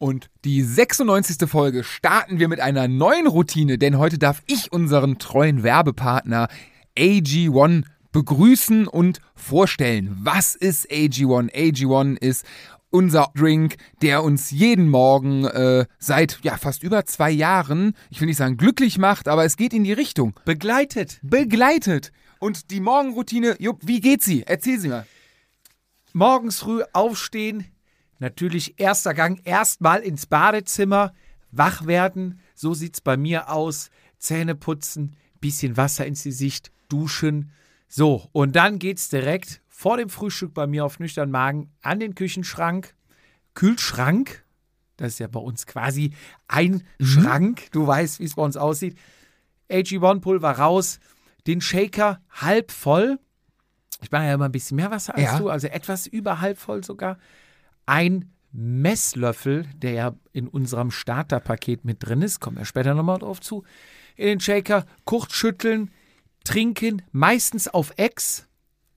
Und die 96. Folge starten wir mit einer neuen Routine, denn heute darf ich unseren treuen Werbepartner AG1 begrüßen und vorstellen. Was ist AG1? AG1 ist unser Drink, der uns jeden Morgen äh, seit ja fast über zwei Jahren, ich will nicht sagen glücklich macht, aber es geht in die Richtung. Begleitet. Begleitet. Und die Morgenroutine, Jupp, wie geht sie? Erzähl sie mal. Morgens früh aufstehen, natürlich erster Gang, erstmal ins Badezimmer, wach werden, so sieht's bei mir aus, Zähne putzen, bisschen Wasser ins Gesicht, duschen. So, und dann geht's direkt vor dem Frühstück bei mir auf nüchternen Magen an den Küchenschrank, Kühlschrank, das ist ja bei uns quasi ein mhm. Schrank, du weißt, wie es bei uns aussieht. AG1 Pulver raus, den Shaker halb voll. Ich mache ja immer ein bisschen mehr Wasser als ja. du, also etwas über halb voll sogar ein Messlöffel, der ja in unserem Starterpaket mit drin ist, kommen wir später nochmal drauf zu, in den Shaker, kurz schütteln, trinken, meistens auf Ex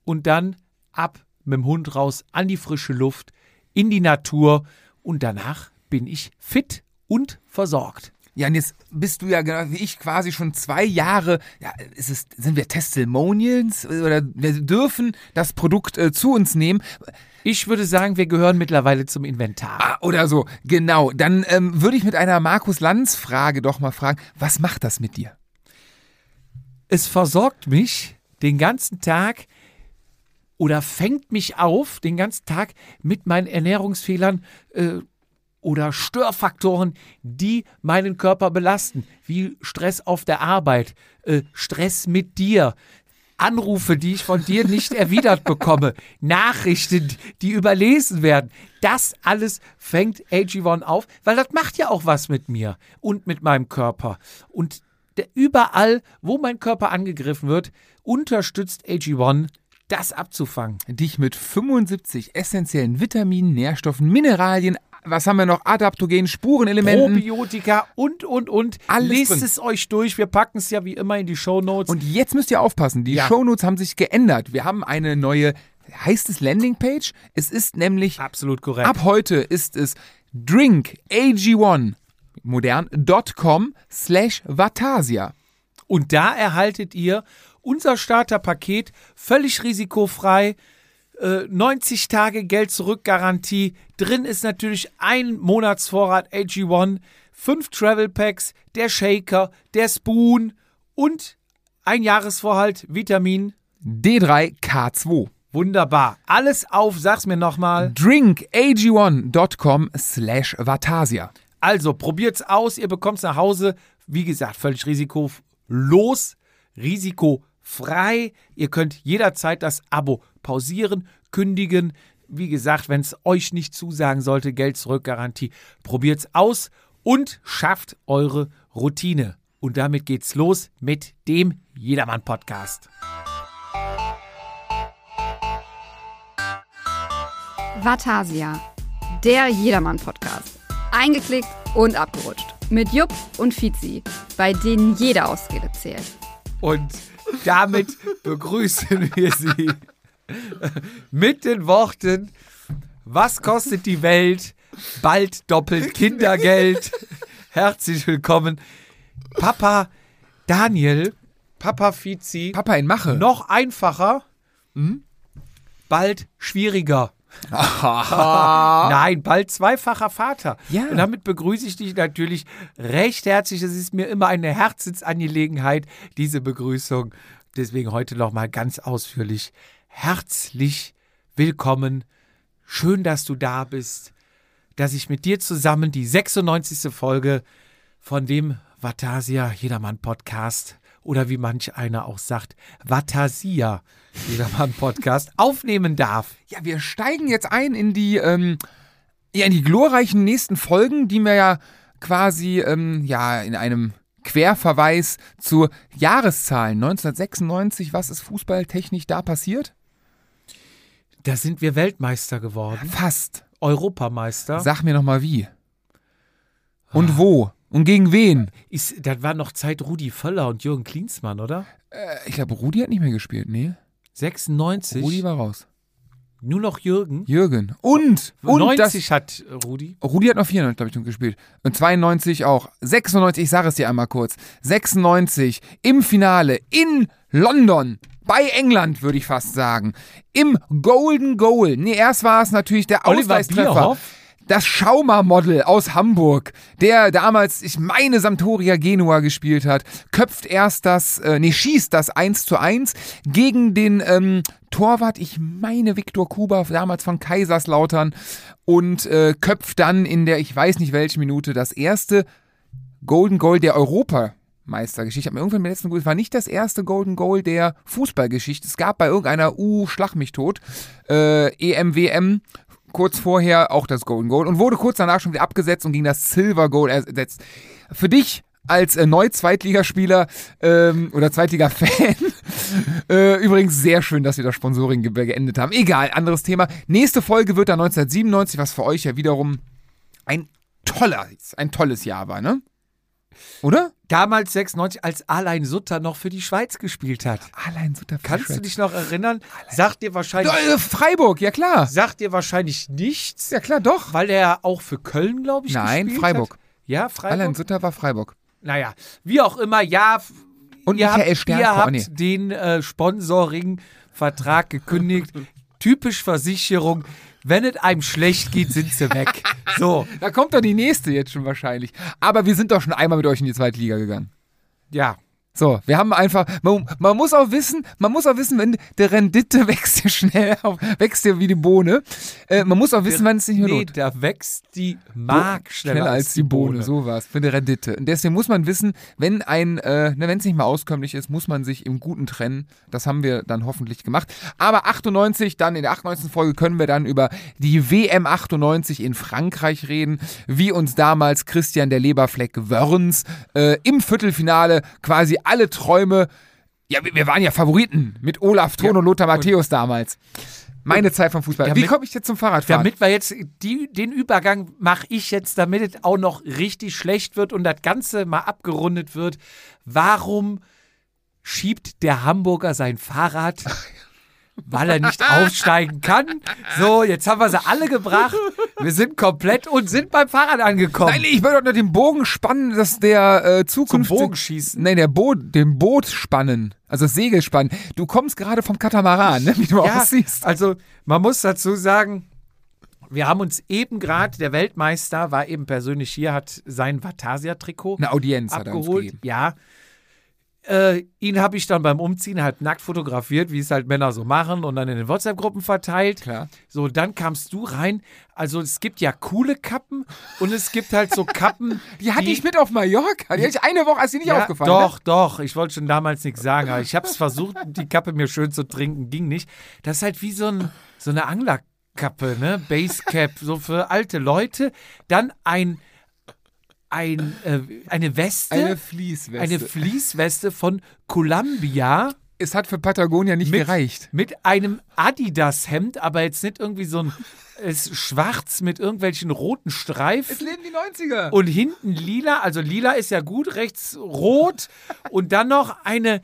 und dann ab mit dem Hund raus an die frische Luft, in die Natur und danach bin ich fit und versorgt. Ja, und jetzt bist du ja genau wie ich quasi schon zwei Jahre, ja, ist es, sind wir Testimonials oder wir dürfen das Produkt äh, zu uns nehmen. Ich würde sagen, wir gehören mittlerweile zum Inventar. Ah, oder so, genau. Dann ähm, würde ich mit einer Markus Lanz-Frage doch mal fragen, was macht das mit dir? Es versorgt mich den ganzen Tag oder fängt mich auf den ganzen Tag mit meinen Ernährungsfehlern äh, oder Störfaktoren, die meinen Körper belasten, wie Stress auf der Arbeit, äh, Stress mit dir, Anrufe, die ich von dir nicht erwidert bekomme, Nachrichten, die überlesen werden. Das alles fängt AG1 auf, weil das macht ja auch was mit mir und mit meinem Körper. Und überall, wo mein Körper angegriffen wird, unterstützt AG1 das abzufangen. Dich mit 75 essentiellen Vitaminen, Nährstoffen, Mineralien, was haben wir noch? Adaptogen, Spurenelementen. Probiotika und, und, und. Alles Lest drin. es euch durch. Wir packen es ja wie immer in die Show Notes. Und jetzt müsst ihr aufpassen. Die Ja. Shownotes haben sich geändert. Wir haben eine neue, heißt es Landingpage? Es ist nämlich, Absolut korrekt. ab heute ist es drinkag1 modern.com slash Vatasia. Und da erhaltet ihr unser Starterpaket völlig risikofrei. Äh, 90 Tage Geld zurück Garantie. Drin ist natürlich ein Monatsvorrat AG1, fünf Travel Packs, der Shaker, der Spoon und ein Jahresvorhalt Vitamin. D3K2. Wunderbar. Alles auf, sag's mir nochmal. drinkag1.com slash Vatasia. Also probiert's aus, ihr bekommt's nach Hause. Wie gesagt, völlig risikolos, risikofrei. Ihr könnt jederzeit das Abo pausieren, kündigen. Wie gesagt, wenn es euch nicht zusagen sollte, Geld zurück Garantie. Probiert's aus und schafft eure Routine. Und damit geht's los mit dem Jedermann Podcast. Vatasia, der Jedermann-Podcast. Eingeklickt und abgerutscht. Mit Jupp und Fizi, bei denen jede Ausrede zählt. Und damit begrüßen wir Sie mit den Worten: Was kostet die Welt? Bald doppelt Kindergeld. Herzlich willkommen, Papa Daniel, Papa Fizi. Papa in Mache. Noch einfacher, bald schwieriger. Nein, bald zweifacher Vater. Ja. Und damit begrüße ich dich natürlich recht herzlich. Es ist mir immer eine Herzensangelegenheit, diese Begrüßung. Deswegen heute noch mal ganz ausführlich. Herzlich willkommen. Schön, dass du da bist, dass ich mit dir zusammen die 96. Folge von dem Vatasia Jedermann Podcast oder wie manch einer auch sagt, Vatasia Jedermann Podcast aufnehmen darf. Ja, wir steigen jetzt ein in die, ähm, ja, in die glorreichen nächsten Folgen, die mir ja quasi, ähm, ja, in einem Querverweis zu Jahreszahlen 1996, was ist fußballtechnisch da passiert? Da sind wir Weltmeister geworden, Fast. Europameister. Sag mir nochmal wie. Und wo? Und gegen wen? Ist, das war noch Zeit Rudi Völler und Jürgen Klinsmann, oder? Äh, ich glaube, Rudi hat nicht mehr gespielt, nee. 96. Rudi war raus. Nur noch Jürgen. Jürgen. Und, und 90 hat Rudi. das, Rudi hat noch 94, glaube ich, noch gespielt. Und 92 auch. 96, ich sage es dir einmal kurz. 96 im Finale in London. Bei England, würde ich fast sagen. Im Golden Goal. Nee, erst war es natürlich der Oliver Ausgleichstreffer. Bierhoff? Das Schaumer-Model aus Hamburg, der damals, ich meine, Sampdoria Genua gespielt hat, köpft erst das, äh, nee, schießt das 1 zu 1 gegen den ähm, Torwart, ich meine Viktor Kuba, damals von Kaiserslautern, und äh, köpft dann in der, ich weiß nicht welche Minute, das erste Golden Goal der Europameistergeschichte. Ich habe mir irgendwann im letzten Goal, es war nicht das erste Golden Goal der Fußballgeschichte. Es gab bei irgendeiner U, schlag mich tot, äh, EM, WM, kurz vorher auch das Golden Goal und wurde kurz danach schon wieder abgesetzt und gegen das Silver Goal ersetzt. Für dich als äh, Neu-Zweitligaspieler ähm, oder Zweitliga-Fan. äh, übrigens sehr schön, dass wir das Sponsoring ge geendet haben. Egal, anderes Thema. Nächste Folge wird dann 1997, was für euch ja wiederum ein toller, ein tolles Jahr war, ne? Oder? Damals 96, als Alain Sutter noch für die Schweiz gespielt hat. Allein Sutter Kannst du dich noch erinnern? Sagt dir wahrscheinlich, Äh, Freiburg, ja klar. sagt dir wahrscheinlich nichts, Ja klar, doch. weil er auch für Köln, glaube ich, Nein, gespielt Freiburg. Hat. Ja, Freiburg. Allein Sutter war Freiburg. Naja, wie auch immer, ja. Und ihr Michael habt, ihr oh, habt nee. den äh, Sponsoring-Vertrag gekündigt. Typisch Versicherung. Wenn es einem schlecht geht, sind sie weg. So, Da kommt doch die nächste jetzt schon wahrscheinlich. Aber wir sind doch schon einmal mit euch in die zweite Liga gegangen. ja. So, wir haben einfach, man, man muss auch wissen, man muss auch wissen, wenn der Rendite wächst ja schnell, auf, wächst ja wie die Bohne. Äh, man muss auch wissen, wann es nicht mehr Nee, lohnt. da wächst die Mark schneller, als die Bohne, so war's, für eine Rendite. Und deswegen muss man wissen, wenn ein, äh, wenn es nicht mehr auskömmlich ist, muss man sich im Guten trennen. Das haben wir dann hoffentlich gemacht. Aber 98, dann in der 98. Folge können wir dann über die WM 98 in Frankreich reden, wie uns damals Christian der Leberfleck Wörns äh, im Viertelfinale quasi alle Träume ja, wir, waren ja Favoriten mit Olaf Thon Ja, und Lothar Matthäus damals. Meine Zeit vom Fußball. Ja, Wie komme ich jetzt zum Fahrradfahren? Damit wir jetzt die, den Übergang mache ich jetzt, damit es auch noch richtig schlecht wird und das Ganze mal abgerundet wird. Warum schiebt der Hamburger sein Fahrrad? Weil er nicht aufsteigen kann. So, jetzt haben wir sie alle gebracht. Wir sind komplett und sind beim Fahrrad angekommen. Nein, ich will doch nur den Bogen spannen, dass der äh, Zukunft. Bogenschießen? Nein, der Boot, den Boot spannen. Also das Segel spannen. Du kommst gerade vom Katamaran, ne? wie du ja, aussiehst. also man muss dazu sagen, wir haben uns eben gerade, der Weltmeister war eben persönlich hier, hat sein Vatasia-Trikot Eine Audienz hat er uns abgeholt. gegeben. Ja. Äh, ihn habe ich dann beim Umziehen halt nackt fotografiert, wie es halt Männer so machen und dann in den WhatsApp-Gruppen verteilt. Klar. So, dann kamst du rein. Also es gibt ja coole Kappen und es gibt halt so Kappen. Die hatte ich mit auf Mallorca. Die hatte ich eine Woche, als sie nicht ja, aufgefallen. Doch, doch. Ich wollte schon damals nichts sagen, aber ich habe es versucht, die Kappe mir schön zu trinken, ging nicht. Das ist halt wie so, ein, so eine Anglerkappe, ne? Basecap, so für alte Leute. Dann ein, ein äh, eine Weste. Ne? Eine Fließweste. eine Fließweste von Columbia es hat für Patagonia nicht Mit- gereicht. mit einem Adidas-Hemd, aber jetzt nicht irgendwie so ein es ist schwarz mit irgendwelchen roten Streifen. leben die 90er. Und hinten lila, also lila ist ja gut, rechts rot und dann noch eine,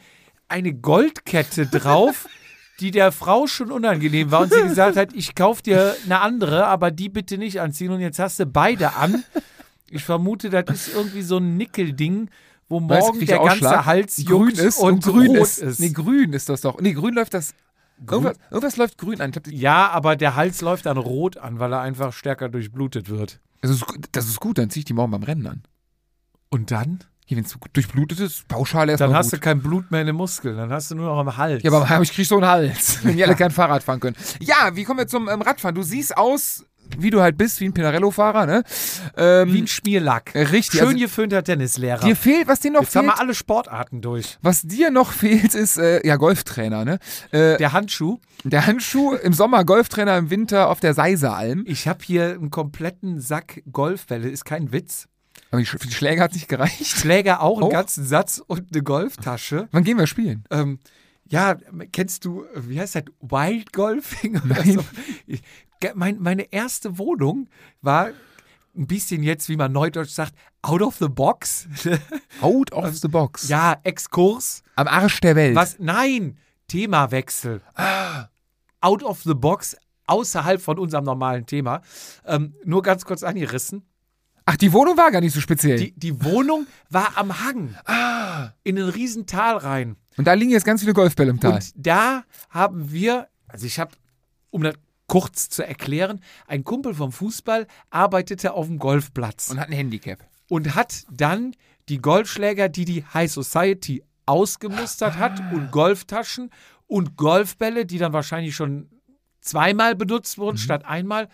eine Goldkette drauf, die der Frau schon unangenehm war und sie gesagt hat, ich kauf dir eine andere, aber die bitte nicht anziehen und jetzt hast du beide an. Ich vermute, das ist irgendwie so ein Nickelding, wo morgen der ganze Ausschlag? Hals grün ist und, und, grün rot ist. ist. Nee, grün ist das doch. Nee, grün läuft das. Irgendwas, irgendwas läuft grün an. Glaub, ja, aber der Hals läuft dann rot an, weil er einfach stärker durchblutet wird. das, ist, gut- das ist gut, dann zieh ich die morgen beim Rennen an. Und dann? Hier, wenn es durchblutet ist, pauschal erstmal Dann hast gut. du kein Blut mehr in den Muskeln, dann hast du nur noch am Hals. Ja, aber ich krieg so einen Hals, wenn die alle kein Fahrrad fahren können. Ja, wie kommen wir zum ähm, Radfahren? Du siehst aus, wie du halt bist, wie ein Pinarello-Fahrer, ne? Ähm, Wie ein Schmierlack. Richtig, Schön also- geföhnter Tennislehrer. dir fehlt, was dir noch Jetzt haben fehlt, wir alle Sportarten durch. was dir noch fehlt, ist, äh, ja, Golftrainer, ne? Äh, Der Handschuh. der Handschuh im Sommer, Golftrainer im Winter auf der Seiseralm. Ich habe hier einen kompletten Sack Golfbälle, ist kein Witz. Aber für die Schläge hat nicht gereicht. Schläger auch, einen Auch? ganzen Satz und eine Golftasche. Wann gehen wir spielen? Ähm, ja, kennst du, wie heißt das, Wild Golfing oder Nein. so? Mein, meine erste Wohnung war ein bisschen jetzt, wie man neudeutsch sagt, out of the box. Out of the box. ja, Exkurs. Am Arsch der Welt. Was? Nein, Themawechsel. Ah. Out of the box, außerhalb von unserem normalen Thema. Ähm, nur ganz kurz angerissen. Ach, die Wohnung war gar nicht so speziell. Die, die Wohnung war am Hang. ah. In den riesen Tal rein. Und da liegen jetzt ganz viele Golfbälle im Tal. Und da haben wir, also ich habe, um das kurz zu erklären, ein Kumpel vom Fußball arbeitete auf dem Golfplatz Und hat ein Handicap. und hat dann die Golfschläger, die die High Society ausgemustert hat und Golftaschen und Golfbälle, die dann wahrscheinlich schon zweimal benutzt wurden statt einmal,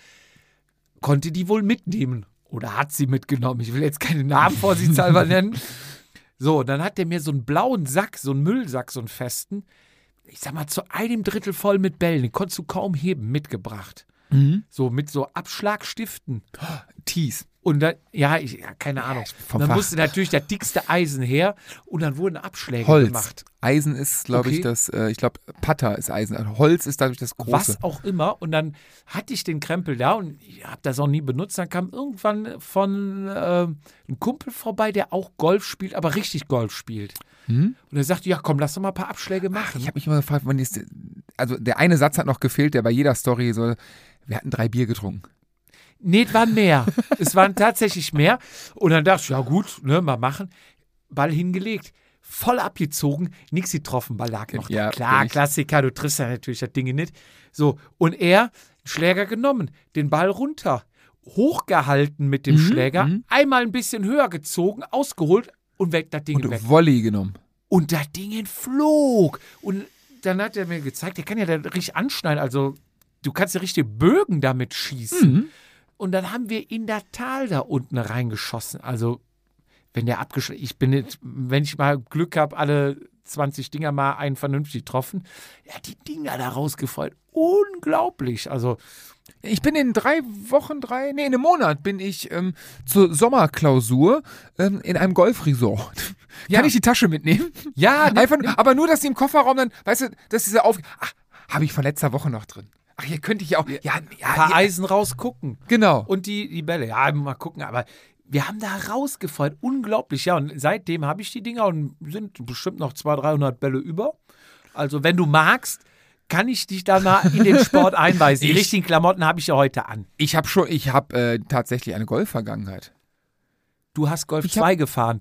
konnte die wohl mitnehmen. Oder hat sie mitgenommen. Ich will jetzt keine Namen vorsichtshalber nennen. So, dann hat der mir so einen blauen Sack, so einen Müllsack, so einen festen, ich sag mal, zu einem Drittel voll mit Bällen, den konntest du kaum heben, mitgebracht. So mit so Abschlagstiften. Tees. Und dann, ja, ich, ja keine Ahnung. vom dann Fach. musste natürlich das dickste Eisen her und dann wurden Abschläge Holz. gemacht. Eisen ist, glaube ich, Okay. das, äh, ich glaube, Patter ist Eisen. Also Holz ist dadurch das große. Was auch immer. Und dann hatte ich den Krempel da und ich habe das auch nie benutzt. Dann kam irgendwann von ähm, ein Kumpel vorbei, der auch Golf spielt, aber richtig Golf spielt. Hm? Und er sagte, ja komm, lass doch mal ein paar Abschläge machen. Ich habe mich immer gefragt, wann ist, also der eine Satz hat noch gefehlt, der bei jeder Story so, wir hatten drei Bier getrunken. Nee, es waren mehr. es waren tatsächlich mehr. Und dann dachte ich, ja gut, ne, mal machen. Ball hingelegt. Voll abgezogen, nix getroffen, Ball lag noch. Ja, da. Klar. Klassiker, du triffst ja natürlich das Ding nicht. So, und er, Schläger genommen, den Ball runter, hochgehalten mit dem Mhm, Schläger, mhm. einmal ein bisschen höher gezogen, ausgeholt und weg, das Ding Und weg. Volley genommen. Und das Ding flog. Und dann hat er mir gezeigt, der kann ja da richtig anschneiden. Also, du kannst ja richtig Bögen damit schießen. Mhm. Und dann haben wir in das Tal da unten reingeschossen. Also, wenn der abgeschlossen, ich bin jetzt, wenn ich mal Glück habe, alle 20 Dinger mal einen vernünftig getroffen. Ja, die Dinger da rausgefreut. Unglaublich. Also, Ich bin in drei Wochen, drei, nee, in einem Monat bin ich ähm, zur Sommerklausur ähm, in einem Golfresort. Ja. Kann ich die Tasche mitnehmen? ja, ne, Einfach, aber nur, dass die im Kofferraum dann, weißt du, dass diese auf. Ach, habe ich von letzter Woche noch drin. Ach, hier könnte ich ja auch. Ja, ja, ein paar ja Eisen rausgucken. genau. Und die, die Bälle, ja, mal gucken, aber wir haben da rausgefreut. Unglaublich, ja. Und seitdem habe ich die Dinger und sind bestimmt noch 200, 300 Bälle über. Also, wenn du magst, kann ich dich da mal in den Sport einweisen. Die Ich- richtigen Klamotten habe ich ja heute an. Ich habe schon, ich habe äh, tatsächlich eine Golfvergangenheit. Du hast Golf Ich 2 gefahren.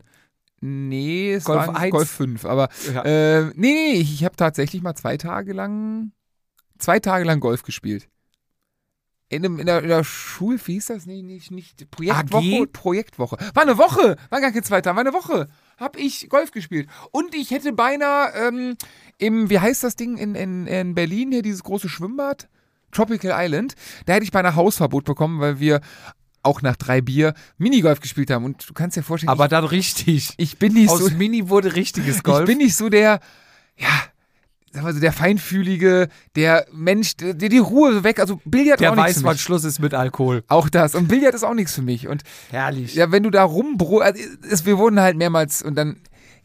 Nee, es Golf war nicht 1? Golf 5, aber Ja. äh, nee, ich, ich habe tatsächlich mal zwei Tage lang, zwei Tage lang Golf gespielt. In, einem, in, der, in der Schul, wie hieß das? Nee, nicht, nicht Projektwoche. AG? Projektwoche. War eine Woche, war gar keine zwei Tage, war eine Woche. Hab ich Golf gespielt. Und ich hätte beinahe ähm, im, wie heißt das Ding in, in, in Berlin, hier dieses große Schwimmbad? Tropical Island. Da hätte ich beinahe Hausverbot bekommen, weil wir auch nach drei Bier Minigolf gespielt haben. Und du kannst dir vorstellen, Aber dann richtig. ich, ich bin nicht Aus so. Mini wurde richtiges Golf. Ich bin nicht so der, ja, sag mal so, der feinfühlige, der Mensch, der, der die Ruhe weg. Also Billard der auch nichts weiß, für wann. Schluss ist mit Alkohol. Auch das. Und Billard ist auch nichts für mich. Und Herrlich. ja, wenn du da rumbro, also wir wurden halt mehrmals und dann,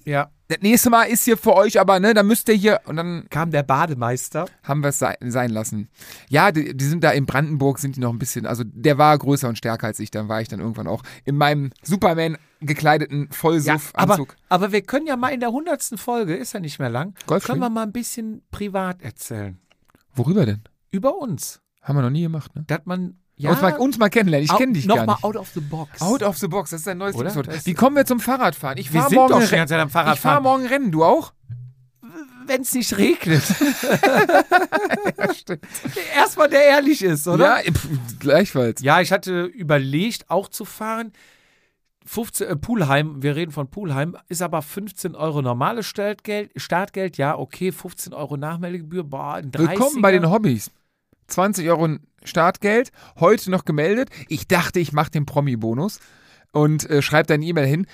ja. Das nächste Mal ist hier für euch, aber ne, dann müsst ihr hier und dann Kam der Bademeister. haben wir es sein, lassen. Ja, die, die sind da in Brandenburg, sind die noch ein bisschen, also der war größer und stärker als ich, dann war ich dann irgendwann auch in meinem Superman gekleideten Ja, aber, Vollsuff-Anzug. aber wir können ja mal in der hundertsten Folge, ist ja nicht mehr lang, Golf können wir mal ein bisschen privat erzählen. Worüber denn? Über uns. Haben wir noch nie gemacht, ne? Dass man ja, uns, mal, uns mal kennenlernen. Ich kenne dich noch gar mal nicht. out of the box. Out of the box, das ist ein neues Oder? Episode. Wie kommen wir zum Fahrradfahren? Ich Wir fahre sind morgen, doch schon Re- die ganze Zeit am ich fahre Fahrradfahren. morgen Rennen. Du auch? Wenn es nicht regnet. Erstmal der ehrlich ist, oder? Ja, pf, gleichfalls. Ja, ich hatte überlegt, auch zu fahren. 15, äh, Poolheim, wir reden von Poolheim, ist aber 15 Euro normales Startgeld, Startgeld, ja, okay, 15 Euro Nachmeldegebühr, boah, ein 30er. Willkommen bei den Hobbys. 20 Euro Startgeld, heute noch gemeldet. Ich dachte, ich mache den Promi-Bonus und äh, schreibe deine E-Mail hin.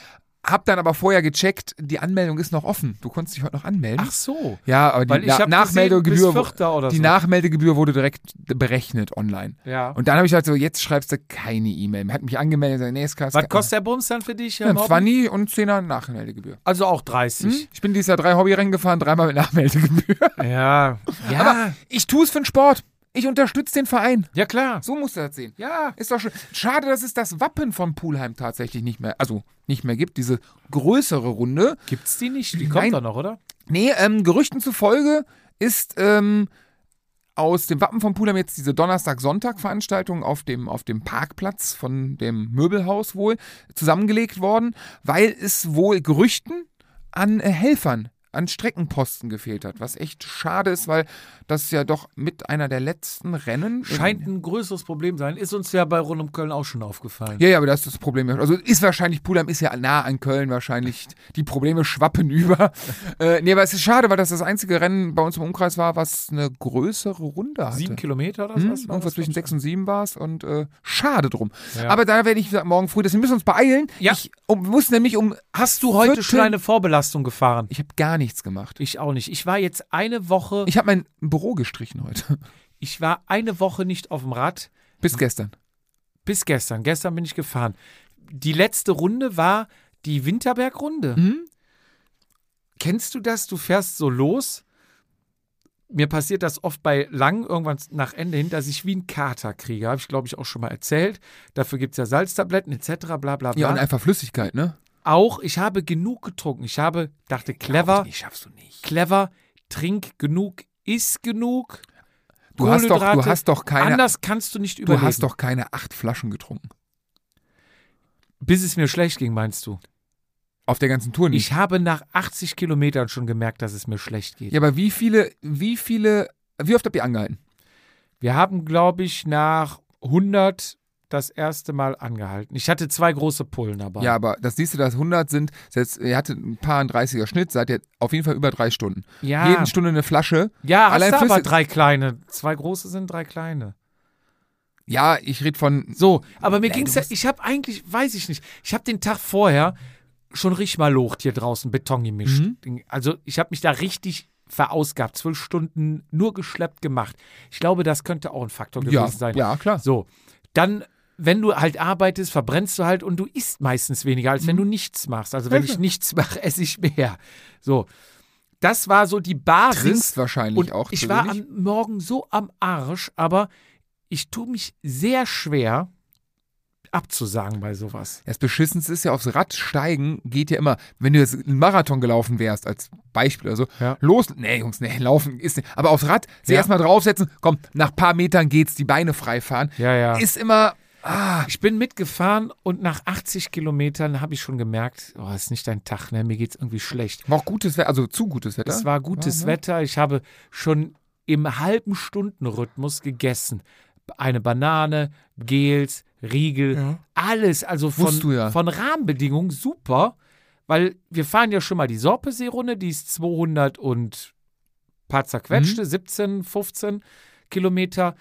Hab dann aber vorher gecheckt, die Anmeldung ist noch offen. Du konntest dich heute noch anmelden. Ach so. ja, aber Weil die ich Na Nachmeldegebühr, gesehen, die so. Nachmeldegebühr wurde direkt berechnet online. Ja. Und dann habe ich gesagt, so, jetzt schreibst du keine E-Mail. Hat mich angemeldet, nee, es Was kostet der Bums dann für dich? Ja, Morten? 20 und 10er Nachmeldegebühr. Also auch 30. Hm? Ich bin dieses Jahr drei Hobbyrennen gefahren, dreimal mit Nachmeldegebühr. Ja. Ja. Aber ich tue es für den Sport. Ich unterstütze den Verein. ja, klar. So musst du das sehen. Ja. Ist doch schön. Schade, dass es das Wappen von Pulheim tatsächlich nicht mehr, also nicht mehr gibt. Diese größere Runde. Gibt's die nicht? Die kommt doch noch, oder? Nee, ähm, Gerüchten zufolge ist ähm, aus dem Wappen von Pulam jetzt diese Donnerstag-Sonntag-Veranstaltung auf dem, auf dem Parkplatz von dem Möbelhaus wohl zusammengelegt worden, weil es wohl Gerüchten an äh, Helfern an Streckenposten gefehlt hat, was echt schade ist, weil das ja doch mit einer der letzten Rennen Scheint ein größeres Problem sein. Ist uns ja bei Rund um Köln auch schon aufgefallen. Ja, ja, aber das ist das Problem. Also ist wahrscheinlich, Pulheim ist ja nah an Köln wahrscheinlich. Die Probleme schwappen über. äh, nee, aber es ist schade, weil das das einzige Rennen bei uns im Umkreis war, was eine größere Runde hatte. Sieben Kilometer oder Hm, was? irgendwas zwischen sechs und sieben war es und äh, schade drum. Ja. Aber da werde ich morgen früh, deswegen müssen wir uns beeilen. Ja. Ich um, muss nämlich um. Hast du heute schon eine Vorbelastung gefahren? Ich habe gar nichts gemacht. Ich auch nicht. Ich war jetzt eine Woche, Ich habe mein Büro gestrichen heute. ich war eine Woche nicht auf dem Rad. Bis gestern. Bis gestern. Gestern bin ich gefahren. Die letzte Runde war die Winterberg-Runde. Mhm. Kennst du das? Du fährst so los. Mir passiert das oft bei lang, irgendwann nach Ende hin, dass ich wie ein Kater kriege. Habe ich, glaube ich, auch schon mal erzählt. Dafür gibt es ja Salztabletten etc. bla bla bla. Ja, und einfach Flüssigkeit, ne? Auch, ich habe genug getrunken. Ich habe, dachte, clever, Nee, schaffst du nicht. clever, trink genug, iss genug. Du hast doch, du hast doch keine. Anders kannst du nicht du überleben. hast doch keine acht Flaschen getrunken. Bis es mir schlecht ging, meinst du? Auf der ganzen Tour nicht. Ich habe nach 80 Kilometern schon gemerkt, dass es mir schlecht geht. ja, aber wie viele, wie viele, wie oft habt ihr angehalten? Wir haben, glaube ich, nach 100 das erste Mal angehalten. Ich hatte zwei große Pullen dabei. Ja, aber das siehst du, dass 100 sind, selbst, ihr hattet ein paar ein 30er Schnitt, seid ihr auf jeden Fall über drei Stunden. ja, Jeden Stunde eine Flasche. ja hast allein du aber drei kleine. Zwei große sind drei kleine. Ja, ich rede von, So, aber mir Nee, ging's du ja, ich habe eigentlich, weiß ich nicht, ich habe den Tag vorher schon richtig mal locht hier draußen Beton gemischt. Mhm. Also ich habe mich da richtig verausgabt, zwölf Stunden nur geschleppt gemacht. Ich glaube, das könnte auch ein Faktor gewesen ja, sein. ja, klar. So, dann, wenn du halt arbeitest, verbrennst du halt und du isst meistens weniger, als wenn du nichts machst. Also wenn Mhm. Ich nichts mache, esse ich mehr. So, das war so die Basis. Trinkst wahrscheinlich Und auch ich war wenig. am Morgen so am Arsch, aber ich tue mich sehr schwer abzusagen bei sowas. Das Beschissenste ist ja, aufs Rad steigen geht ja immer, wenn du jetzt einen Marathon gelaufen wärst, als Beispiel oder so, Ja. los, nee, Jungs, nee, laufen ist nicht, aber aufs Rad, sie Ja. erstmal draufsetzen, komm, nach ein paar Metern geht's, die Beine frei fahren, Ja, ja. ist immer, ah, Ich bin mitgefahren und nach 80 Kilometern habe ich schon gemerkt, oh, ist nicht dein Tag, ne? Mir geht's irgendwie schlecht. war auch gutes Wetter, also zu gutes Wetter. Es war gutes Ja, ne? Wetter. Ich habe schon im halben Stundenrhythmus gegessen. Eine Banane, Gels, Riegel, Ja. alles. Also von, ja. von Rahmenbedingungen super, weil wir fahren ja schon mal die Sorpesee-Runde, die ist 200 und paar zerquetschte, Mhm. 17, 15 Kilometer.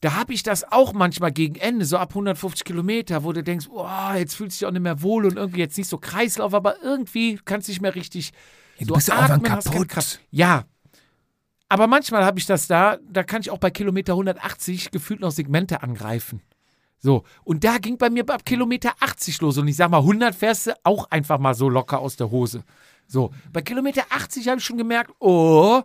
Da habe ich das auch manchmal gegen Ende, so ab 150 Kilometer, wo du denkst, oh, jetzt fühlst du dich auch nicht mehr wohl und irgendwie jetzt nicht so Kreislauf, aber irgendwie kannst du nicht mehr richtig Ja, du so bist atmen, keine kaputt. Ja. Aber manchmal habe ich das da, da kann ich auch bei Kilometer 180 gefühlt noch Segmente angreifen. So, und da ging bei mir ab Kilometer 80 los. Und ich sag mal, 100 fährst du auch einfach mal so locker aus der Hose. So, bei Kilometer 80 habe ich schon gemerkt, oh.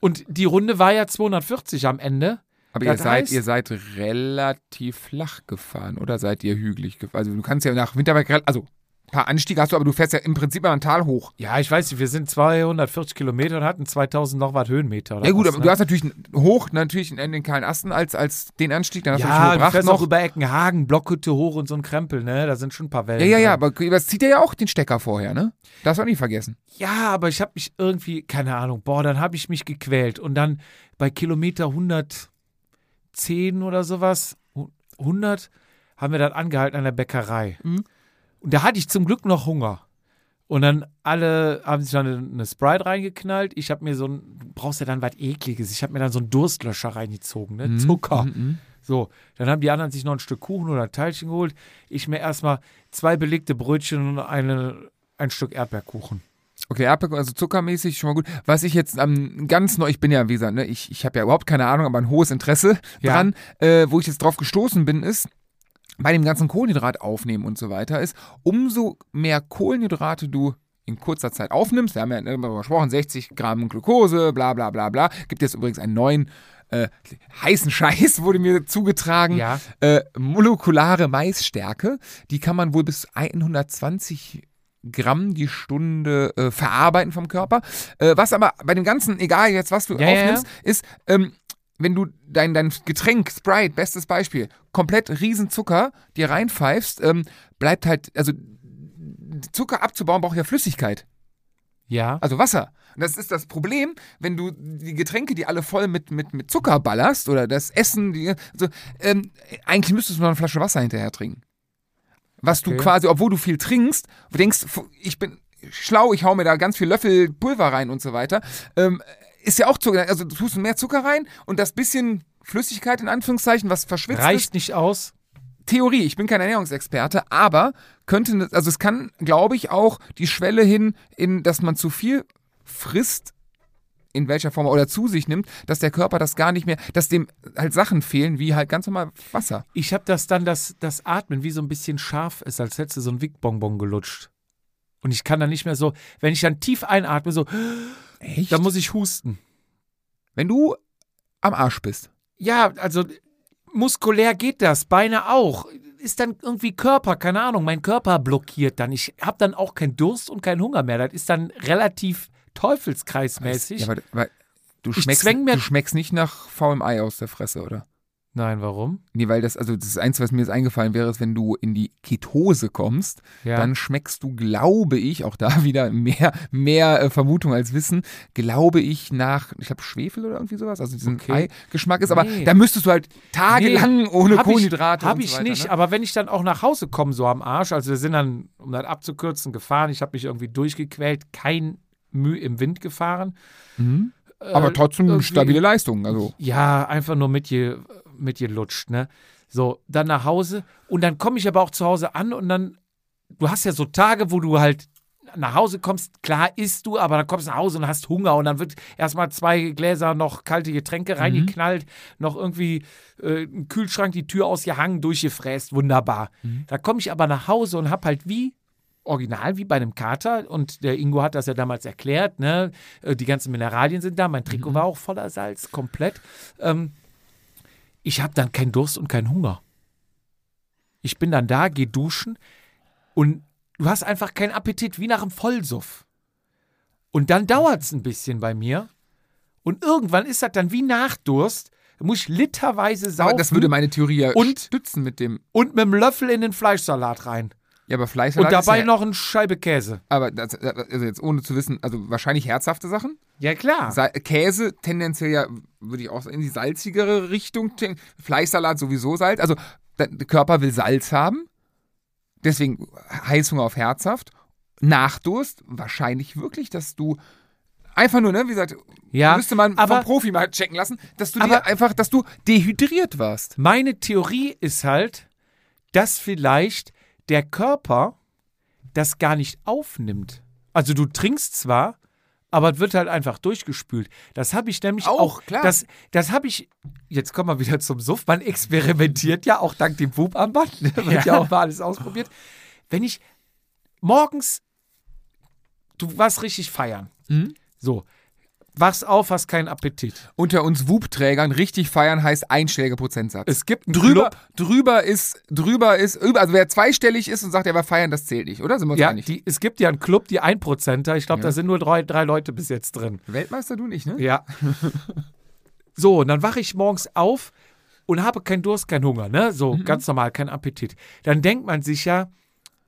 Und die Runde war ja 240 am Ende. Aber ihr Das seid, ihr seid relativ flach gefahren, oder seid ihr hügelig gefahren? Also du kannst ja nach Winterberg, also ein paar Anstiege hast du, aber du fährst ja im Prinzip immer ein Tal hoch. Ja, ich weiß nicht, wir sind 240 Kilometer und hatten 2000 noch was Höhenmeter. Oder Ja gut, was, aber ne? du hast natürlich hoch, natürlich in den kahlen Asten als, als den Anstieg, dann hast du ja, schon du gebracht fährst noch. auch über Eckenhagen, Blockhütte hoch und so ein Krempel, ne? Da sind schon ein paar Wellen. Ja, ja, ja, drin. aber das zieht er ja auch den Stecker vorher, ne? Darfst du auch nicht vergessen. Ja, aber ich habe mich irgendwie, keine Ahnung, boah, dann habe ich mich gequält. Und dann bei Kilometer 110 oder sowas, 100, haben wir dann angehalten an der Bäckerei. Mhm. Und da hatte ich zum Glück noch Hunger. Und dann alle haben sich dann eine, Sprite reingeknallt. Ich habe mir so ein, du brauchst ja dann was Ekliges. Ich habe mir dann so einen Durstlöscher reingezogen, ne? Zucker. Mhm, mhm. So, dann haben die anderen sich noch ein Stück Kuchen oder ein Teilchen geholt. Ich mir erstmal zwei belegte Brötchen und eine, ein Stück Erdbeerkuchen. Okay, Erdbeer, also zuckermäßig schon mal gut. Was ich jetzt ähm, ganz neu, ich bin ja, wie gesagt, ne, ich, ich habe ja überhaupt keine Ahnung, aber ein hohes Interesse Ja. dran, äh, wo ich jetzt drauf gestoßen bin, ist, bei dem ganzen Kohlenhydrat aufnehmen und so weiter, ist, umso mehr Kohlenhydrate du in kurzer Zeit aufnimmst, wir haben ja immer besprochen, 60 Gramm Glucose, bla bla bla bla, gibt jetzt übrigens einen neuen äh, heißen Scheiß, wurde mir zugetragen, Ja. äh, molekulare Maisstärke, die kann man wohl bis 120 Gramm die Stunde äh, verarbeiten vom Körper. Äh, was aber bei dem Ganzen, egal jetzt was du Ja, ja, aufnimmst, ist, ähm, wenn du dein, dein Getränk, Sprite, bestes Beispiel, komplett Riesenzucker dir reinpfeifst, ähm, bleibt halt, also Zucker abzubauen braucht ja Flüssigkeit, Ja. also Wasser. Und das ist das Problem, wenn du die Getränke, die alle voll mit, mit, mit Zucker ballerst oder das Essen, die, also, ähm, eigentlich müsstest du noch eine Flasche Wasser hinterher trinken. Was du Okay. quasi, obwohl du viel trinkst, denkst, ich bin schlau, ich hau mir da ganz viel Löffel Pulver rein und so weiter, ähm, ist ja auch Zucker, also du tust mehr Zucker rein und das bisschen Flüssigkeit in Anführungszeichen, was verschwitzt ist, Reicht nicht aus. Theorie, ich bin kein Ernährungsexperte, aber könnte, also es kann, glaube ich, auch die Schwelle hin, in, dass man zu viel frisst, in welcher Form oder zu sich nimmt, dass der Körper das gar nicht mehr, dass dem halt Sachen fehlen, wie halt ganz normal Wasser. Ich habe das dann, das, das Atmen wie so ein bisschen scharf ist, als hättest du so ein Wickbonbon gelutscht. Und ich kann dann nicht mehr so, wenn ich dann tief einatme, so, Echt? dann muss ich husten. Wenn du am Arsch bist. Ja, also muskulär geht das, Beine auch. Ist dann irgendwie Körper, keine Ahnung, mein Körper blockiert dann. Ich habe dann auch keinen Durst und keinen Hunger mehr. Das ist dann relativ teufelskreismäßig. Ja, aber, aber du, Ich schmeckst, du schmeckst nicht nach Ei aus der Fresse, oder? Nein, warum? Nee, weil das, also das Einzige, was mir jetzt eingefallen wäre, ist, wenn du in die Ketose kommst, Ja. dann schmeckst du, glaube ich, auch da wieder mehr, mehr äh, Vermutung als Wissen, glaube ich, nach, ich glaube, Schwefel oder irgendwie sowas, also diesen Okay. Eigeschmack ist, aber Nee. da müsstest du halt tagelang ohne Hab Kohlenhydrate Ich, hab ich so weiter, nicht, Ne? aber wenn ich dann auch nach Hause komme, so am Arsch, also wir sind dann, um das abzukürzen, gefahren, ich habe mich irgendwie durchgequält, kein Mühe im Wind gefahren. Mhm. Aber Äh, trotzdem irgendwie- stabile Leistung, also. Ja, einfach nur mit je, mit je lutscht, ne? So, dann nach Hause und dann komme ich aber auch zu Hause an und dann, du hast ja so Tage, wo du halt nach Hause kommst, klar isst du, aber dann kommst du nach Hause und hast Hunger und dann wird erstmal zwei Gläser noch kalte Getränke reingeknallt, noch irgendwie äh, im Kühlschrank die Tür ausgehangen, durchgefräst, wunderbar. Da komme ich aber nach Hause und hab halt wie original wie bei einem Kater und der Ingo hat das ja damals erklärt, ne? Äh, Die ganzen Mineralien sind da, mein Trikot war auch voller Salz, komplett. Ähm, ich habe dann keinen Durst und keinen Hunger. Ich bin dann da, geh duschen und du hast einfach keinen Appetit, wie nach einem Vollsuff. Und dann dauert es ein bisschen bei mir und irgendwann ist das dann wie Nachdurst, da muss ich literweise saufen Aber das würde meine Theorie ja Und- stützen mit dem. und mit dem Löffel in den Fleischsalat rein. Ja, aber Fleischsalat Und dabei ja, noch eine Scheibe Käse. Aber das, also jetzt ohne zu wissen, also wahrscheinlich herzhafte Sachen. Ja, klar. Sa Käse tendenziell ja, würde ich auch sagen, in die salzigere Richtung. Fleischsalat sowieso Salz. Also der Körper will Salz haben. Deswegen Heißhunger auf herzhaft. Nachdurst, wahrscheinlich wirklich, dass du einfach nur, ne, wie gesagt, Ja, müsste man aber- vom Profi mal checken lassen, dass du Aber- dir einfach, dass du dehydriert warst. Meine Theorie ist halt, dass vielleicht der Körper das gar nicht aufnimmt. Also du trinkst zwar, aber es wird halt einfach durchgespült. Das habe ich nämlich Auch, auch. klar. Das, das habe ich. Jetzt kommen wir wieder zum Suff. Man experimentiert ja auch dank dem Wubarmband. Ne? Wird ja. auch mal alles ausprobiert. Wenn ich morgens, du warst richtig feiern. Mhm. So. Wachst auf, hast keinen Appetit. Unter uns Wub-Trägern richtig feiern heißt einstelliger Prozentsatz. Es gibt einen drüber, Club, drüber ist, drüber ist, also wer zweistellig ist und sagt, er war feiern, das zählt nicht, oder? Sind wir uns Ja, einig? die, es gibt ja einen Club, die Einprozenter. Ich glaube, Ja. da sind nur drei, drei Leute bis jetzt drin. Weltmeister du nicht, ne? Ja. so, und dann wache ich morgens auf und habe keinen Durst, keinen Hunger, ne? So, Mhm. ganz normal, kein Appetit. Dann denkt man sich ja,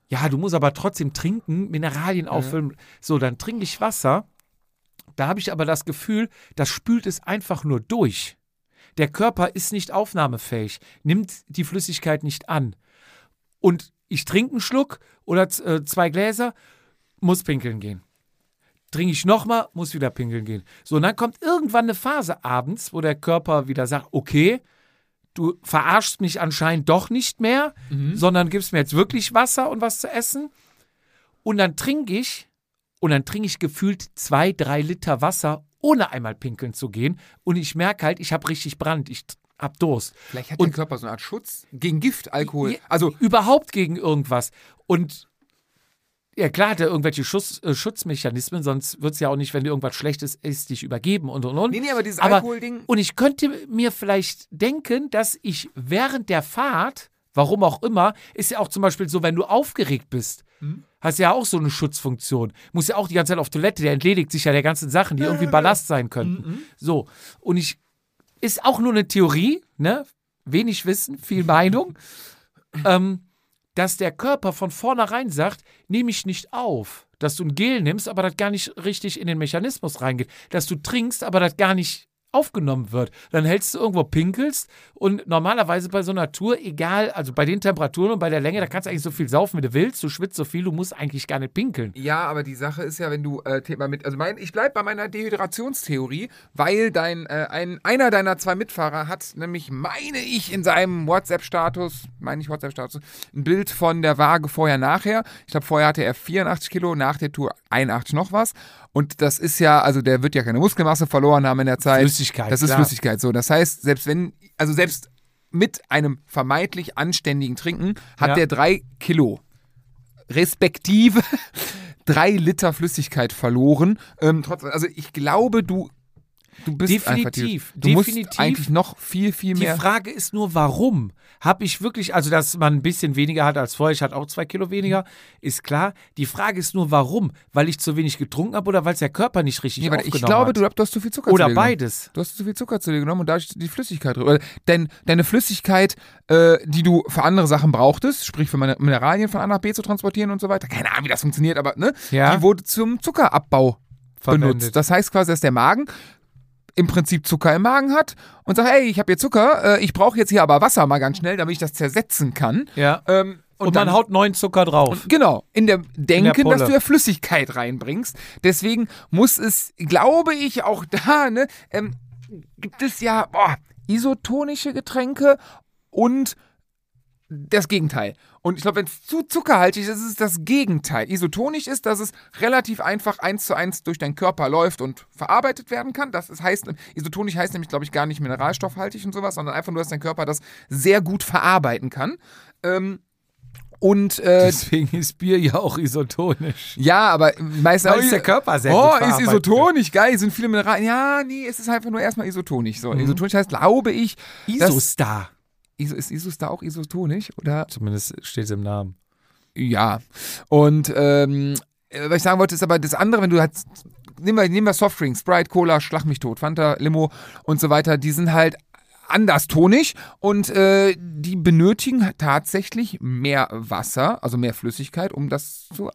ja, du musst aber trotzdem trinken, Mineralien auffüllen. So, dann trinke ich Wasser. Da habe ich aber das Gefühl, das spült es einfach nur durch. Der Körper ist nicht aufnahmefähig, nimmt die Flüssigkeit nicht an. Und ich trinke einen Schluck oder äh, zwei Gläser, muss pinkeln gehen. Trinke ich nochmal, muss wieder pinkeln gehen. So, und dann kommt irgendwann eine Phase abends, wo der Körper wieder sagt, okay, du verarschst mich anscheinend doch nicht mehr, sondern gibst mir jetzt wirklich Wasser und was zu essen. Und dann trinke ich, und dann trinke ich gefühlt zwei, drei Liter Wasser, ohne einmal pinkeln zu gehen. Und ich merke halt, ich habe richtig Brand, ich hab Durst. Vielleicht hat Und- der Körper so eine Art Schutz gegen Gift, Alkohol. Also, überhaupt gegen irgendwas. Und ja, klar hat er irgendwelche Schuss, äh, Schutzmechanismen, sonst wird es ja auch nicht, wenn du irgendwas Schlechtes isst, dich übergeben und und und. nee, nee, aber dieses Alkoholding. Und ich könnte mir vielleicht denken, dass ich während der Fahrt, warum auch immer, ist ja auch zum Beispiel so, wenn du aufgeregt bist, hast ja auch so eine Schutzfunktion. Muss ja auch die ganze Zeit auf Toilette, der entledigt sich ja der ganzen Sachen, die irgendwie Ballast sein könnten. So. Und ich ist auch nur eine Theorie, ne? Wenig Wissen, viel Meinung. ähm, dass der Körper von vornherein sagt, nehme ich nicht auf. Dass du ein Gel nimmst, aber das gar nicht richtig in den Mechanismus reingeht. Dass du trinkst, aber das gar nicht aufgenommen wird. Dann hältst du irgendwo pinkelst und normalerweise bei so einer Tour, egal, also bei den Temperaturen und bei der Länge, da kannst du eigentlich so viel saufen, wie du willst, du schwitzt so viel, du musst eigentlich gar nicht pinkeln. Ja, aber die Sache ist ja, wenn du äh, Thema mit, also mein, ich bleib bei meiner Dehydrationstheorie, weil dein, äh, ein, einer deiner zwei Mitfahrer hat nämlich, meine ich, in seinem WhatsApp-Status, meine ich WhatsApp-Status, ein Bild von der Waage vorher, nachher. Ich glaube, vorher hatte er 84 Kilo, nach der Tour 81 noch was. Und das ist ja, also der wird ja keine Muskelmasse verloren haben in der Zeit. Flüssigkeit, Das ist klar. Flüssigkeit. So, das heißt, selbst wenn, also selbst mit einem vermeintlich anständigen Trinken hat Ja. der drei Kilo respektive drei Liter Flüssigkeit verloren. Ähm, trotzdem, also ich glaube, du, du bist Definitiv, einfach, du musst definitiv. eigentlich noch viel, viel Die mehr. Frage ist nur, warum? Habe ich wirklich, also dass man ein bisschen weniger hat als vorher, ich hatte auch zwei Kilo weniger, ist klar. Die Frage ist nur, warum? Weil ich zu wenig getrunken habe oder weil es der Körper nicht richtig Nee, warte, ich aufgenommen glaube, hat? du, du hast zu viel Zucker oder zu dir genommen. beides. Du hast zu viel Zucker zu dir genommen und da ist die Flüssigkeit drüber. Denn deine Flüssigkeit, äh, die du für andere Sachen brauchtest, sprich für meine Mineralien von A nach B zu transportieren und so weiter, keine Ahnung, wie das funktioniert, aber ne, Ja. die wurde zum Zuckerabbau Verwendet. benutzt. Das heißt quasi, dass der Magen im Prinzip Zucker im Magen hat und sagt, hey, ich habe hier Zucker, äh, ich brauche jetzt hier aber Wasser mal ganz schnell, damit ich das zersetzen kann. Ja. Ähm, Und, dann man haut neuen Zucker drauf. Genau, in der Denken, Pulle. dass du ja Flüssigkeit reinbringst. Deswegen muss es, glaube ich, auch da, ne, ähm, gibt es ja boah, isotonische Getränke und das Gegenteil. Und ich glaube, wenn es zu zuckerhaltig ist, ist es das Gegenteil. Isotonisch ist, dass es relativ einfach eins zu eins durch deinen Körper läuft und verarbeitet werden kann. Das ist, heißt, isotonisch heißt nämlich, glaube ich, gar nicht mineralstoffhaltig und sowas, sondern einfach nur, dass dein Körper das sehr gut verarbeiten kann. Ähm, und äh, Deswegen ist Bier ja auch isotonisch. ja, aber meistens. Es der Körper sehr Oh, ist isotonisch, geil, sind viele Mineralien. Ja, nee, es ist einfach nur erstmal isotonisch. So, isotonisch heißt, glaube ich, Isostar. Ist Isostar auch isotonisch? Oder? Zumindest steht es im Namen. Ja. Und ähm, äh, was ich sagen wollte, ist aber das andere, wenn du halt. Nehmen wir, nehmen wir Softdrinks, Sprite, Cola, Schlag mich tot, Fanta, Limo und so weiter, die sind halt anders tonig und äh, die benötigen tatsächlich mehr Wasser, also mehr Flüssigkeit, um das zu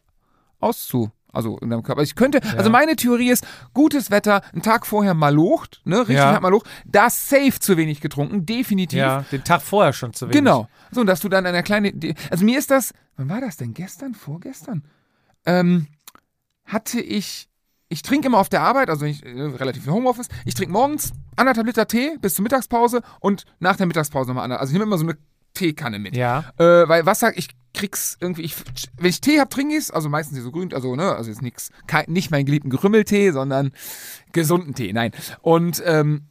auszu. Also in deinem Körper. Ich könnte, also meine Theorie ist, gutes Wetter, einen Tag vorher malocht, ne, richtig Ja. hart malocht, da safe zu wenig getrunken, definitiv. Ja, den Tag vorher schon zu wenig. Genau. So, und dass du dann eine kleine. Also mir ist das. Wann war das denn? Gestern? Vorgestern? Ähm, hatte ich. Ich trinke immer auf der Arbeit, also ich, äh, relativ viel Homeoffice. Ich trinke morgens anderthalb Liter Tee bis zur Mittagspause und nach der Mittagspause nochmal anderthalb. Also ich nehme immer so eine Teekanne mit. Ja. Äh, weil Wasser, ich krieg's irgendwie, ich, wenn ich Tee hab, trinke ich's, also meistens so grün, also ne, also jetzt nix, kein, nicht meinen geliebten Gerümmeltee, sondern gesunden Tee, nein. Und ähm,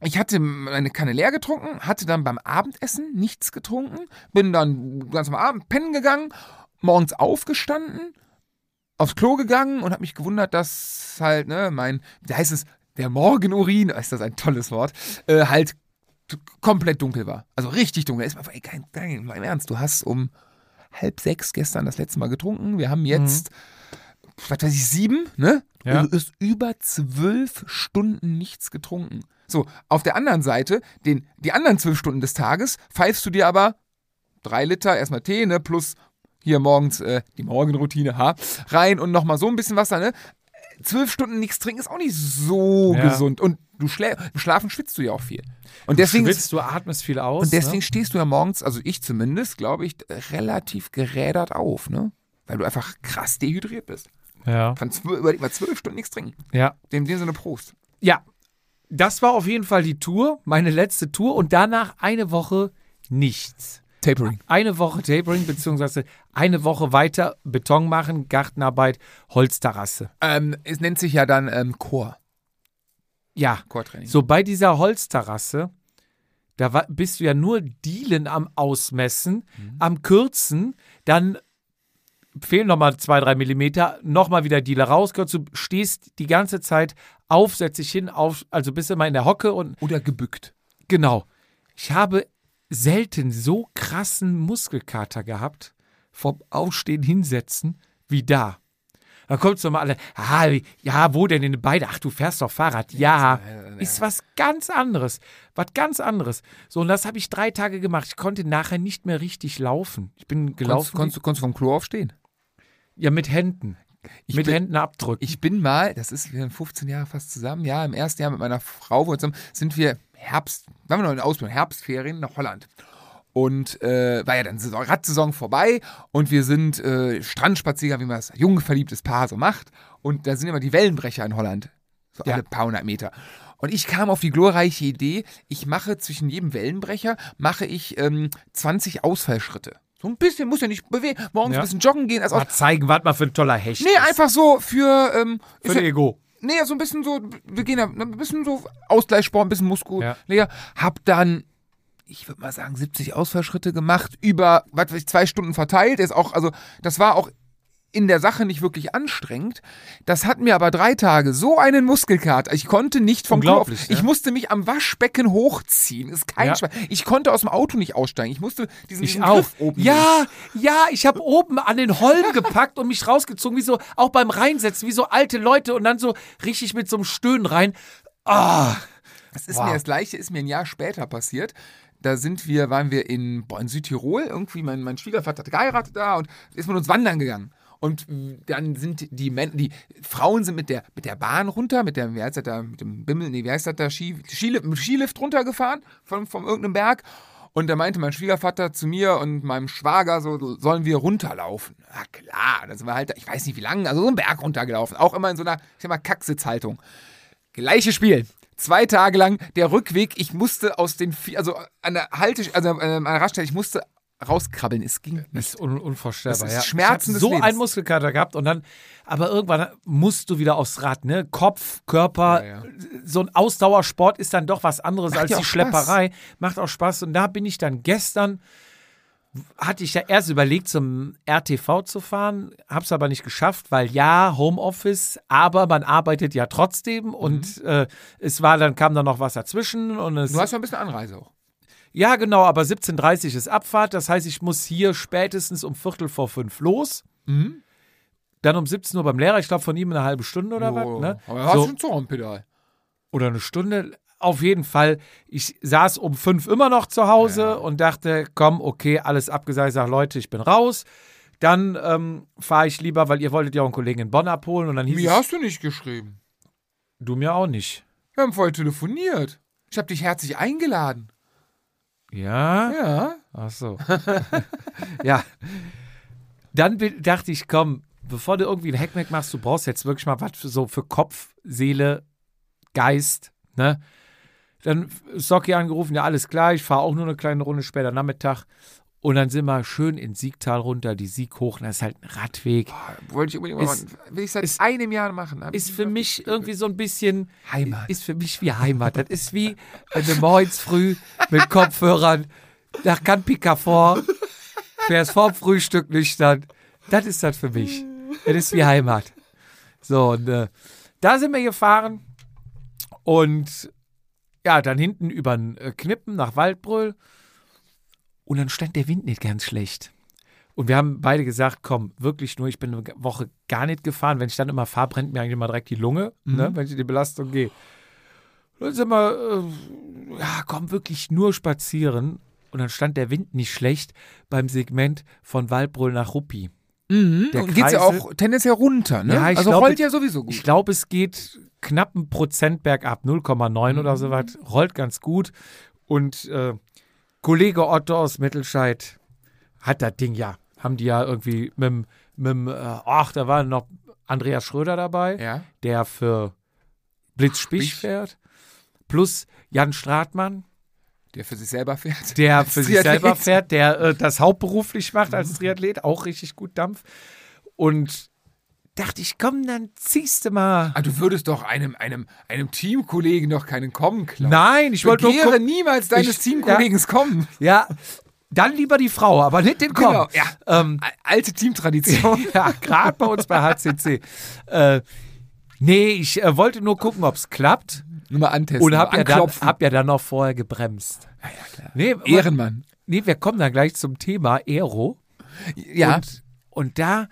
ich hatte meine Kanne leer getrunken, hatte dann beim Abendessen nichts getrunken, bin dann ganz am Abend pennen gegangen, morgens aufgestanden, aufs Klo gegangen und habe mich gewundert, dass halt, ne, mein, wie heißt es, der Morgenurin, ist das ein tolles Wort, äh, halt komplett dunkel war. Also richtig dunkel. Ist mal, ey, kein, kein, im Ernst, du hast um halb sechs gestern das letzte Mal getrunken. Wir haben jetzt, was weiß ich, sieben, ne? Ja. Du hast über zwölf Stunden nichts getrunken. So, auf der anderen Seite, den, die anderen zwölf Stunden des Tages, pfeifst du dir aber drei Liter, erstmal Tee, ne, plus hier morgens äh, die Morgenroutine, ha, rein und nochmal so ein bisschen Wasser, ne? Zwölf Stunden nichts trinken ist auch nicht so Ja. gesund. Und du schlä im Schlafen schwitzt du ja auch viel. Und deswegen, Schwitzt, du atmest viel aus. und deswegen ne? stehst du ja morgens, also ich zumindest, glaube ich, relativ gerädert auf, ne? Weil du einfach krass dehydriert bist. Ja. Kann zwölf, überleg mal zwölf Stunden nichts trinken. Ja. In dem Sinne Prost. Ja. Das war auf jeden Fall die Tour, meine letzte Tour und danach eine Woche nichts. Tapering. Eine Woche Tapering, beziehungsweise eine Woche weiter Beton machen, Gartenarbeit, Holzterrasse. Ähm, es nennt sich ja dann ähm, Core. Ja, Core-Training. so bei dieser Holzterrasse, da war, bist du ja nur Dielen am Ausmessen, am Kürzen, dann fehlen nochmal zwei, drei Millimeter, nochmal wieder Diele raus, du stehst die ganze Zeit auf, setz dich hin, auf, also bist immer in der Hocke und Oder gebückt. Genau. Ich habe selten so krassen Muskelkater gehabt vom Aufstehen, Hinsetzen wie da. Dann kommt so mal alle, ah, ja, wo denn in beide? Ach, du fährst doch Fahrrad. Ja, ist was ganz anderes. Was ganz anderes. So, und das habe ich drei Tage gemacht. Ich konnte nachher nicht mehr richtig laufen. Ich bin gelaufen. Konntest, konntest, du- vom Klo aufstehen? ja, mit Händen. Ich mit bin- Händen abdrücken. Ich bin mal, das ist, wir sind 15 Jahre fast zusammen, ja, im ersten Jahr mit meiner Frau zusammen, sind wir Herbst, waren wir noch in Ausbildung, Herbstferien nach Holland. Und äh, war ja dann Saison, Radsaison vorbei und wir sind äh, Strandspazierer, wie man das jung verliebtes Paar so macht. Und da sind immer die Wellenbrecher in Holland. So Ja. alle paar hundert Meter. Und ich kam auf die glorreiche Idee, ich mache zwischen jedem Wellenbrecher, mache ich ähm, 20 Ausfallschritte. So ein bisschen, muss ja nicht bewegen, morgens Ja. ein bisschen joggen gehen. Also mal zeigen, was mal für ein toller Hecht nee, ist. einfach so für, ähm, Für Ego. Nee, so ein bisschen so, wir gehen da ein bisschen so Ausgleichssport, ein bisschen muskulär. Ja. Hab dann, ich würde mal sagen, 70 Ausfallschritte gemacht, über, was weiß ich, zwei Stunden verteilt. Ist auch, also, das war auch in der Sache nicht wirklich anstrengend. Das hat mir aber drei Tage so einen Muskelkater. Ich konnte nicht vom Klo auf, Ich ne? musste mich am Waschbecken hochziehen. Ist kein Ja. Spaß. Ich konnte aus dem Auto nicht aussteigen. Ich musste diesen, Ich diesen. Griff oben. Ja, ja, ich habe oben an den Holm gepackt und mich rausgezogen, wie so, auch beim Reinsetzen, wie so alte Leute und dann so richtig mit so einem Stöhnen rein. Ah, Das ist Wow. mir das gleiche, ist mir ein Jahr später passiert. Da sind wir, waren wir in, boah, in Südtirol, irgendwie, mein, mein Schwiegervater hat geheiratet da und ist mit uns wandern gegangen. Und dann sind die Män die Frauen sind mit der, mit der Bahn runter, mit der, wie heißt das da, mit dem Bimmel, nee, wie heißt das da, Ski, Skilift, Skilift runtergefahren von, von irgendeinem Berg. Und da meinte mein Schwiegervater zu mir und meinem Schwager, so sollen wir runterlaufen. Na klar, da sind wir halt, ich weiß nicht wie lange, also so einen Berg runtergelaufen. Auch immer in so einer, ich sag mal, Kacksitzhaltung. Gleiche Spiel. Zwei Tage lang der Rückweg. Ich musste aus den, also an der Halte, also äh, an der Raststelle, ich musste rauskrabbeln. Es ging das nicht. ist un unvorstellbar. Das ist ja. Schmerzen ich des so Lebens. einen Muskelkater gehabt und dann, aber irgendwann musst du wieder aufs Rad, ne? Kopf, Körper, Ja, ja. so ein Ausdauersport ist dann doch was anderes Macht als die Schlepperei. Macht auch Spaß. Und da bin ich dann gestern, hatte ich ja erst überlegt, zum RTV zu fahren, hab's aber nicht geschafft, weil ja, Homeoffice, aber man arbeitet ja trotzdem und äh, es war, dann kam da noch was dazwischen und es Du hast ja ein bisschen Anreise auch. Ja, genau, aber 17.30 Uhr ist Abfahrt. Das heißt, ich muss hier spätestens um Viertel vor fünf los. Mhm. Dann um 17 Uhr beim Lehrer, ich glaube von ihm eine halbe Stunde oder Oh, was. Ne? Aber hast So, schon so ein Pedal. oder eine Stunde. Auf jeden Fall, ich saß um fünf immer noch zu Hause Ja. und dachte, komm, okay, alles abgesagt. Ich sage, Leute, ich bin raus. Dann ähm, fahre ich lieber, weil ihr wolltet ja auch einen Kollegen in Bonn abholen. Und dann hieß Mir es, hast du nicht geschrieben. du mir auch nicht. Wir haben vorher telefoniert. Ich habe dich herzlich eingeladen. Ja? Ja. Ach so. ja. Dann dachte ich, komm, bevor du irgendwie ein Hackmack machst, du brauchst jetzt wirklich mal was für so für Kopf, Seele, Geist, ne? Dann Socki angerufen, ja, alles klar, ich fahre auch nur eine kleine Runde später Nachmittag. Und dann sind wir schön in Siegtal runter, die Sieg hoch. Und das ist halt ein Radweg. Boah, Wollte ich unbedingt Ist- mal machen. Will ich seit ist- einem Jahr machen. Hab Ist für mich irgendwie so ein bisschen Heimat. Ist für mich wie Heimat. Das ist wie, wenn du morgens früh mit Kopfhörern nach Canpica vor, fährst vorm Frühstück nüchtern. Das ist das für mich. Das ist wie Heimat. So, und äh, da sind wir gefahren und ja, dann hinten über den äh, Knippen nach Waldbröl und dann stand der Wind nicht ganz schlecht. Und wir haben beide gesagt, komm, wirklich nur, ich bin eine Woche gar nicht gefahren. Wenn ich dann immer fahre, brennt mir eigentlich immer direkt die Lunge, ne, wenn ich in die Belastung gehe. Dann sind wir, äh, ja, komm, wirklich nur spazieren. Und dann stand der Wind nicht schlecht beim Segment von Waldbröl nach Ruppi. Mhm. Der Und geht's ja auch tendenziell runter, ne? Ja, ich also glaube- rollt ja sowieso gut. Ich glaube, es geht knapp ein Prozent bergab, 0,9 oder so was. Rollt ganz gut. Und äh, Kollege Otto aus Mittelscheid hat das Ding ja. Haben die ja irgendwie mit dem, äh, ach, da war noch Andreas Schröder dabei, ja. der für Blitzspich Spich. fährt. Plus Jan Stratmann, Der für sich selber fährt. der für sich selber fährt, der äh, das hauptberuflich macht als Triathlet, auch richtig gut Dampf. Und dachte ich, komm, dann ziehst du mal. Ah, du würdest doch einem, einem, einem Teamkollegen doch keinen Kommen klauen. Nein, ich wollte nur niemals deines Ich- Teamkollegen Kommen. Ja, dann lieber die Frau, aber nicht den Komm. Genau, ja. Ähm, Alte Teamtradition. ja, gerade bei uns bei HCC. Äh, nee, ich äh, wollte nur gucken, ob es klappt. Nur mal antesten. Und hab ja, dann, hab ja dann noch vorher gebremst. ja, ja, klar. Nee, Ehrenmann. nee, wir kommen dann gleich zum Thema Aero. Ja. Und, und da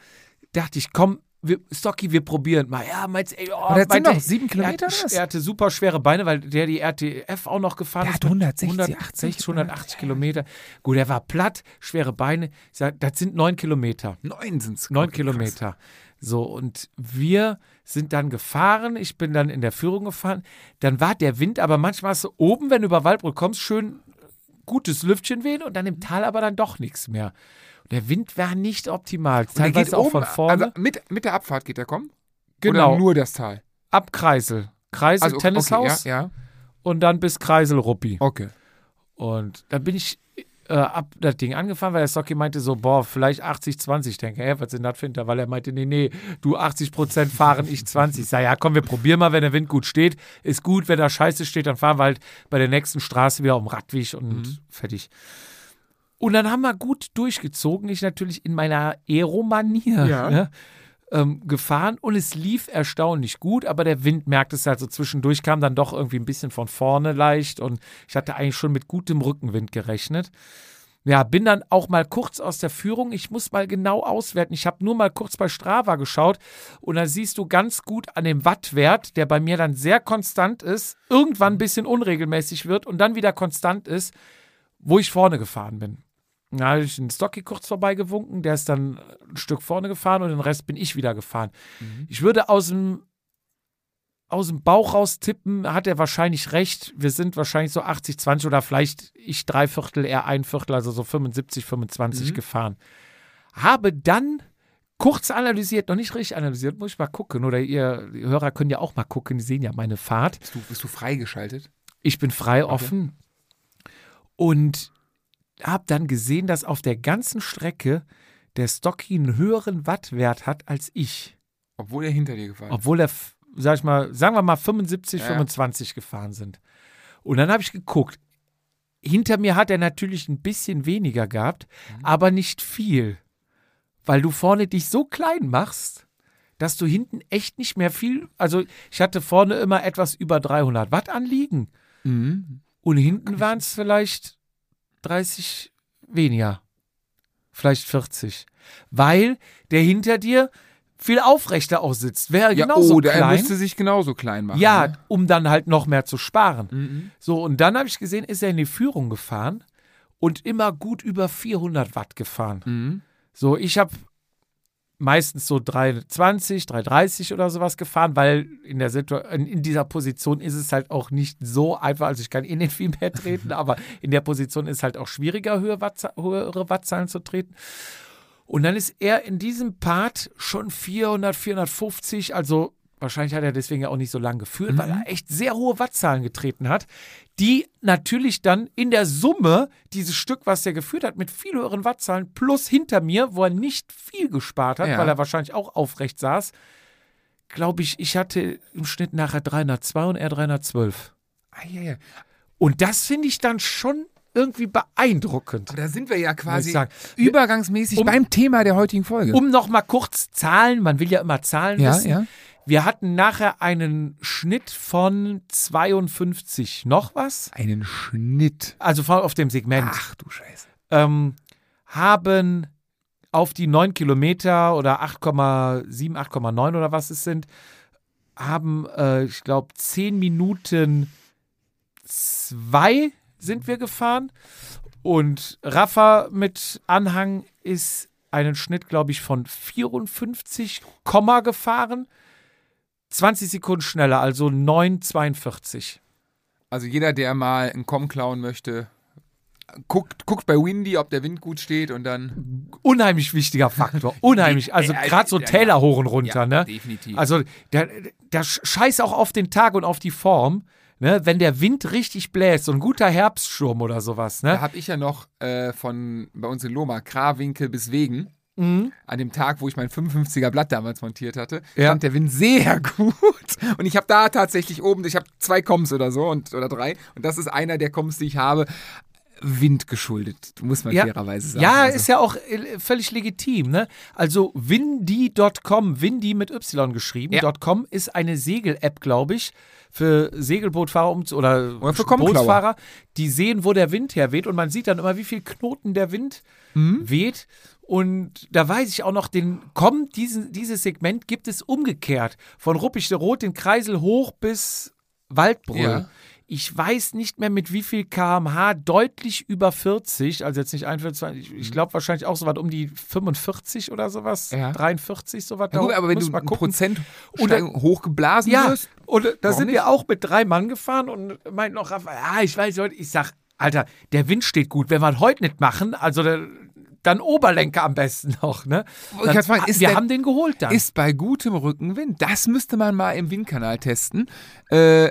dachte ich, komm, wir, Stocky, wir probieren mal. Ja, meinst du, oh, Aber das sind doch sieben Kilometer, Er, hat, er hatte super schwere Beine, weil der die RTF auch noch gefahren Der hat 160, 160, 80 180 Kilometer. Gut, er war platt, schwere Beine. Ich sag, das sind neun Kilometer. Neun sind's. Neun Okay, krass. Kilometer. So, und wir sind dann gefahren. Ich bin dann in der Führung gefahren. Dann war der Wind, aber manchmal hast du oben, wenn du über Waldbrück kommst, schön gutes Lüftchen wehen und dann im Tal aber dann doch nichts mehr. Der Wind war nicht optimal. Der geht Teilweise auch oben, von vorne. Also mit, mit der Abfahrt geht der kommen? genau, Oder nur das Tal? ab Kreisel. Kreisel, Also, okay, Tennishaus ja, ja. und dann bis Kreisel Ruppi. Okay. Und dann bin ich äh, ab das Ding angefahren, weil der Stocky meinte so, boah, vielleicht 80, 20. Ich denke, hä, was sind das für Intervall? Er meinte, nee, nee, du 80 Prozent fahren, ich 20. Ich sage, ja, komm, wir probieren mal, wenn der Wind gut steht. Ist gut, wenn da Scheiße steht, dann fahren wir halt bei der nächsten Straße wieder um Radweg und fertig. Und dann haben wir gut durchgezogen. Ich natürlich in meiner Aero-Manier Ja. ne, ähm, gefahren und es lief erstaunlich gut, aber der Wind merkt es halt so zwischendurch, kam dann doch irgendwie ein bisschen von vorne leicht und ich hatte eigentlich schon mit gutem Rückenwind gerechnet. Ja, bin dann auch mal kurz aus der Führung. Ich muss mal genau auswerten. Ich habe nur mal kurz bei Strava geschaut und da siehst du ganz gut an dem Wattwert, der bei mir dann sehr konstant ist, irgendwann ein bisschen unregelmäßig wird und dann wieder konstant ist, wo ich vorne gefahren bin. Da habe ich den Stocky kurz vorbeigewunken, der ist dann ein Stück vorne gefahren und den Rest bin ich wieder gefahren. Ich würde aus dem, aus dem Bauch raus tippen, hat er wahrscheinlich recht. Wir sind wahrscheinlich so 80, 20 oder vielleicht ich drei Viertel, er ein Viertel, also so 75, 25 gefahren. Habe dann kurz analysiert, noch nicht richtig analysiert, muss ich mal gucken. Oder ihr die Hörer können ja auch mal gucken, die sehen ja meine Fahrt. Bist du, bist du freigeschaltet? Ich bin frei offen und habe dann gesehen, dass auf der ganzen Strecke der Stocky einen höheren Wattwert hat als ich. Obwohl er hinter dir gefahren ist. Obwohl er, sag ich mal, sagen wir mal 75, Ja. 25 gefahren sind. Und dann habe ich geguckt. Hinter mir hat er natürlich ein bisschen weniger gehabt, Mhm. aber nicht viel. Weil du vorne dich so klein machst, dass du hinten echt nicht mehr viel. Also, ich hatte vorne immer etwas über 300 Watt anliegen. Mhm. Und hinten waren es vielleicht 30 weniger. Vielleicht 40. Weil der hinter dir viel aufrechter aussitzt. Wäre Ja, genauso oder er klein. müsste sich genauso klein machen. ja, ne? um dann halt noch mehr zu sparen. Mhm. So, und dann habe ich gesehen, ist er in die Führung gefahren und immer gut über 400 Watt gefahren. Mhm. So, ich habe meistens so 320, 330 oder sowas gefahren, weil in, der Situ in, dieser Position ist es halt auch nicht so einfach. Also ich kann eh nicht viel mehr treten, aber in der Position ist es halt auch schwieriger, höhere, Wattza höhere Wattzahlen zu treten. Und dann ist er in diesem Part schon 400, 450, also wahrscheinlich hat er deswegen ja auch nicht so lange geführt, weil er echt sehr hohe Wattzahlen getreten hat, die natürlich dann in der Summe dieses Stück, was er geführt hat, mit viel höheren Wattzahlen plus hinter mir, wo er nicht viel gespart hat, Ja. weil er wahrscheinlich auch aufrecht saß, glaube ich, ich hatte im Schnitt nachher 302 und er 312. Ah, ja, ja. Und das finde ich dann schon irgendwie beeindruckend. Aber da sind wir ja quasi übergangsmäßig Um- beim Thema der heutigen Folge. Um noch mal kurz Zahlen, man will ja immer Zahlen ja, wissen. ja. Wir hatten nachher einen Schnitt von 52 noch was, Einen Schnitt. also von, auf dem Segment. Ach du Scheiße. Ähm, haben auf die 9 Kilometer oder 8,7, 8,9 oder was es sind, haben, äh, ich glaube, 10 Minuten 2 sind wir gefahren. Und Rafa mit Anhang ist einen Schnitt, glaube ich, von 54, Komma gefahren. 20 Sekunden schneller, also 9,42. Also jeder, der mal einen Com klauen möchte, guckt, guckt bei Windy, ob der Wind gut steht und dann. Unheimlich wichtiger Faktor. Unheimlich. Also gerade so Täler hoch und runter, ja, ne? definitiv. Also der, der scheiß auch auf den Tag und auf die Form, ne? Wenn der Wind richtig bläst, so ein guter Herbststurm oder sowas, Da ne? habe ich ja noch äh, von bei uns in Loma, Krawinkel bis Wegen, Mhm. an dem Tag, wo ich mein 55er Blatt damals montiert hatte, Ja. stand der Wind sehr gut. Und ich habe da tatsächlich oben, ich habe zwei Coms oder so und, oder drei. Und das ist einer der Coms, die ich habe. Wind geschuldet, muss man Ja. fairerweise sagen. Ja, Also, ist ja auch äh, völlig legitim, ne? Also windy.com, windy mit Y geschrieben, Ja. .com ist eine Segel-App, glaube ich, für Segelbootfahrer um, oder, Oder für. Bootsfahrer, die sehen, wo der Wind herweht und man sieht dann immer, wie viel Knoten der Wind Mhm. weht Und da weiß ich auch noch, den kommt diesen, dieses Segment gibt es umgekehrt. Von Ruppig de Rot den Kreisel hoch bis Waldbrüll. Ja. Ich weiß nicht mehr mit wie viel kmh, deutlich über 40, also jetzt nicht 41, ich, glaube wahrscheinlich auch so was um die 45 oder sowas, Ja. 43 sowas. Ja, gut, aber wenn du mal gucken. Prozent hochgeblasen Ja, wirst, und da sind nicht? wir auch mit drei Mann gefahren und meint noch Rafa, ja, ich weiß heute, ich sag, Alter, der Wind steht gut, wenn wir heute nicht machen, also der, dann Oberlenker am besten noch, ne? Dann, fragen, wir der- haben den geholt dann. ist bei gutem Rückenwind. Das müsste man mal im Windkanal testen. Äh,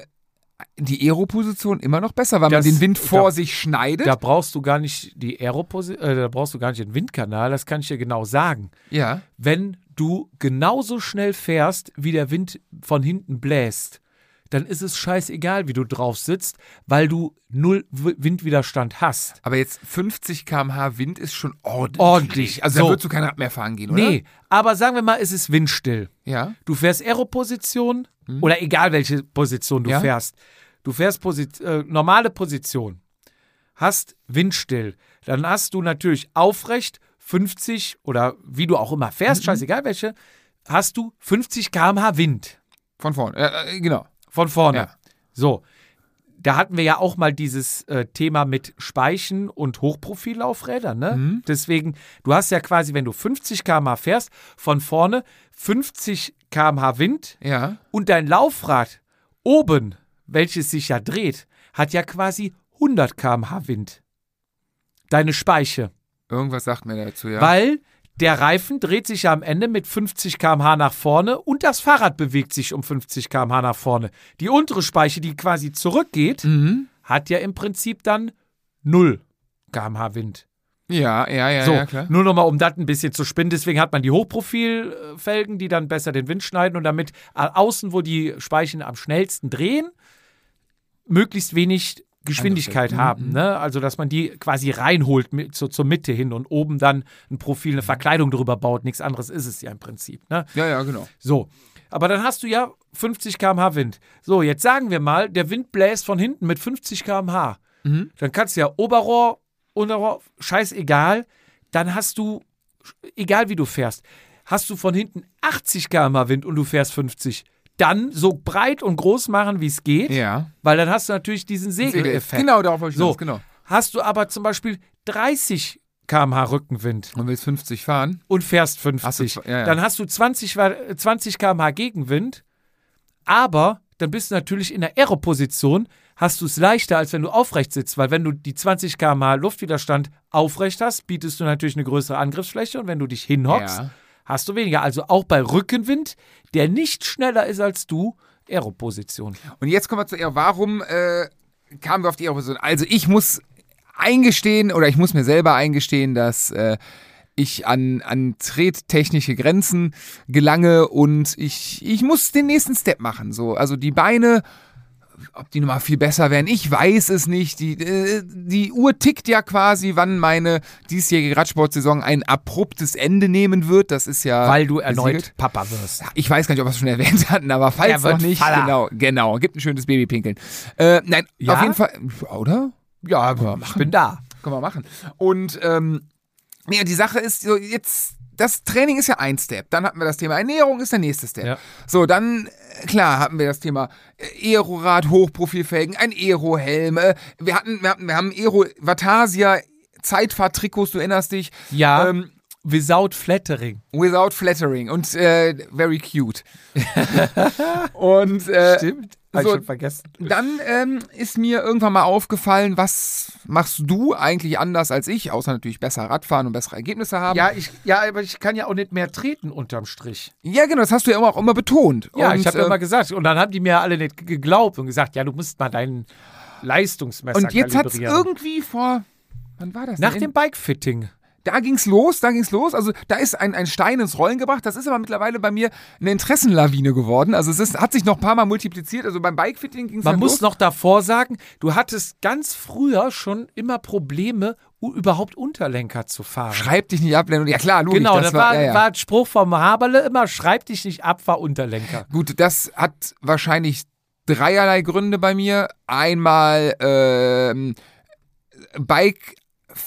die Aeroposition immer noch besser, weil Das- man den Wind vor da- sich schneidet. da brauchst du gar nicht die Aeroposition, äh, da brauchst du gar nicht den Windkanal, das kann ich dir genau sagen. ja. Wenn du genauso schnell fährst, wie der Wind von hinten bläst, dann ist es scheißegal, wie du drauf sitzt, weil du null Windwiderstand hast. Aber jetzt 50 km/h Wind ist schon ordentlich. Ordentlich. Also So. da würdest du kein Rad mehr fahren gehen, oder? Nee, aber sagen wir mal, es ist windstill. Ja. Du fährst Aeroposition oder egal welche Position du. Ja. fährst. Du fährst Posit äh, normale Position, hast windstill. Dann hast du natürlich aufrecht 50 oder wie du auch immer fährst, Mhm. scheißegal welche, hast du 50 km/h Wind Von vorne. Äh, äh, genau. Von vorne. Ja. So. Da hatten wir ja auch mal dieses äh, Thema mit Speichen und Hochprofillaufrädern. Ne? Mhm. Deswegen, du hast ja quasi, wenn du 50 km/h fährst, von vorne 50 km/h Wind Ja. und dein Laufrad oben, welches sich ja dreht, hat ja quasi 100 km/h Wind. Deine Speiche. Irgendwas sagt mir dazu, ja. Weil der Reifen dreht sich ja am Ende mit 50 km/h nach vorne und das Fahrrad bewegt sich um 50 km/h nach vorne. Die untere Speiche, die quasi zurückgeht, mhm. hat ja im Prinzip dann 0 km/h Wind. Ja, ja, ja, so, ja, klar. nur nochmal, um das ein bisschen zu spinnen. Deswegen hat man die Hochprofilfelgen, die dann besser den Wind schneiden und damit äh, außen, wo die Speichen am schnellsten drehen, möglichst wenig Geschwindigkeit Mhm, haben. Ne? Also, dass man die quasi reinholt mit, zur, zur Mitte hin und oben dann ein Profil, eine Verkleidung drüber baut. Nichts anderes ist es ja im Prinzip. Ne? Ja, ja, genau. So. Aber dann hast du ja 50 km/h Wind. So, jetzt sagen wir mal, der Wind bläst von hinten mit 50 km/h. Mhm. Dann kannst du ja Oberrohr, Unterrohr, scheißegal. Dann hast du, egal wie du fährst, hast du von hinten 80 km/h Wind und du fährst 50. Dann so breit und groß machen, wie es geht, Ja. weil dann hast du natürlich diesen Segeleffekt. Genau, darauf wollte ich So. hinaus, genau. Hast du aber zum Beispiel 30 km/h Rückenwind Und willst 50 fahren? und fährst 50. Hast du ja, ja. Dann hast du 20, wa- 20 km/h Gegenwind, aber dann bist du natürlich in der Aeroposition, hast du es leichter, als wenn du aufrecht sitzt, weil wenn du die 20 km/h Luftwiderstand aufrecht hast, bietest du natürlich eine größere Angriffsfläche und wenn du dich hinhockst, Ja. Hast du weniger. Also auch bei Rückenwind, der nicht schneller ist als du, Aeroposition. Und jetzt kommen wir zu ihr. Warum äh, kamen wir auf die Aeroposition? Also ich muss eingestehen oder ich muss mir selber eingestehen, dass äh, ich an, an trettechnische Grenzen gelange und ich, ich muss den nächsten Step machen. So, also die Beine, ob die nochmal viel besser werden, ich weiß es nicht. Die, äh, die Uhr tickt ja quasi, wann meine diesjährige Radsportsaison ein abruptes Ende nehmen wird. Das ist ja. Weil du erneut besiegelt. Papa wirst. Ich weiß gar nicht, ob wir es schon erwähnt hatten, aber Er falls noch nicht, Vater. genau, genau, gibt ein schönes Babypinkeln. Äh, nein, Ja? auf jeden Fall, oder? Ja, aber ich bin da. Können wir machen. Und ähm, nee, die Sache ist so jetzt. Das Training ist ja ein Step. Dann hatten wir das Thema Ernährung, ist der nächste Step. Ja. So, dann, klar, hatten wir das Thema äh, Aerorad, Hochprofilfelgen, ein Aerohelm. äh, Wir hatten, wir hatten, wir haben Aero Vatasia Zeitfahrtrikots, du erinnerst dich. Ja, Ähm, without flattering. Without flattering und äh, very cute. und äh, Stimmt. Hab so- ich schon vergessen. dann ähm, ist mir irgendwann mal aufgefallen, was machst du eigentlich anders als ich, außer natürlich besser Radfahren und bessere Ergebnisse haben. Ja, ich, ja, aber ich kann ja auch nicht mehr treten unterm Strich. Ja, genau, das hast du ja immer auch immer betont. Ja, und, ich habe äh, immer gesagt. Und dann haben die mir alle nicht ge- geglaubt und gesagt, ja, du musst mal deinen Leistungsmesser und jetzt hat es irgendwie vor, wann war das? Nach denn? dem Bikefitting. Da ging's los, da ging's los. Also da ist ein, ein Stein ins Rollen gebracht. Das ist aber mittlerweile bei mir eine Interessenlawine geworden. Also es ist, hat sich noch ein paar Mal multipliziert. Also beim Bikefitting ging's Man muss los. noch davor sagen, du hattest ganz früher schon immer Probleme, überhaupt Unterlenker zu fahren. Schreib dich nicht ab, Lennon. Ja klar, logisch. genau, das das war, ja, ja. war ein Spruch vom Haberle immer, schreib dich nicht ab, war Unterlenker. Gut, das hat wahrscheinlich dreierlei Gründe bei mir. Einmal ähm, Bike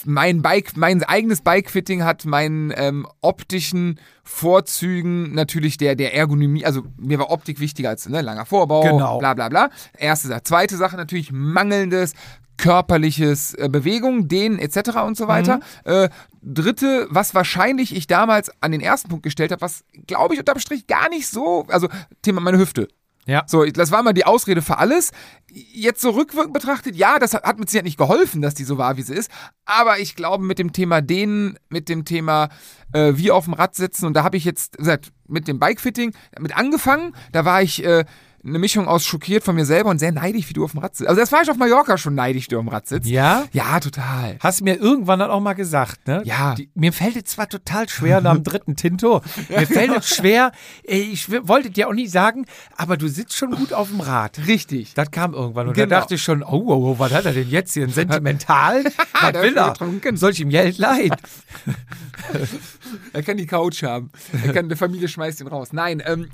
mein Bike, mein eigenes Bike-Fitting hat meinen ähm, optischen Vorzügen natürlich der, der Ergonomie, also mir war Optik wichtiger als ne, langer Vorbau, Genau. bla bla bla. Erste Sache. Zweite Sache natürlich mangelndes körperliches äh, Bewegung, Dehnen etc. und so weiter. Äh, dritte, was wahrscheinlich ich damals an den ersten Punkt gestellt habe, was glaube ich unterm Strich gar nicht so, also Thema meine Hüfte. Ja. So, das war mal die Ausrede für alles. Jetzt so rückwirkend betrachtet, ja, das hat, mit Sicherheit nicht geholfen, dass die so war, wie sie ist. Aber ich glaube, mit dem Thema Dehnen, mit dem Thema äh, wie auf dem Rad sitzen, und da habe ich jetzt, gesagt, mit dem Bikefitting mit angefangen. Da war ich äh, eine Mischung aus schockiert von mir selber und sehr neidisch, wie du auf dem Rad sitzt. Also das war ich auf Mallorca schon neidisch, wie du auf dem Rad sitzt. Ja? Ja, total. Hast du mir irgendwann dann auch mal gesagt, ne? Ja. Die, mir fällt es zwar total schwer nach dem dritten Tinto. Mir fällt es schwer, ich wollte dir auch nicht sagen, aber du sitzt schon gut auf dem Rad. Richtig. Das kam irgendwann und Genau. da dachte ich schon, oh, oh, oh, was hat er denn jetzt hier? Ein Sentimental? was will er? Soll ich ihm Geld leihen? Er kann die Couch haben. Er kann, die Familie schmeißt ihn raus. Nein, ähm,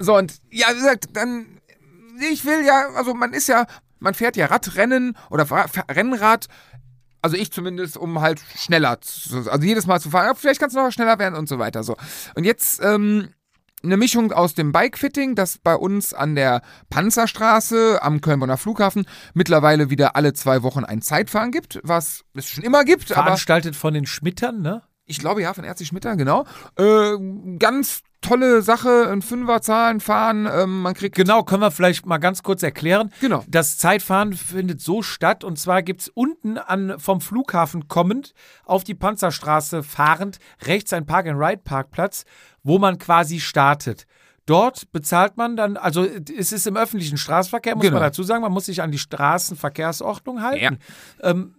so und ja, wie gesagt, dann, ich will ja, also man ist ja, man fährt ja Radrennen oder Rennrad, also ich zumindest, um halt schneller, zu, also jedes Mal zu fahren. Vielleicht kannst du noch schneller werden und so weiter. So. Und jetzt, ähm, eine Mischung aus dem Bikefitting, das bei uns an der Panzerstraße am Köln-Bonner Flughafen mittlerweile wieder alle zwei Wochen ein Zeitfahren gibt, was es schon immer gibt, Veranstaltet von den Schmittern, ne? Ich glaube ja, von Erzig Schmitter, genau. Äh, ganz tolle Sache, ein Fünferzahlen fahren, ähm, man kriegt. Genau, können wir vielleicht mal ganz kurz erklären. Genau. Das Zeitfahren findet so statt und zwar gibt es unten an, vom Flughafen kommend auf die Panzerstraße fahrend rechts ein Park-and-Ride-Parkplatz, wo man quasi startet. Dort bezahlt man dann, also es ist im öffentlichen Straßenverkehr, muss Genau. man dazu sagen, man muss sich an die Straßenverkehrsordnung halten. Ähm,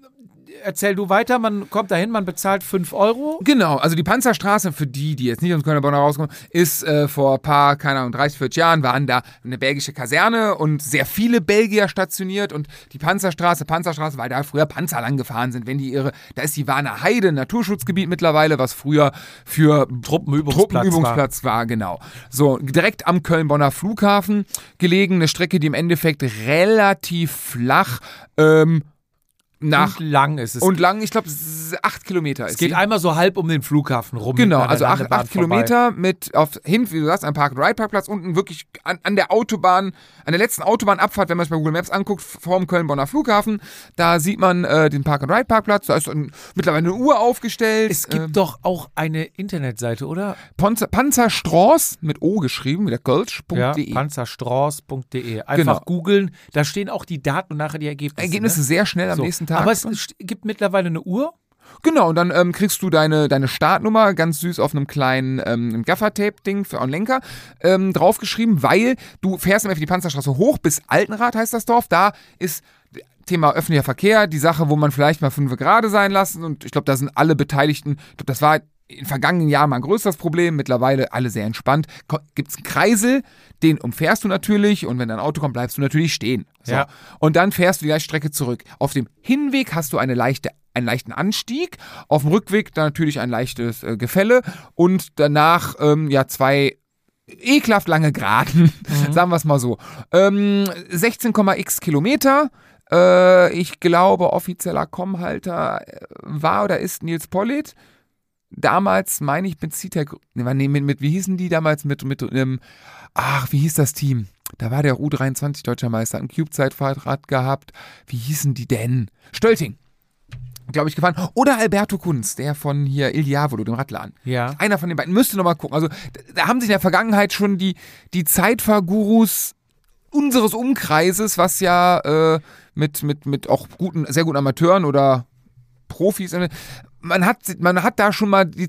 erzähl du weiter, man kommt dahin, man bezahlt 5 Euro. Genau, also die Panzerstraße, für die, die jetzt nicht aus Kölner Bonner rauskommen, ist äh, vor ein paar, keine Ahnung, 30, 40 Jahren, waren da eine belgische Kaserne und sehr viele Belgier stationiert und die Panzerstraße, Panzerstraße, weil da früher Panzer lang gefahren sind, wenn die ihre, da ist die Warner Heide, ein Naturschutzgebiet mittlerweile, was früher für Truppenübungsplatz Truppenübungsplatz war. genau. So, direkt am Köln-Bonner Flughafen gelegen, eine Strecke, die im Endeffekt relativ flach ähm, nach Und lang ist es. und lang, ich glaube, acht Kilometer ist es geht sie. einmal so halb um den Flughafen rum. Genau, also acht, acht. Kilometer mit auf hin, wie du sagst, ein Park-and-Ride-Parkplatz unten wirklich an, an der Autobahn, an der letzten Autobahnabfahrt, wenn man sich bei Google Maps anguckt, vorm Köln-Bonner Flughafen, da sieht man äh, den Park-and-Ride-Parkplatz, da ist ein, mittlerweile eine Uhr aufgestellt. Es gibt ähm, doch auch eine Internetseite, oder? Panzer, Panzerstraß mit O geschrieben, wieder Ja, kölsch.de. panzerstraß.de. Einfach Genau. googeln, da stehen auch die Daten und nachher die Ergebnisse. Ergebnisse ne? sehr schnell am So. nächsten Tag. Aber es gibt mittlerweile eine Uhr. Genau, und dann ähm, kriegst du deine, deine Startnummer ganz süß auf einem kleinen ähm, Gaffertape-Ding für einen Lenker ähm, draufgeschrieben, weil du fährst für die Panzerstraße hoch bis Altenrad heißt das Dorf. Da ist Thema öffentlicher Verkehr die Sache, wo man vielleicht mal fünf gerade sein lassen und ich glaube, da sind alle Beteiligten, ich glaube, das war in vergangenen Jahren mal ein größeres Problem, mittlerweile alle sehr entspannt. Gibt es einen Kreisel, den umfährst du natürlich und wenn dein Auto kommt, bleibst du natürlich stehen. So. Ja. Und dann fährst du die gleiche Strecke zurück. Auf dem Hinweg hast du eine leichte, einen leichten Anstieg, auf dem Rückweg dann natürlich ein leichtes äh, Gefälle und danach ähm, ja zwei ekelhaft lange Geraden, sagen wir es mal so. Ähm, 16,x Kilometer. Äh, ich glaube, offizieller Kommhalter äh, war oder ist Nils Pollitt. Damals meine ich mit CITEC, nee, mit, mit, wie hießen die damals mit, mit, ähm, ach, wie hieß das Team? Da war der U23 Deutscher Meister, ein Cube-Zeitfahrrad gehabt. Wie hießen die denn? Stölting, glaube ich, gefahren. Oder Alberto Kunz, der von hier Il Diavolo, dem Radladen. Ja. Einer von den beiden. Müsste noch mal gucken. Also, da, haben sich in der Vergangenheit schon die, die Zeitfahrgurus unseres Umkreises, was ja äh, mit, mit, mit auch guten, sehr guten Amateuren oder Profis, äh, man hat, man hat da schon mal die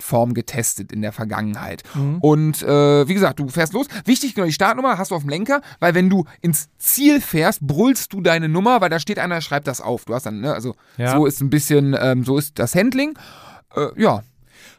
Zeitfahrform getestet in der Vergangenheit. Und äh, wie gesagt, du fährst los. Wichtig, genau, die Startnummer hast du auf dem Lenker, weil wenn du ins Ziel fährst, brüllst du deine Nummer, weil da steht einer, schreibt das auf. Du hast dann, ne, also Ja. so ist ein bisschen, ähm, so ist das Handling. Äh, ja,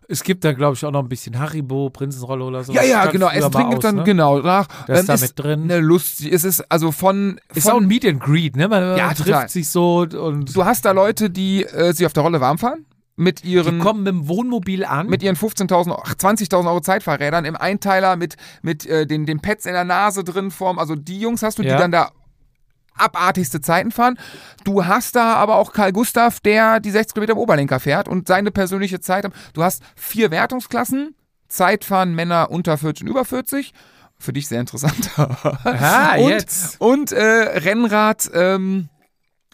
Es gibt da, glaube ich, auch noch ein bisschen Haribo, Prinzenrolle oder so. Ja, ja, genau. Essen trinken dann, ne? genau. Nach, Das ist da mit drin. Eine Lust, es ist also von. Ist von auch ein Meet and Greet, ne? Man, Ja, man total. trifft sich so und du hast da Leute, die äh, sich auf der Rolle warm fahren. Mit die ihren. kommen mit dem Wohnmobil an. mit ihren 15.000, ach, 20.000 Euro Zeitfahrrädern im Einteiler mit, mit äh, den, den Pads in der Nase drin vorm. Also die Jungs hast du, Ja. die dann da abartigste Zeiten fahren. Du hast da aber auch Karl Gustav, der die 60 Kilometer im Oberlenker fährt und seine persönliche Zeit. Du hast vier Wertungsklassen. Zeitfahren Männer unter 40 und über 40. Für dich sehr interessant. Ah, und, jetzt. Und äh, Rennrad, ähm,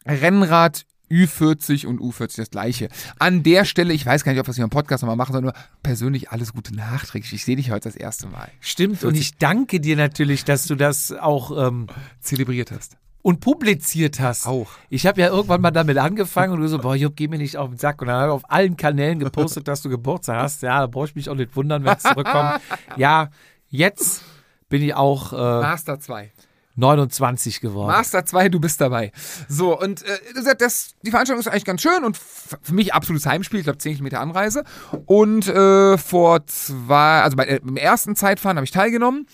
Rennrad Ü40 und U40 das gleiche. An der Stelle, ich weiß gar nicht, ob wir es hier im Podcast nochmal machen, sondern nur persönlich alles Gute nachträglich. Ich sehe dich heute das erste Mal. Stimmt. Und ich danke dir natürlich, dass du das auch ähm, Zelebriert hast. und publiziert hast. Auch. Ich habe ja irgendwann mal damit angefangen und du so, boah, Jupp, geh mir nicht auf den Sack. Und dann habe ich auf allen Kanälen gepostet, dass du Geburtstag hast. Ja, da brauche ich mich auch nicht wundern, wenn es zurückkommt. ja, jetzt bin ich auch äh, Master 2. 29 geworden. Master 2, du bist dabei. So, und äh, das, die Veranstaltung ist eigentlich ganz schön und für mich absolutes Heimspiel, ich glaube 10 Kilometer Anreise. Und äh, vor zwei, also bei, äh, beim ersten Zeitfahren habe ich teilgenommen,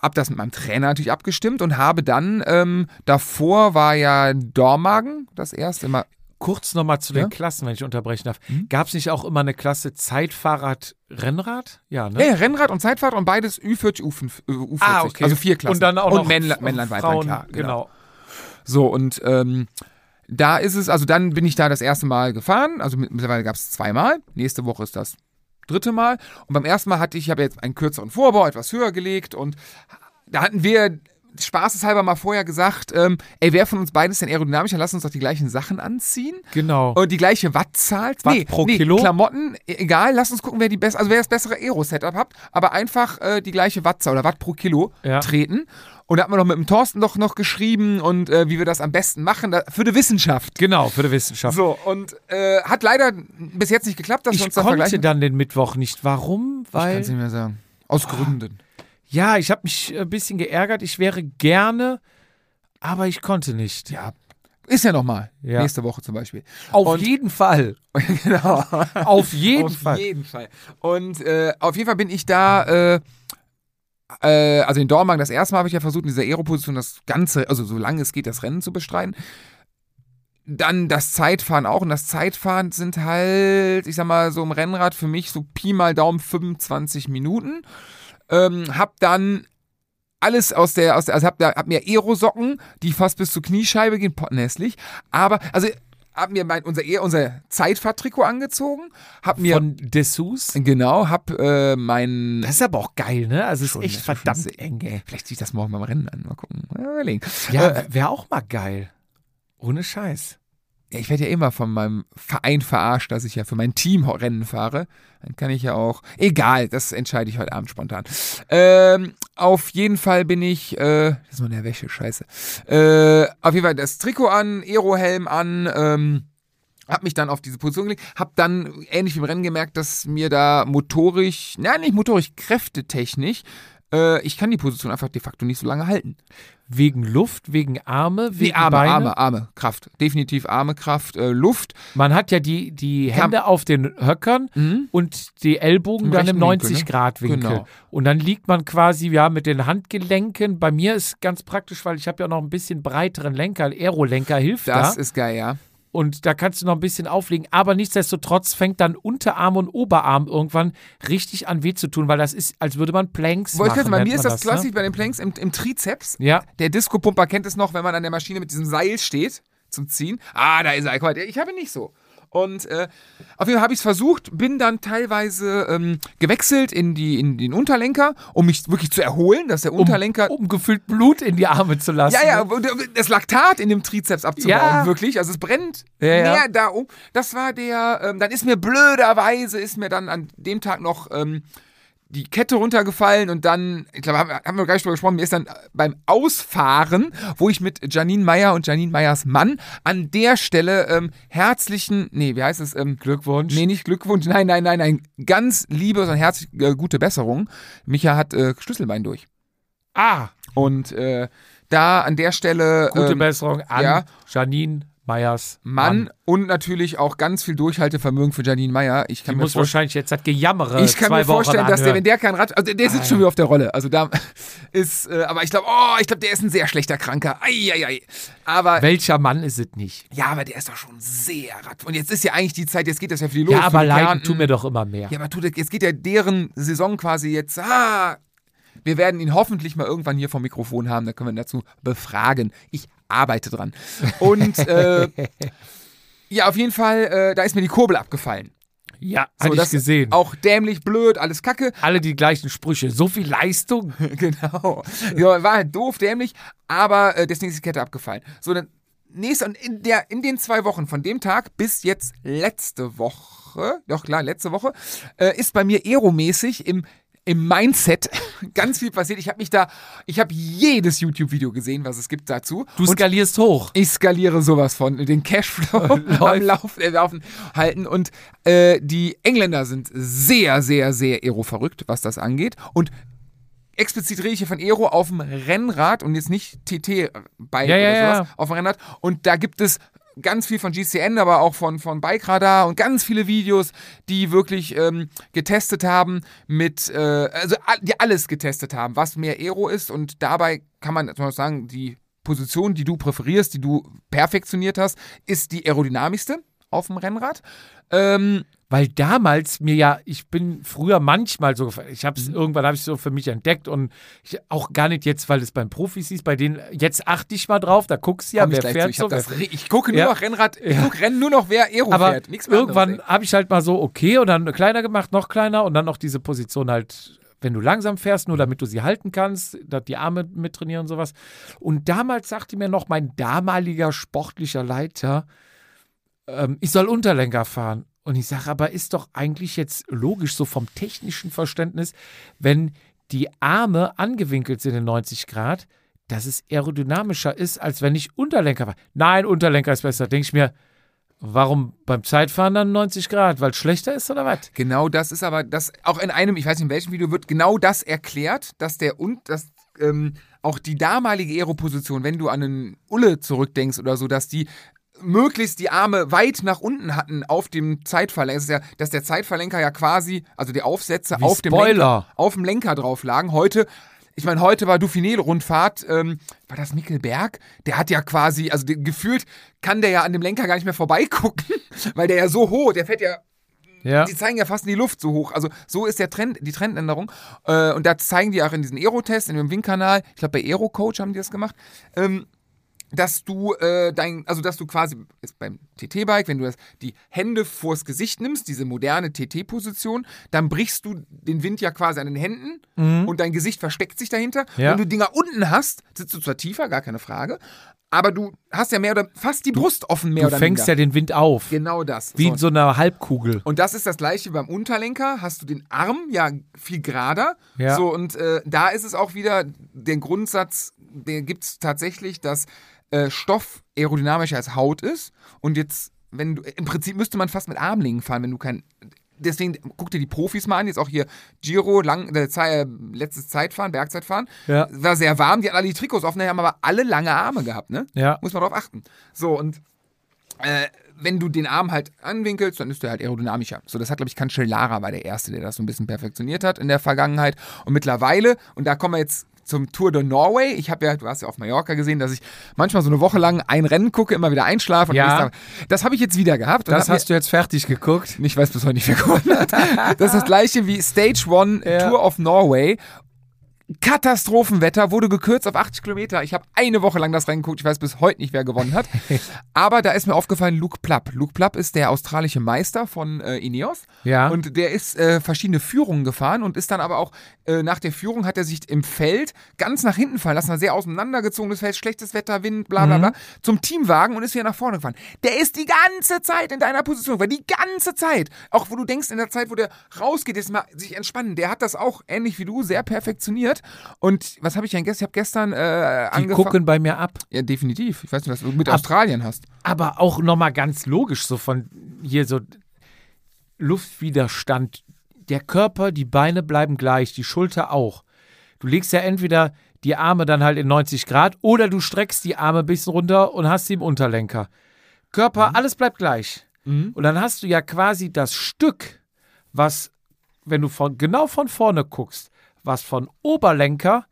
habe das mit meinem Trainer natürlich abgestimmt und habe dann, ähm, davor war ja Dormagen, das erste Mal. Kurz nochmal zu den Ja? Klassen, wenn ich unterbrechen darf. Mhm. Gab es nicht auch immer eine Klasse Zeitfahrrad, Rennrad? Ja, ne? Ja, Rennrad und Zeitfahrt und beides Ü40, U5, äh, U40. Ah, okay. Also vier Klassen. Und dann auch und noch Männle F- Männlein, Weiblein, Frauen, klar. genau. So, und ähm, da ist es, also dann bin ich da das erste Mal gefahren. Also mit- mittlerweile gab es zweimal. Nächste Woche ist das dritte Mal. Und beim ersten Mal hatte ich, ich habe jetzt einen kürzeren Vorbau, etwas höher gelegt und da hatten wir spaßeshalber mal vorher gesagt, ähm, ey, wer von uns beides denn aerodynamischer? Lass uns doch die gleichen Sachen anziehen. Genau. Und die gleiche Wattzahl. Watt nee, pro nee, Kilo? Klamotten, e- egal, lass uns gucken, wer die best also wer das bessere Aero-Setup hat, aber einfach äh, die gleiche Wattzahl oder Watt pro Kilo Ja. treten. Und da hat man noch mit dem Thorsten doch noch geschrieben und äh, wie wir das am besten machen, da, für die Wissenschaft. Genau, für die Wissenschaft. So, und äh, hat leider bis jetzt nicht geklappt, dass wir ich uns da konnte vergleichen. dann den Mittwoch nicht. Warum? ich kann Weil es nicht mehr sagen. Aus Gründen. Ja, ich habe mich ein bisschen geärgert. Ich wäre gerne, aber ich konnte nicht. Ja. Ist ja nochmal. Ja. Nächste Woche zum Beispiel. Auf Und- jeden Fall. genau. Auf jeden auf Fall. jeden Fall. Und äh, auf jeden Fall bin ich da, äh, äh, also in Dormagen das erste Mal habe ich ja versucht, in dieser Aero-Position das Ganze, also solange es geht, das Rennen zu bestreiten. Dann das Zeitfahren auch. Und das Zeitfahren sind halt, ich sag mal, so im Rennrad für mich so Pi mal Daumen 25 Minuten. Ähm, hab dann alles aus der, aus der also hab, da, hab mir Aerosocken, die fast bis zur Kniescheibe gehen, pottenhässlich. Aber, also, hab mir mein, unser, unser Zeitfahrtrikot angezogen, hab mir Von Dessous. Genau, hab äh, mein. Das ist aber auch geil, ne? Also es ist echt ist verdammt eng, ey. Vielleicht ziehe ich das morgen beim Rennen an. Mal gucken. Ja, Äh, wäre auch mal geil. Ohne Scheiß. Ja, ich werde ja immer von meinem Verein verarscht, dass ich ja für mein Team Rennen fahre. Dann kann ich ja auch. Egal, das entscheide ich heute Abend spontan. Ähm, auf jeden Fall bin ich. Äh, das ist nur in der Wäsche, scheiße. Äh, auf jeden Fall das Trikot an, Aerohelm an. Ähm, hab mich dann auf diese Position gelegt, hab dann ähnlich wie im Rennen gemerkt, dass mir da motorisch, na nicht motorisch, kräftetechnisch, äh, ich kann die Position einfach de facto nicht so lange halten. Wegen Luft, wegen Arme, wegen Nee, Arme, Beine. Arme, Arme, Kraft. Definitiv Arme, Kraft, äh, Luft. Man hat ja die, die Kam- Hände auf den Höckern Mhm. und die Ellbogen Im dann im rechten Winkel, ne? 90-Grad-Winkel. Genau. Und dann liegt man quasi ja mit den Handgelenken. Bei mir ist ganz praktisch, weil ich habe ja noch ein bisschen breiteren Lenker, Aerolenker hilft Das da. ist geil, ja. Und da kannst du noch ein bisschen auflegen. Aber nichtsdestotrotz fängt dann Unterarm und Oberarm irgendwann richtig an weh zu tun, weil das ist, als würde man Planks Wollte ich machen. gerade, bei mir ist man das ne? klassisch bei den Planks im, im Trizeps. Ja, Der Disco-Pumper kennt es noch, wenn man an der Maschine mit diesem Seil steht zum Ziehen. Ah, da ist er. Ich habe ihn nicht so. Und äh, auf jeden Fall habe ich es versucht, bin dann teilweise ähm, gewechselt in, die, in den Unterlenker, um mich wirklich zu erholen, dass der Unterlenker um gefüllt Blut in die Arme zu lassen. Ja, ja, und das Laktat in dem Trizeps abzubauen, Ja. wirklich. Also es brennt Ja, ja. mehr da um. Das war der, ähm, dann ist mir blöderweise, ist mir dann an dem Tag noch ähm, die Kette runtergefallen und dann, ich glaube, haben, haben wir gar nicht drüber gesprochen, mir ist dann beim Ausfahren, wo ich mit Janine Meyer und Janine Meyers Mann an der Stelle ähm, herzlichen, nee, wie heißt es? Ähm, Glückwunsch. Nee, nicht Glückwunsch, nein, nein, nein, nein, ganz liebe und herzlich äh, gute Besserung. Micha hat äh, Schlüsselbein durch. Ah, Und äh, da an der Stelle gute ähm, Besserung an ja. Janine Meyers Mann und natürlich auch ganz viel Durchhaltevermögen für Janine Meyer. Ich Die kann mir muss wahrscheinlich jetzt das Gejammere ich kann mir vorstellen, dass der, wenn der kein Rad, also der, sitzt Ah, schon wieder auf der Rolle. Also da ist, äh, aber ich glaube, oh, ich glaube, der ist ein sehr schlechter Kranker. Eieiei. Aber Welcher Mann ist es nicht? ja, aber der ist doch schon sehr Rad. Und jetzt ist ja eigentlich die Zeit, jetzt geht das ja für die los. Ja, aber die leiden tut mir doch immer mehr. Ja, aber tut, jetzt geht ja deren Saison quasi jetzt. Ah, wir werden ihn hoffentlich mal irgendwann hier vom Mikrofon haben, da können wir ihn dazu befragen. Ich arbeite dran. Und äh, ja, auf jeden Fall, äh, da ist mir die Kurbel abgefallen. Ja, So, hatte ich das gesehen. Auch dämlich, blöd, alles kacke. Alle die gleichen Sprüche. So viel Leistung. genau. Ja, war halt doof, dämlich, aber äh, deswegen ist die Kette abgefallen. So, dann nächste, und in, der, in den zwei Wochen, von dem Tag bis jetzt letzte Woche, doch klar, letzte Woche, äh, ist bei mir aeromäßig im im Mindset ganz viel passiert. Ich habe mich da, ich habe jedes YouTube-Video gesehen, was es gibt dazu. Du skalierst hoch. Ich skaliere sowas von, den Cashflow am. Lauf, äh, Laufen halten. Und äh, die Engländer sind sehr, sehr, sehr aero-verrückt, was das angeht. Und explizit rede ich hier von Aero auf dem Rennrad und jetzt nicht TT-Bike Ja, ja, oder ja. sowas, auf dem Rennrad. Und da gibt es ganz viel von GCN, aber auch von, von Bike Radar und ganz viele Videos, die wirklich ähm, getestet haben mit, äh, also die alles getestet haben, was mehr Aero ist und dabei kann man sagen, die Position, die du präferierst, die du perfektioniert hast, ist die aerodynamischste auf dem Rennrad. Ähm, Weil damals mir ja, ich bin früher manchmal so, ich habe es Mhm. irgendwann habe ich so für mich entdeckt und ich, auch gar nicht jetzt, weil es beim Profis hieß, bei denen jetzt achte ich mal drauf, da guckst du ja, wer fährt Ich, so. das, ich gucke nur Ja. noch Rennrad, ich Ja. gucke Rennen nur noch, wer Aero aber fährt. Nichts mehr irgendwann habe ich halt mal so okay und dann kleiner gemacht, noch kleiner und dann noch diese Position halt, wenn du langsam fährst, nur damit du sie halten kannst, dass die Arme mittrainieren und sowas. Und damals sagte mir noch mein damaliger sportlicher Leiter, ähm, ich soll Unterlenker fahren. Und ich sage, aber ist doch eigentlich jetzt logisch, so vom technischen Verständnis, wenn die Arme angewinkelt sind in 90 Grad, dass es aerodynamischer ist, als wenn ich Unterlenker fahre. Nein, Unterlenker ist besser. Denke ich mir, warum beim Zeitfahren dann 90 Grad? Weil es schlechter ist oder was? Genau das ist aber, das auch in einem, ich weiß nicht in welchem Video, wird genau das erklärt, dass der und dass ähm, auch die damalige Aero-Position, wenn du an einen Ulle zurückdenkst oder so, dass die möglichst die Arme weit nach unten hatten auf dem Zeitverlenker. Ja, dass der Zeitverlenker ja quasi, also die Aufsätze Wie auf dem. Lenker, auf dem Lenker drauf lagen. Heute, ich meine, heute war Dauphiné-Rundfahrt, ähm, war das Mikkelberg? Der hat ja quasi, also den, gefühlt kann der ja an dem Lenker gar nicht mehr vorbeigucken, weil der ja so hoch, der fährt ja Ja. die zeigen ja fast in die Luft so hoch. Also so ist der Trend, die Trendänderung. Äh, und da zeigen die auch in diesen Aero-Tests, in dem Wing-Kanal, ich glaube bei Aero-Coach haben die das gemacht, ähm, dass du äh, dein, also dass du quasi beim TT-Bike, wenn du das, die Hände vors Gesicht nimmst, diese moderne TT-Position, dann brichst du den Wind ja quasi an den Händen und dein Gesicht versteckt sich dahinter. Mhm. Ja. Wenn du Dinger unten hast, sitzt du zwar tiefer, gar keine Frage, aber du hast ja mehr oder fast die Brust offen mehr Du oder fängst minder. ja den Wind auf. genau das. Wie So. in so einer Halbkugel. Und das ist das gleiche beim Unterlenker. Hast du den Arm ja viel gerader. Ja. So, und äh, da ist es auch wieder den Grundsatz, der gibt es tatsächlich, dass äh, Stoff aerodynamischer als Haut ist. Und jetzt, wenn du, im Prinzip müsste man fast mit Armlingen fahren, wenn du kein. Deswegen guck dir die Profis mal an, jetzt auch hier Giro, lang, äh, äh, letztes Zeitfahren, Bergzeitfahren. Ja. War sehr warm, die hatten alle die Trikots offen, die haben aber alle lange Arme gehabt, ne? Ja. Muss man drauf achten. So, und äh, wenn du den Arm halt anwinkelst, dann ist der halt aerodynamischer. So, das hat, glaube ich, Cancellara war der Erste, der das so ein bisschen perfektioniert hat in der Vergangenheit. Und mittlerweile, und da kommen wir jetzt zum Tour de Norway. Ich habe ja, du hast ja auf Mallorca gesehen, dass ich manchmal so eine Woche lang ein Rennen gucke, immer wieder einschlafe. Und Ja. Das habe ich jetzt wieder gehabt. und Das hast du jetzt fertig geguckt. ich weiß bis heute nicht, wer gewonnen hat. Das ist das gleiche wie Stage One Ja. Tour of Norway. Katastrophenwetter, wurde gekürzt auf 80 Kilometer. Ich habe eine Woche lang das reingeguckt. Ich weiß bis heute nicht, wer gewonnen hat. Aber da ist mir aufgefallen, Luke Plapp. Luke Plapp ist der australische Meister von äh, Ineos. Ja. Und der ist äh, verschiedene Führungen gefahren und ist dann aber auch äh, nach der Führung hat er sich im Feld ganz nach hinten fallen lassen, sehr auseinandergezogenes Feld, schlechtes Wetter, Wind, bla bla bla, zum Teamwagen und ist wieder nach vorne gefahren. Der ist die ganze Zeit in deiner Position, weil die ganze Zeit, auch wo du denkst, in der Zeit, wo der rausgeht, jetzt mal sich entspannen. Der hat das auch ähnlich wie du sehr perfektioniert. Und was habe ich denn gestern? Ich habe gestern äh, Die angefangen. gucken bei mir ab. Ja, definitiv. Ich weiß nicht, was du mit Australien hast. Aber auch nochmal ganz logisch, so von hier so Luftwiderstand. Der Körper, die Beine bleiben gleich, die Schulter auch. Du legst ja entweder die Arme dann halt in 90 Grad oder du streckst die Arme ein bisschen runter und hast sie im Unterlenker. Körper, alles bleibt gleich. Und dann hast du ja quasi das Stück, was, wenn du von, genau von vorne guckst, was von Oberlenker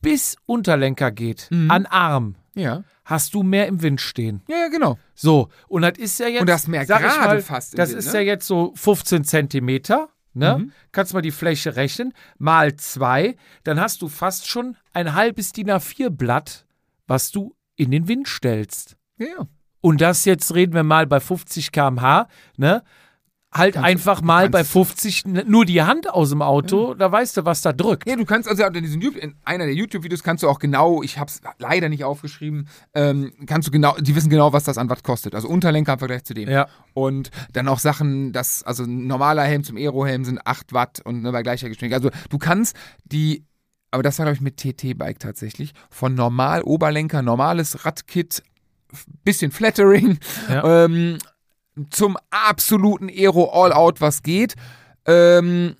bis Unterlenker geht, an Arm, Ja. hast du mehr im Wind stehen. Ja, ja, genau. So, und das ist ja jetzt. Und das mehr gerade mal, fast Das Wind, ist ne? ja jetzt so 15 Zentimeter. Ne? Mhm. Kannst mal die Fläche rechnen. Mal zwei. Dann hast du fast schon ein halbes DIN A4-Blatt, was du in den Wind stellst. Ja. Und das jetzt reden wir mal bei 50 km/h, ne? Halt Kannst einfach mal bei kannst- 50 n- nur die Hand aus dem Auto, da weißt du, was da drückt. Ja, du kannst also in, diesem, in einer der YouTube-Videos kannst du auch genau, ich habe es leider nicht aufgeschrieben, ähm, kannst du genau, die wissen genau, was das an Watt kostet. Also Unterlenker im Vergleich zu dem. Ja. Und dann auch Sachen, dass, also ein normaler Helm zum Aero-Helm sind 8 Watt und ne, bei gleicher Geschwindigkeit. Also du kannst die, aber das war glaube ich mit TT-Bike tatsächlich, von normal Oberlenker, normales Radkit, bisschen Flattering, Ja. ähm, zum absoluten Aero All-Out, was geht. Ähm,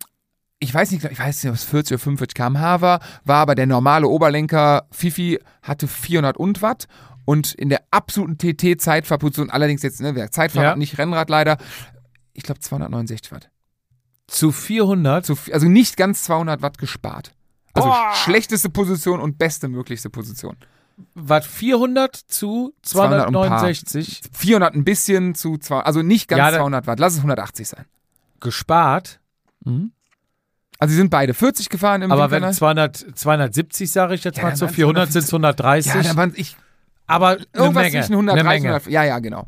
ich weiß nicht, ich weiß nicht, ob es 40 oder 45 km/h war, war aber der normale Oberlenker Fifi hatte 400 und Watt und in der absoluten TT-Zeitfahrposition, allerdings jetzt, ne, Zeitfahrrad, Ja. nicht Rennrad leider, ich glaube 269 Watt. Zu 400. Zu, also nicht ganz 200 Watt gespart. Also Boah. schlechteste Position und beste möglichste Position. Watt 400 zu 200 und ein paar. 269 400 ein bisschen zu 200, also nicht ganz Ja, da- 200 Watt, lass es 180 sein. gespart. Also sie sind beide 40 gefahren im Aber wenn 200, 270, sage ich jetzt Ja, mal, zu waren's 400 sind es 130. ja, dann waren ich aber irgendwas Menge. zwischen 130 eine und Menge. 100, Ja, ja, genau.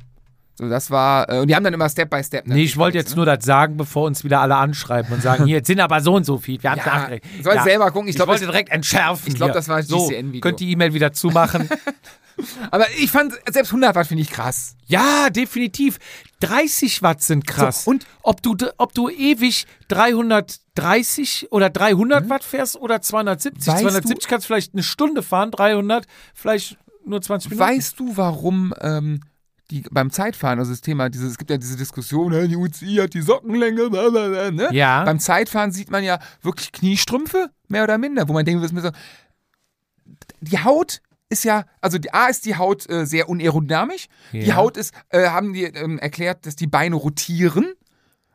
So, das war, äh, und die haben dann immer Step by Step. Nee, ich wollte jetzt nur das sagen, bevor uns wieder alle anschreiben und sagen, hier, jetzt sind aber so und so viel. Wir haben Ja, nachgerechnet. soll selber gucken. Ich Ich, glaub, wollte das- direkt entschärfen. ich glaub, hier. das war das so, GCN-Video. Könnt die E-Mail wieder zumachen. Aber ich fand, selbst 100 Watt finde ich krass. ja, definitiv. 30 Watt sind krass. So, und- ob du, ob du ewig 330 oder 300 Watt fährst oder 270. Weißt 270 kannst du vielleicht eine Stunde fahren, 300 vielleicht nur 20 Minuten. Weißt du, warum ähm, die beim Zeitfahren, also das Thema, dieses, es gibt ja diese Diskussion, die UCI hat die Sockenlänge, bla, bla, bla, ne? Ja. Beim Zeitfahren sieht man ja wirklich Kniestrümpfe, mehr oder minder, wo man denkt, was mir so. Die Haut ist ja, also die A ist die Haut äh, sehr unaerodynamisch. Die Ja. Haut ist, äh, haben die ähm, erklärt, dass die Beine rotieren.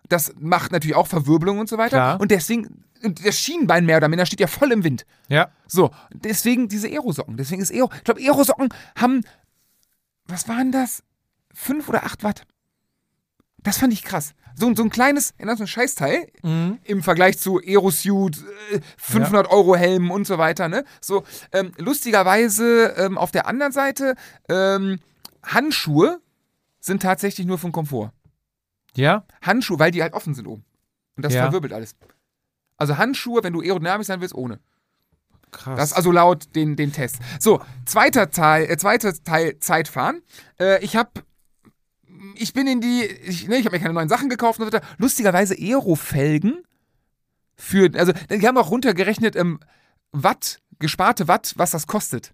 Das macht natürlich auch Verwirbelung und so weiter. Klar. Und deswegen, und das Schienbein mehr oder minder steht ja voll im Wind. Ja. So, deswegen diese Aerosocken. Deswegen ist Aero. Ich glaube, Aerosocken haben. Was waren das? Fünf oder acht Watt. Das fand ich krass. So, so ein kleines, in so ein Scheißteil Mhm. im Vergleich zu Aerosuit, äh, 500 Euro Helm und so weiter. Ne? So, ähm, lustigerweise ähm, auf der anderen Seite, ähm, Handschuhe sind tatsächlich nur von Komfort. Ja? Handschuhe, weil die halt offen sind oben. Und das Ja. verwirbelt alles. Also Handschuhe, wenn du aerodynamisch sein willst, ohne. Krass. Das also laut den, den Test. So, zweiter Teil, äh, zweiter Teil Zeitfahren. Äh, ich habe ich bin in die, ich, ne, ich habe mir keine neuen Sachen gekauft und so weiter. Lustigerweise Aerofelgen für, also die haben auch runtergerechnet, ähm, Watt, gesparte Watt, was das kostet.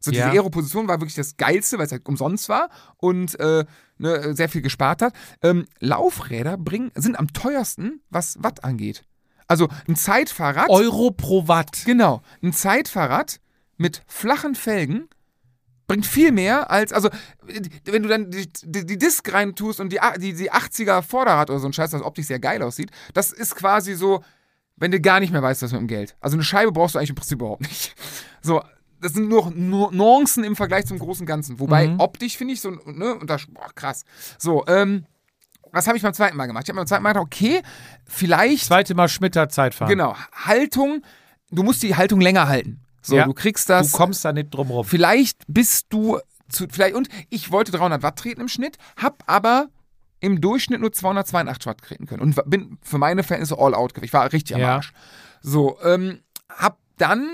So diese Ja. Aero-Position war wirklich das Geilste, weil es halt umsonst war und äh, ne, sehr viel gespart hat. Ähm, Laufräder bringen, sind am teuersten, was Watt angeht. Also ein Zeitfahrrad. Euro pro Watt. Genau. Ein Zeitfahrrad mit flachen Felgen bringt viel mehr als, also, wenn du dann die, die, die Disc rein tust und die, die, die 80er Vorderrad oder so ein Scheiß, das optisch sehr geil aussieht, das ist quasi so, wenn du gar nicht mehr weißt, was mit dem Geld. Also eine Scheibe brauchst du eigentlich im Prinzip überhaupt nicht. So, das sind nur, nur Nuancen im Vergleich zum großen Ganzen. Wobei Mhm. optisch finde ich so, ne, und das, boah, krass. So, ähm, was habe ich beim zweiten Mal gemacht? Ich habe beim zweiten Mal gedacht, okay, vielleicht Zweite Mal Schmitter Zeitfahren. Genau, Haltung, du musst die Haltung länger halten. So, Ja. du kriegst Du das. kommst da nicht drum rum. vielleicht bist du zu, vielleicht, und ich wollte 300 Watt treten im Schnitt, hab aber im Durchschnitt nur 282 Watt treten können und bin für meine Verhältnisse all out gewesen. Ich war richtig am Ja. Arsch. So, ähm, hab dann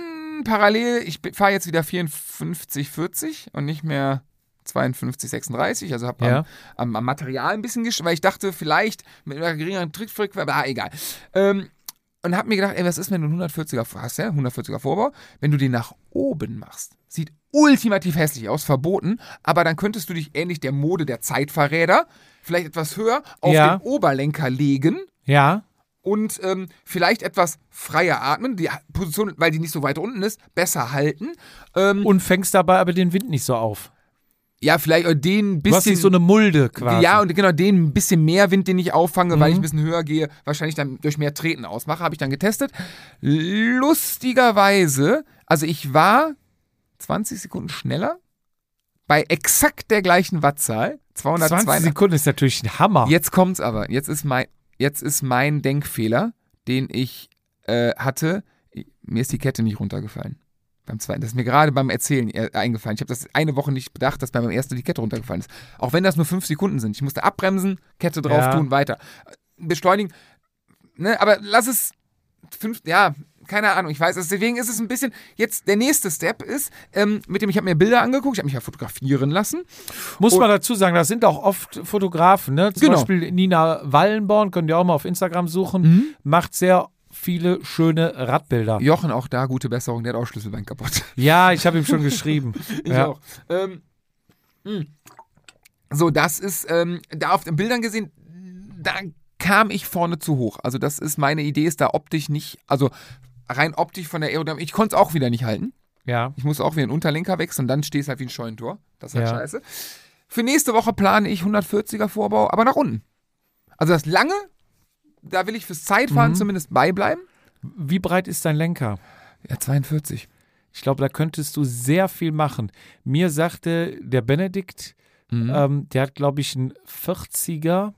parallel, ich fahre jetzt wieder 54, 40 und nicht mehr 52, 36, also habe Ja. am, am, am Material ein bisschen gesch, weil ich dachte, vielleicht mit einer geringeren Trittfrequenz, aber ah, egal. Ähm, und hab mir gedacht, ey, was ist, wenn du einen 140er hast, ja, 140er Vorbau, wenn du den nach oben machst, sieht ultimativ hässlich aus, verboten, aber dann könntest du dich ähnlich der Mode der Zeitfahrräder vielleicht etwas höher auf Ja. den Oberlenker legen Ja. und ähm, vielleicht etwas freier atmen, die Position, weil die nicht so weit unten ist, besser halten. Ähm, Und fängst dabei aber den Wind nicht so auf. Ja, vielleicht äh, den Du hast bisschen nicht so eine Mulde quasi. Ja, und genau den ein bisschen mehr Wind, den ich auffange, weil Mhm. ich ein bisschen höher gehe, wahrscheinlich dann durch mehr Treten ausmache, habe ich dann getestet. Lustigerweise, also ich war 20 Sekunden schneller bei exakt der gleichen Wattzahl, 20 202. Sekunden ist natürlich ein Hammer. Jetzt kommt's aber, jetzt ist mein, jetzt ist mein Denkfehler, den ich äh, hatte. Mir ist die Kette nicht runtergefallen. Beim zweiten. Das ist mir gerade beim Erzählen äh, eingefallen. Ich habe das eine Woche nicht bedacht, dass beim ersten die Kette runtergefallen ist. Auch wenn das nur fünf Sekunden sind. Ich musste abbremsen, Kette drauf Ja. tun, weiter. Beschleunigen. Ne, aber lass es fünf, ja, keine Ahnung, ich weiß es. Deswegen ist es ein bisschen, jetzt der nächste Step ist, ähm, mit dem, ich habe mir Bilder angeguckt, ich habe mich ja fotografieren lassen. Muss Und- man dazu sagen, das sind auch oft Fotografen, ne? Zum Genau. Beispiel Nina Wallenborn, könnt ihr auch mal auf Instagram suchen, Mhm. macht sehr viele schöne Radbilder. Jochen auch da, gute Besserung, der hat auch Schlüsselbein kaputt. Ja, ich habe ihm schon geschrieben. Ich ja. auch. Ähm, mh. so, das ist ähm, da auf den Bildern gesehen, da kam ich vorne zu hoch. Also das ist meine Idee, ist da optisch nicht, also rein optisch von der Aerodynamik, ich konnte es auch wieder nicht halten. Ja. Ich muss auch wieder einen Unterlenker wechseln, dann stehst halt wie ein Scheunentor. Das ist halt Ja. scheiße. Für nächste Woche plane ich 140er Vorbau, aber nach unten. Also das lange, da will ich fürs Zeitfahren Mhm. zumindest beibleiben. Wie breit ist dein Lenker? Ja, 42. Ich glaube, da könntest du sehr viel machen. Mir sagte der Benedikt, Mhm. ähm, der hat, glaube ich, einen 40er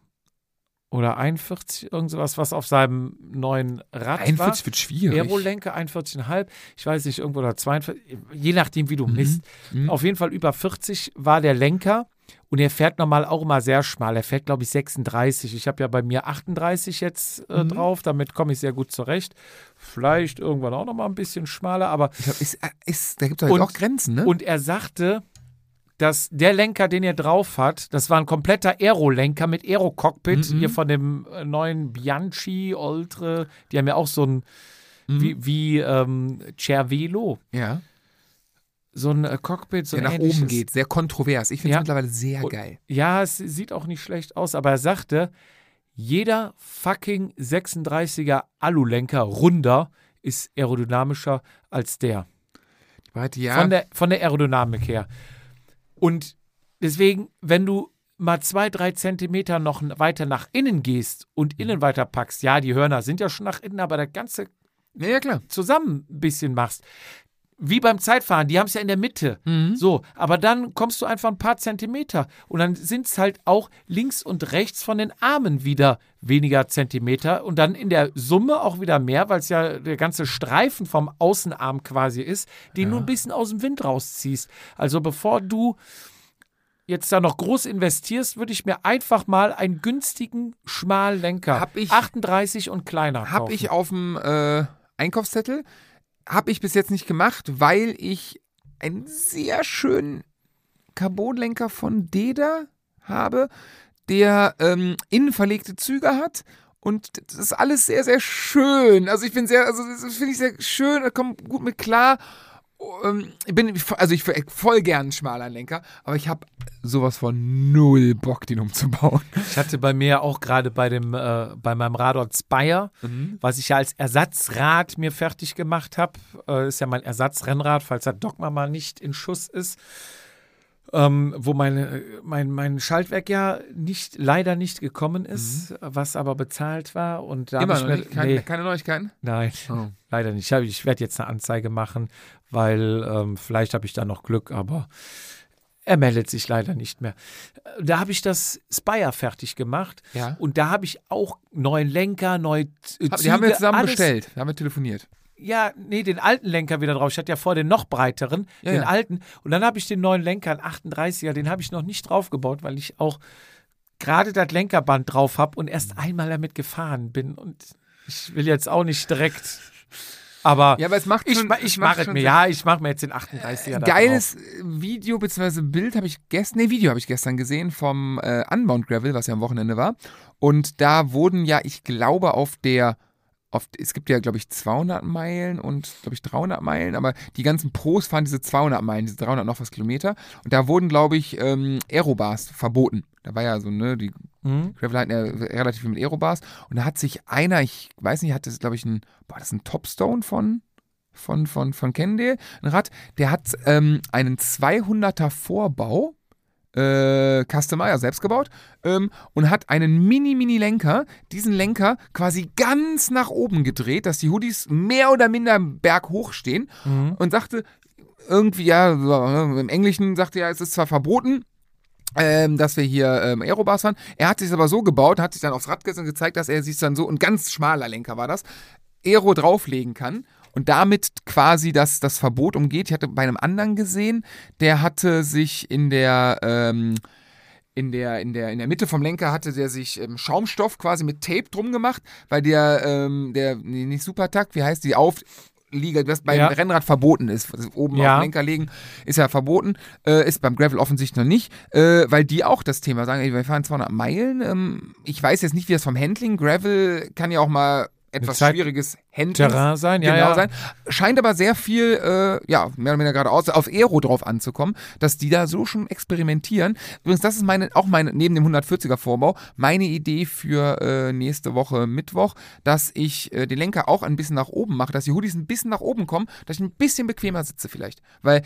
oder 41, irgend sowas, was auf seinem neuen Rad 41 wird war. schwierig. Aerolenker 41,5, ich weiß nicht, irgendwo oder 42, je nachdem, wie du Mhm. misst. Mhm. Auf jeden Fall über 40 war der Lenker und er fährt normal auch immer sehr schmal. Er fährt, glaube ich, 36. Ich habe ja bei mir 38 jetzt äh, Mhm. drauf, damit komme ich sehr gut zurecht. Vielleicht irgendwann auch noch mal ein bisschen schmaler, aber glaub, ist, äh, ist, da gibt es halt auch Grenzen, ne? und er sagte, dass der Lenker, den er drauf hat, das war ein kompletter Aero-Lenker mit Aero-Cockpit, Mhm. hier von dem äh, neuen Bianchi Ultra. Die haben ja auch so ein, Mhm. wie, wie ähm, Cervelo, ja. So ein äh, Cockpit, so der ein nach ähnliches. oben geht, sehr kontrovers. Ich finde es Ja. mittlerweile sehr geil. Ja, es sieht auch nicht schlecht aus, aber er sagte, jeder fucking 36er Alulenker runder ist aerodynamischer als der. Breite, ja. Von, der, von der Aerodynamik her. Und deswegen, wenn du mal zwei, drei Zentimeter noch weiter nach innen gehst und innen weiter packst, ja, die Hörner sind ja schon nach innen, aber das Ganze ja, ja, klar. zusammen ein bisschen machst. Wie beim Zeitfahren, die haben es ja in der Mitte. Mhm. So, aber dann kommst du einfach ein paar Zentimeter und dann sind es halt auch links und rechts von den Armen wieder weniger Zentimeter und dann in der Summe auch wieder mehr, weil es ja der ganze Streifen vom Außenarm quasi ist, den du ein bisschen aus dem Wind rausziehst. Also bevor du jetzt da noch groß investierst, würde ich mir einfach mal einen günstigen Schmallenker, Hab ich- 38 und kleiner Habe kaufen. ich auf dem äh, Einkaufszettel. Habe ich bis jetzt nicht gemacht, weil ich einen sehr schönen Carbonlenker von Deda habe, der ähm, innen verlegte Züge hat. Und das ist alles sehr, sehr schön. Also ich bin sehr, also das finde ich sehr schön, da kommt gut mit klar. Ähm, Ich bin, also ich voll gern einen schmaler Lenker, aber ich habe sowas von null Bock, den umzubauen. Ich hatte bei mir auch gerade bei dem, äh, bei meinem Radort Spire, was ich ja als Ersatzrad mir fertig gemacht habe, äh, ist ja mein Ersatzrennrad, falls das Dogma mal nicht in Schuss ist, ähm, wo meine, mein, mein Schaltwerk ja nicht, leider nicht gekommen ist, was aber bezahlt war. Und da Immer noch mir, keine, nee, keine Neuigkeiten? nein, Oh. leider nicht. Ich, ich werde jetzt eine Anzeige machen, weil ähm, vielleicht habe ich da noch Glück, aber er meldet sich leider nicht mehr. Da habe ich das Spire fertig gemacht Ja. und da habe ich auch neuen Lenker, neue Z- Hab- Die haben wir Züge, zusammen alles- bestellt, da haben wir telefoniert. Ja, nee, den alten Lenker wieder drauf. Ich hatte ja vor den noch breiteren, Ja, den ja. alten. Und dann habe ich den neuen Lenker, einen 38er, den habe ich noch nicht draufgebaut, weil ich auch gerade das Lenkerband drauf habe und erst einmal damit gefahren bin. Und ich will jetzt auch nicht direkt. Aber Ja, aber es macht ich, schon, ma- ich mache es mir. Sinn. Ja, ich mache mir jetzt den 38er. da Geiles Video bzw. Bild habe ich gestern, nee, Video habe ich gestern gesehen vom äh, Unbound Gravel, was ja am Wochenende war. Und da wurden ja, ich glaube, auf der, auf, es gibt ja, glaube ich, 200 Meilen und, glaube ich, 300 Meilen, aber die ganzen Pros fahren diese 200 Meilen, diese 300 noch was Kilometer. Und da wurden, glaube ich, ähm, Aerobars verboten. Da war ja so, ne, die. Mhm. Gravel hatten ja relativ viel mit Aerobars. Und da hat sich einer, ich weiß nicht, hat das, glaube ich, ein, boah, das ein Topstone von, von, von, von Kendall, ein Rad, der hat ähm, einen 200er Vorbau, äh, Customer, selbst gebaut, ähm, und hat einen Mini-Mini-Lenker, diesen Lenker quasi ganz nach oben gedreht, dass die Hoodies mehr oder minder berghoch stehen Mhm. und sagte irgendwie, ja, im Englischen sagte er, es ist zwar verboten, ähm, dass wir hier ähm, Aerobars fahren. Er hat sich aber so gebaut, hat sich dann aufs Rad gesetzt und gezeigt, dass er sich dann so, ein ganz schmaler Lenker war das, Aero drauflegen kann. Und damit quasi das, das Verbot umgeht. Ich hatte bei einem anderen gesehen, der hatte sich in der, ähm, in der, in der, in der Mitte vom Lenker hatte der sich ähm, Schaumstoff quasi mit Tape drum gemacht, weil der, ähm, der, nee, nicht Supertakt, wie heißt die, auf, Liga, das beim Ja. Rennrad verboten ist. Oben Ja. auf den Lenker legen ist ja verboten, äh, ist beim Gravel offensichtlich noch nicht, äh, weil die auch das Thema sagen, ey, wir fahren 200 Meilen. Ähm, ich weiß jetzt nicht, wie das vom Handling, Gravel kann ja auch mal etwas Zeit- schwieriges Handling Terrain sein, ja, genau ja. sein. Scheint aber sehr viel, äh, ja, mehr oder weniger geradeaus, auf Aero drauf anzukommen, dass die da so schon experimentieren. Übrigens, das ist meine, auch meine, neben dem 140er Vorbau, meine Idee für äh, nächste Woche Mittwoch, dass ich äh, den Lenker auch ein bisschen nach oben mache, dass die Hoodies ein bisschen nach oben kommen, dass ich ein bisschen bequemer sitze vielleicht. Weil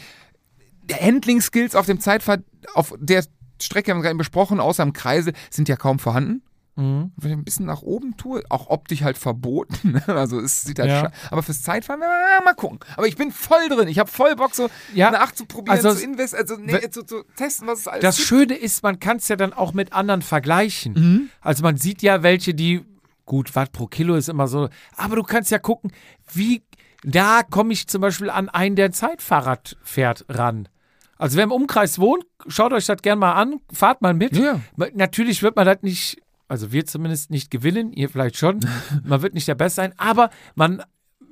Handling-Skills auf dem Zeitfahrt, auf der Strecke haben wir gerade besprochen, außer im Kreisel, sind ja kaum vorhanden. Mhm. Wenn ich ein bisschen nach oben tue, auch optisch halt verboten. ne? Also es sieht halt Ja. Aber fürs Zeitfahren, ja, mal gucken. Aber ich bin voll drin. Ich habe voll Bock, so Ja, eine Acht zu probieren, also zu invest, also nee, zu, zu testen, was es alles Das gibt. Schöne ist, man kann es ja dann auch mit anderen vergleichen. Mhm. Also man sieht ja welche, die, gut, Watt pro Kilo ist immer so, aber du kannst ja gucken, wie, da komme ich zum Beispiel an einen, der ein Zeitfahrrad fährt, ran. Also wer im Umkreis wohnt, schaut euch das gerne mal an, fahrt mal mit. Ja. Natürlich wird man das nicht, also wir zumindest nicht gewinnen, ihr vielleicht schon. man wird nicht der Beste sein, aber man,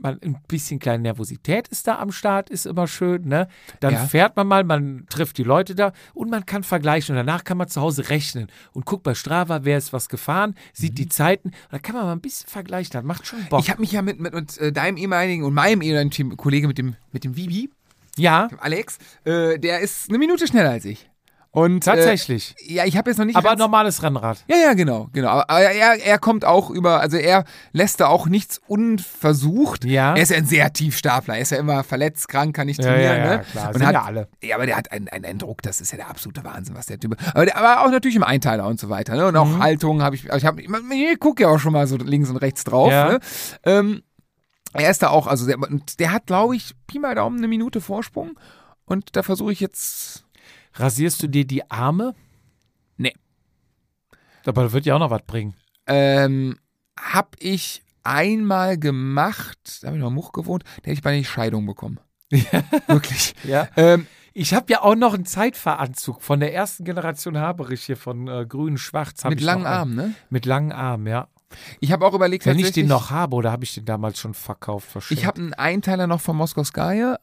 man ein bisschen kleine Nervosität ist da am Start, ist immer schön, ne? Dann Ja. fährt man mal, man trifft die Leute da und man kann vergleichen und danach kann man zu Hause rechnen und guckt bei Strava, wer ist was gefahren, sieht die Zeiten, und dann kann man mal ein bisschen vergleichen, das macht schon Bock. Ich habe mich ja mit, mit, mit äh, deinem ehemaligen und meinem ehemaligen Team- Kollege mit dem, mit dem Vivi, ja, Alex, äh, der ist eine Minute schneller als ich. Und, tatsächlich. Äh, ja, ich habe jetzt noch nicht aber normales Rennrad. Ja, ja, genau, genau. Aber aber er, er kommt auch über, also er lässt da auch nichts unversucht. Ja. Er ist ja ein sehr Tiefstapler. Er ist ja immer verletzt, krank, kann nicht trainieren. ja, ja, ne? klar, Und sind hat, ja alle. Ja, aber der hat einen, einen, einen Druck, das ist ja der absolute Wahnsinn, was der Typ. Aber, der, aber auch natürlich im Einteiler und so weiter. Ne? Und auch Mhm. Haltung habe ich, ich, hab, ich, ich gucke ja auch schon mal so links und rechts drauf. Ja. Ne? Ähm, er ist da auch, also der, und der hat, glaube ich, Pi mal Daumen eine Minute Vorsprung. Und da versuche ich jetzt. Rasierst du dir die Arme? Nee. Aber das wird ja auch noch was bringen. Ähm, hab ich einmal gemacht, da habe ich noch Much gewohnt, da hätte ich bei nicht Scheidung bekommen. Wirklich. Ja. Ähm, Ich habe ja auch noch einen Zeitfahranzug von der ersten Generation Haberich hier von äh, Grün Schwarz. mit ich langen. Armen, ne? Mit langen Armen, ja. Ich habe auch überlegt, Wenn ich den noch habe, oder habe ich den damals schon verkauft, verschenkt? Ich habe einen Einteiler noch von. Äh,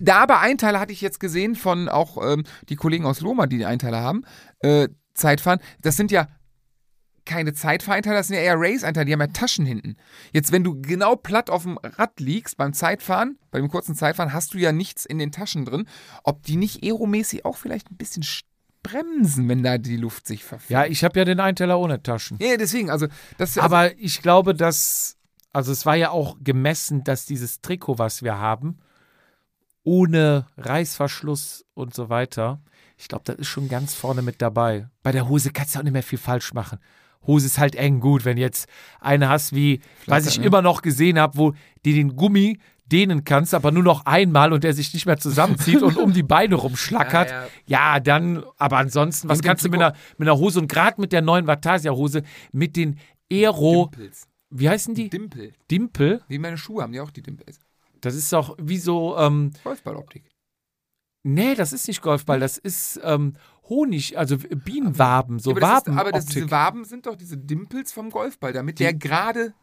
Da aber Einteiler hatte ich jetzt gesehen von auch ähm, die Kollegen aus Loma, die die Einteiler haben. Äh, Zeitfahren. Das sind ja keine Zeitfahreinteiler, das sind ja eher Race-Einteiler, die haben ja Taschen hinten. Jetzt, wenn du genau platt auf dem Rad liegst beim Zeitfahren, bei dem kurzen Zeitfahren, hast du ja nichts in den Taschen drin. Ob die nicht aeromäßig auch vielleicht ein bisschen sch- bremsen, wenn da die Luft sich verfährt. ja, ich habe ja den Einteiler ohne Taschen. Ja, deswegen, also das ist Aber ich glaube, dass, also es war ja auch gemessen, dass dieses Trikot, was wir haben, ohne Reißverschluss und so weiter, ich glaube, das ist schon ganz vorne mit dabei. Bei der Hose kannst du auch nicht mehr viel falsch machen. Hose ist halt eng gut, wenn jetzt eine hast, wie, was ich ne? immer noch gesehen habe, wo die den Gummi dehnen kannst, aber nur noch einmal und der sich nicht mehr zusammenzieht und um die Beine rumschlackert. Ja, Ja, ja. dann, aber ansonsten, was kannst du mit einer, mit einer Hose und gerade mit der neuen Vatasia-Hose, mit den Aero, Dimpels. wie heißen die? Dimpel. Dimpel. Wie meine Schuhe haben die auch die Dimpels. Das ist doch wie so, ähm, Golfballoptik. nee, das ist nicht Golfball, das ist ähm, Honig, also Bienenwaben, so aber das ist, aber das, diese Waben sind doch diese Dimpels vom Golfball, damit der gerade.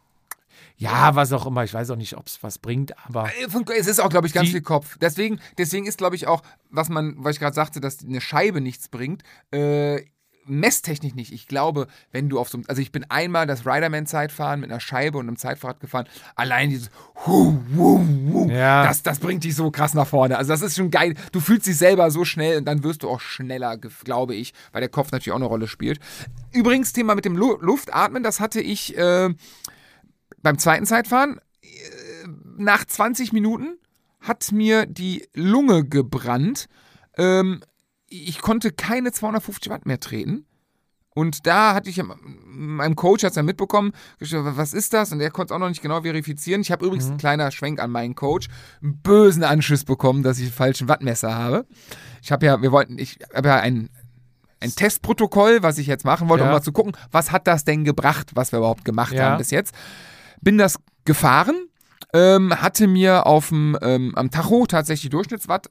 ja, was auch immer, ich weiß auch nicht, ob es was bringt, aber Äh, Es ist auch, glaube ich, ganz Die- viel Kopf. Deswegen, deswegen ist, glaube ich, auch, was man, weil ich gerade sagte, dass eine Scheibe nichts bringt, äh, messtechnisch nicht. Ich glaube, wenn du auf so einem, also ich bin einmal das Riderman-Zeitfahren mit einer Scheibe und einem Zeitfahrrad gefahren, allein dieses hu, hu, hu, Ja. das, das bringt dich so krass nach vorne. Also das ist schon geil. Du fühlst dich selber so schnell und dann wirst du auch schneller, glaube ich, weil der Kopf natürlich auch eine Rolle spielt. Übrigens, Thema mit dem Lu Luftatmen, das hatte ich äh, beim zweiten Zeitfahren. Äh, nach 20 Minuten hat mir die Lunge gebrannt. Ähm, ich konnte keine 250 Watt mehr treten. Und da hatte ich, meinem Coach hat es ja mitbekommen, was ist das? Und er konnte es auch noch nicht genau verifizieren. Ich habe übrigens, ein kleiner Schwenk an meinen Coach, einen bösen Anschiss bekommen, dass ich einen falschen Wattmesser habe. Ich habe ja, wir wollten, ich habe ja ein, ein Testprotokoll, was ich jetzt machen wollte, um Ja. mal zu gucken, was hat das denn gebracht, was wir überhaupt gemacht Ja. haben bis jetzt. Bin das gefahren ähm, hatte mir auf dem, ähm, am Tacho tatsächlich Durchschnittswatt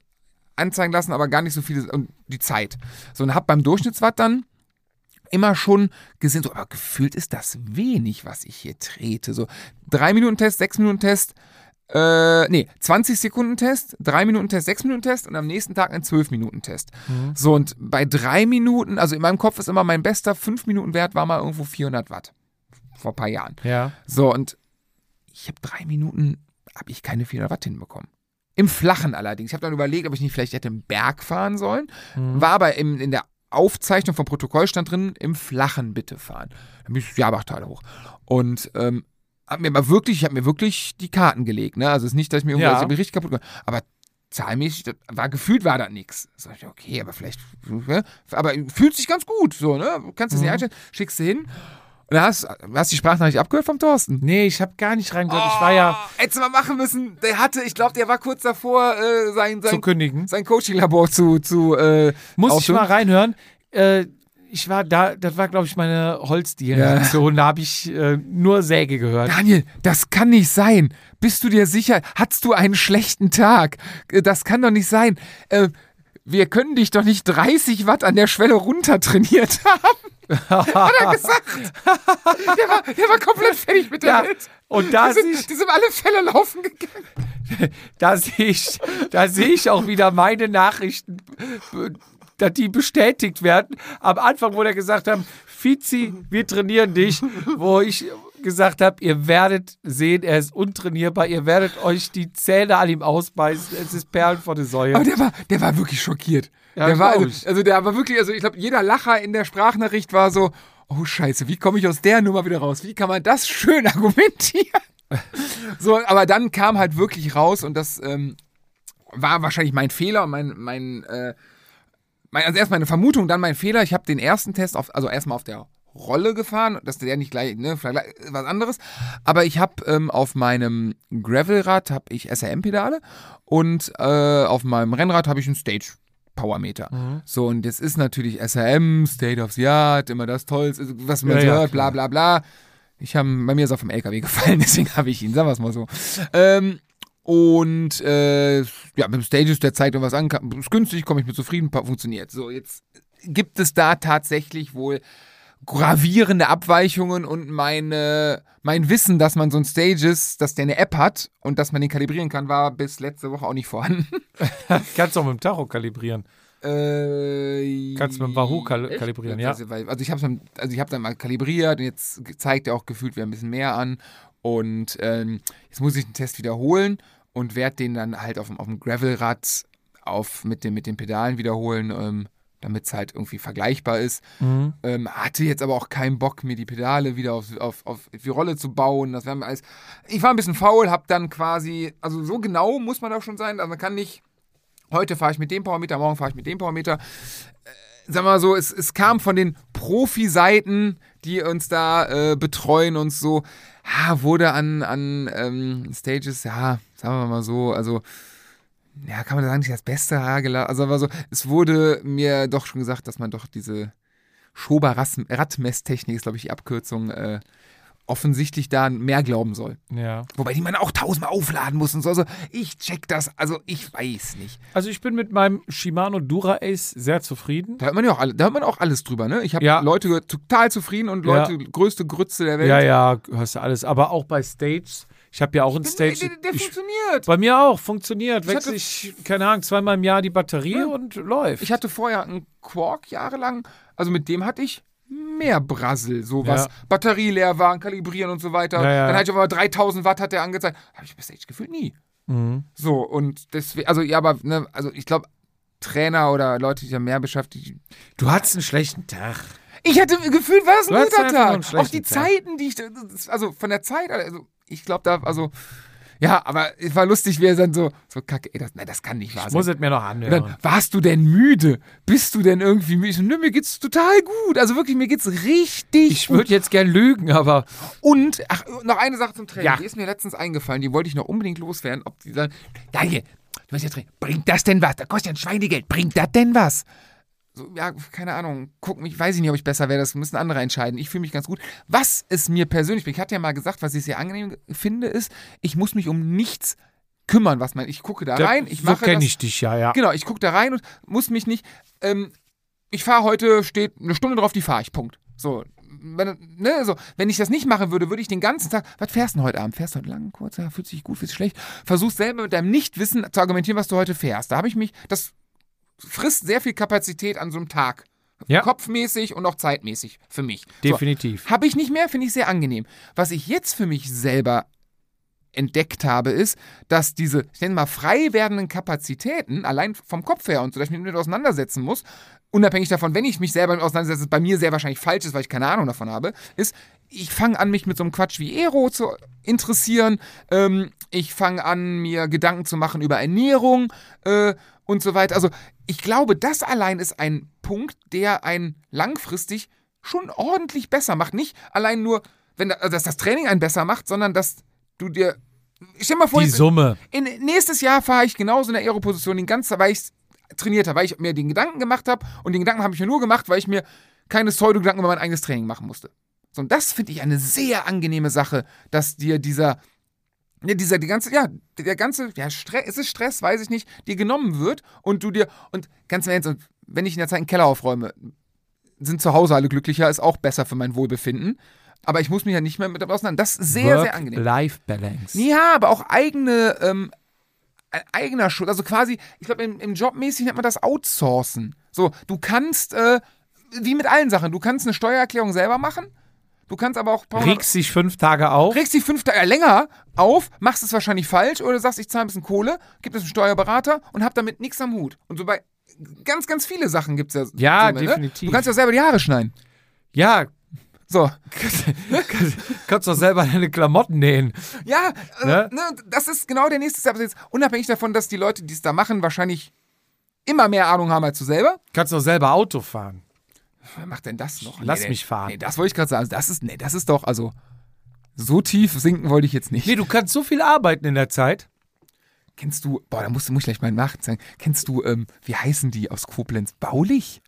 anzeigen lassen, aber gar nicht so viele und die Zeit. So, und hab beim Durchschnittswatt dann immer schon gesehen, so, aber gefühlt ist das wenig, was ich hier trete. So, 3-Minuten-Test, 6-Minuten-Test, äh, nee, 20 Sekunden Test, 3 Minuten Test, 6 Minuten Test und am nächsten Tag ein 12 Minuten Test. Mhm. So und bei 3 Minuten, also in meinem Kopf ist immer mein bester 5 Minuten Wert war mal irgendwo 400 Watt. Vor ein paar Jahren. Ja. So und ich habe 3 Minuten, habe ich keine 400 Watt hinbekommen. Im Flachen allerdings. Ich habe dann überlegt, ob ich nicht vielleicht hätte im Berg fahren sollen. Mhm. War aber im, in der Aufzeichnung vom Protokoll stand drin, im Flachen bitte fahren. Dann bin ich Jabachtal hoch. Und ähm, hab mir mal wirklich, ich habe mir wirklich die Karten gelegt. Ne? Also es ist nicht, dass ich mir irgendwas Ja. richtig kaputt gemacht Aber zahlmäßig, das war gefühlt war da nichts. Sag ich, okay, aber vielleicht, ne? aber fühlt sich ganz gut. So, ne? Du kannst es Mhm. nicht einstellen, schickst du hin. Und hast, hast die Sprachnachricht abgehört vom Thorsten. Nee, ich habe gar nicht reingehört. Ich war ja Oh, Hättest du mal machen müssen. Der hatte, ich glaube, der war kurz davor, äh, sein, zu sein, kündigen. sein Coaching-Labor zu, zu äh, Muss ich mal reinhören. Äh, ich war da, das war, glaube ich, meine Holzdielen-Aktion. Da habe ich äh, nur Säge gehört. Daniel, das kann nicht sein. Bist du dir sicher? Hattest du einen schlechten Tag? Äh, Das kann doch nicht sein. Äh, wir können dich doch nicht 30 Watt an der Schwelle runter trainiert haben. Hat er gesagt. Der war, der war komplett fertig mit der Ja, Welt. und da die sehe ich, sind, die sind alle Fälle laufen gegangen. da sehe ich, da sehe ich auch wieder meine Nachrichten, dass die bestätigt werden. Am Anfang, wo der gesagt haben, Fizi, wir trainieren dich, wo ich gesagt habe, ihr werdet sehen, er ist untrainierbar, ihr werdet euch die Zähne an ihm ausbeißen, es ist Perlen vor der Säue. Aber der war, der war wirklich schockiert. Ja, der war also, also der war wirklich, also ich glaube, jeder Lacher in der Sprachnachricht war so, oh Scheiße, wie komme ich aus der Nummer wieder raus? Wie kann man das schön argumentieren? so, aber dann kam halt wirklich raus und das ähm, war wahrscheinlich mein Fehler und mein, mein, äh, mein, also erst meine Vermutung, dann mein Fehler. Ich habe den ersten Test auf, also erstmal auf der Rolle gefahren, dass der nicht gleich, ne, vielleicht was anderes. Aber ich habe ähm, auf meinem Gravelrad habe ich SRM-Pedale und äh, auf meinem Rennrad habe ich einen Stage. Powermeter. So, und jetzt ist natürlich SRM, State of the Art, immer das Tollste, was man Ja, ja, hört, bla bla bla. Ich habe, bei mir ist er vom LKW gefallen, deswegen habe ich ihn, sagen wir es mal so. Ähm, und äh, ja, mit dem Stages, der zeigt irgendwas an, kann- ist günstig, komme ich mit zufrieden, funktioniert. So, jetzt gibt es da tatsächlich wohl gravierende Abweichungen und meine, mein Wissen, dass man so ein Stages, dass der eine App hat und dass man den kalibrieren kann, war bis letzte Woche auch nicht vorhanden. Kannst du auch mit dem Tacho kalibrieren. Äh, Kannst du mit dem Wahoo kal kalibrieren, ja. Also, also ich habe dann, also ich dann mal kalibriert und jetzt zeigt er auch gefühlt wieder ein bisschen mehr an und ähm, jetzt muss ich den Test wiederholen und werde den dann halt auf dem, auf dem Gravelrad auf mit dem mit den Pedalen wiederholen, ähm, damit es halt irgendwie vergleichbar ist. Mhm. Ähm, hatte jetzt aber auch keinen Bock, mir die Pedale wieder auf, auf, auf die Rolle zu bauen. Das war mir alles. Ich war ein bisschen faul, hab dann quasi, also so genau muss man auch schon sein. Also man kann nicht, heute fahre ich mit dem Powermeter, morgen fahre ich mit dem Powermeter. Äh, Sag mal so, es, es kam von den Profi-Seiten, die uns da äh, betreuen, uns so, ah, wurde an, an ähm, Stages, ja, sagen wir mal so, also ja, kann man sagen, nicht das Beste hergeladen. Also aber so, es wurde mir doch schon gesagt, dass man doch diese Schober-Radmesstechnik, ist glaube ich die Abkürzung, äh, offensichtlich da mehr glauben soll. Ja. Wobei die man auch tausendmal aufladen muss und so. Also ich check das, also ich weiß nicht. Also ich bin mit meinem Shimano Dura Ace sehr zufrieden. Da hört man ja auch, alle, da hört man auch alles drüber, ne? Ich habe Ja. Leute total zufrieden und Ja. Leute, größte Grütze der Welt. Ja, ja, hörst du alles. Aber auch bei Stages. Ich habe ja auch einen Der, Stage. der, der ich, funktioniert. bei mir auch, funktioniert. Wechsle ich, keine Ahnung, zweimal im Jahr die Batterie Ja. und läuft. Ich hatte vorher einen Quark jahrelang, also mit dem hatte ich mehr Brassel, so was Ja. Batterie leer war, kalibrieren und so weiter. Ja. Dann hatte ich aber 3000 Watt, hat der angezeigt. Habe ich bei Stage gefühlt nie. mhm. So, und deswegen, also ja, aber, ne, also ich glaube, Trainer oder Leute, die sich da mehr beschäftigen. Du hattest einen schlechten Tag. Ich hatte gefühlt, war es ein guter Tag. Auch die Tag. Zeiten, die ich, also von der Zeit, also ich glaube da, also, ja, aber es war lustig, wie er dann so, so kacke, ey, das, nein, das kann nicht wahr Ich sein. muss es mir noch Und anhören. dann, warst du denn müde? Bist du denn irgendwie müde? Ich so, Nö, mir geht's total gut. Also wirklich, mir geht's richtig Ich würde jetzt gern lügen, aber Und, ach, noch eine Sache zum Training. Ja. Die ist mir letztens eingefallen, die wollte ich noch unbedingt loswerden. Ob die dann, Daniel, du weißt ja, Training, bringt das denn was? Das kostet ja ein Schweinegeld. Bringt das denn was? So, ja, keine Ahnung, guck mich, weiß ich nicht, ob ich besser wäre, das müssen andere entscheiden. Ich fühle mich ganz gut. Was es mir persönlich, ich hatte ja mal gesagt, was ich sehr angenehm finde, ist, ich muss mich um nichts kümmern, was man, ich gucke da rein, ich so mache kenne das, ich dich ja, ja. Genau, ich gucke da rein und muss mich nicht. Ähm, ich fahre heute, steht eine Stunde drauf, die fahre ich. Punkt. So. Wenn, ne, so, wenn ich das nicht machen würde, würde ich den ganzen Tag. Was fährst du denn heute Abend? Fährst du heute lang, kurz? Ja, fühlt sich gut, fühlt sich schlecht? Versuchst selber mit deinem Nichtwissen zu argumentieren, was du heute fährst. Da habe ich mich. Das frisst sehr viel Kapazität an so einem Tag. Ja. Kopfmäßig und auch zeitmäßig für mich. Definitiv. So, habe ich nicht mehr, finde ich sehr angenehm. Was ich jetzt für mich selber entdeckt habe, ist, dass diese, ich nenne mal, frei werdenden Kapazitäten, allein vom Kopf her und so, dass ich mich damit auseinandersetzen muss, unabhängig davon, wenn ich mich selber damit auseinandersetze, bei mir sehr wahrscheinlich falsch ist, weil ich keine Ahnung davon habe, ist, ich fange an, mich mit so einem Quatsch wie Aero zu interessieren. Ähm, ich fange an, mir Gedanken zu machen über Ernährung äh, und so weiter. Also ich glaube, das allein ist ein Punkt, der einen langfristig schon ordentlich besser macht. Nicht allein nur, wenn da, dass das Training einen besser macht, sondern dass du dir. Stell mal vor, Die Summe. in, nächstes Jahr fahre ich genauso in der Aero-Position, den ganzen, weil ich trainiert habe, weil ich mir den Gedanken gemacht habe. Und den Gedanken habe ich mir nur gemacht, weil ich mir keine Pseudo-Gedanken über mein eigenes Training machen musste. So, und das finde ich eine sehr angenehme Sache, dass dir dieser, ne, dieser, die ganze, ja, der ganze, ja, Stress, ist es Stress, weiß ich nicht, dir genommen wird und du dir, und ganz im Ernst, und wenn ich in der Zeit einen Keller aufräume, sind zu Hause alle glücklicher, ist auch besser für mein Wohlbefinden. Aber ich muss mich ja nicht mehr mit damit auseinander. Das ist sehr, sehr angenehm. Work-Life-Balance. Ja, aber auch eigene, ähm, ein eigener Schutz. Also quasi, ich glaube, im, im Jobmäßig nennt man das Outsourcen. So, du kannst, äh, wie mit allen Sachen, du kannst eine Steuererklärung selber machen. Du kannst aber auch Regst dich fünf Tage auf. regst dich fünf Tage länger auf, machst es wahrscheinlich falsch oder sagst, ich zahle ein bisschen Kohle, gib es einem Steuerberater und hab damit nichts am Hut. Und so bei ganz, ganz viele Sachen gibt es ja. Ja, so, ne? definitiv. Du kannst ja selber die Haare schneiden. Ja, So. kannst doch selber deine Klamotten nähen. Ja, äh, Ne? ne? das ist genau der nächste Step. Also jetzt, unabhängig davon, dass die Leute, die es da machen, wahrscheinlich immer mehr Ahnung haben als du selber. Kannst doch selber Auto fahren. Wer macht denn das noch? Lass nee, mich fahren. Nee, das wollte ich gerade sagen. Das ist, nee, das ist doch, also, so tief sinken wollte ich jetzt nicht. Nee, du kannst so viel arbeiten in der Zeit. Kennst du, boah, da musst du, muss ich gleich mal nachzeigen. Kennst du, ähm, wie heißen die aus Koblenz? Baulich?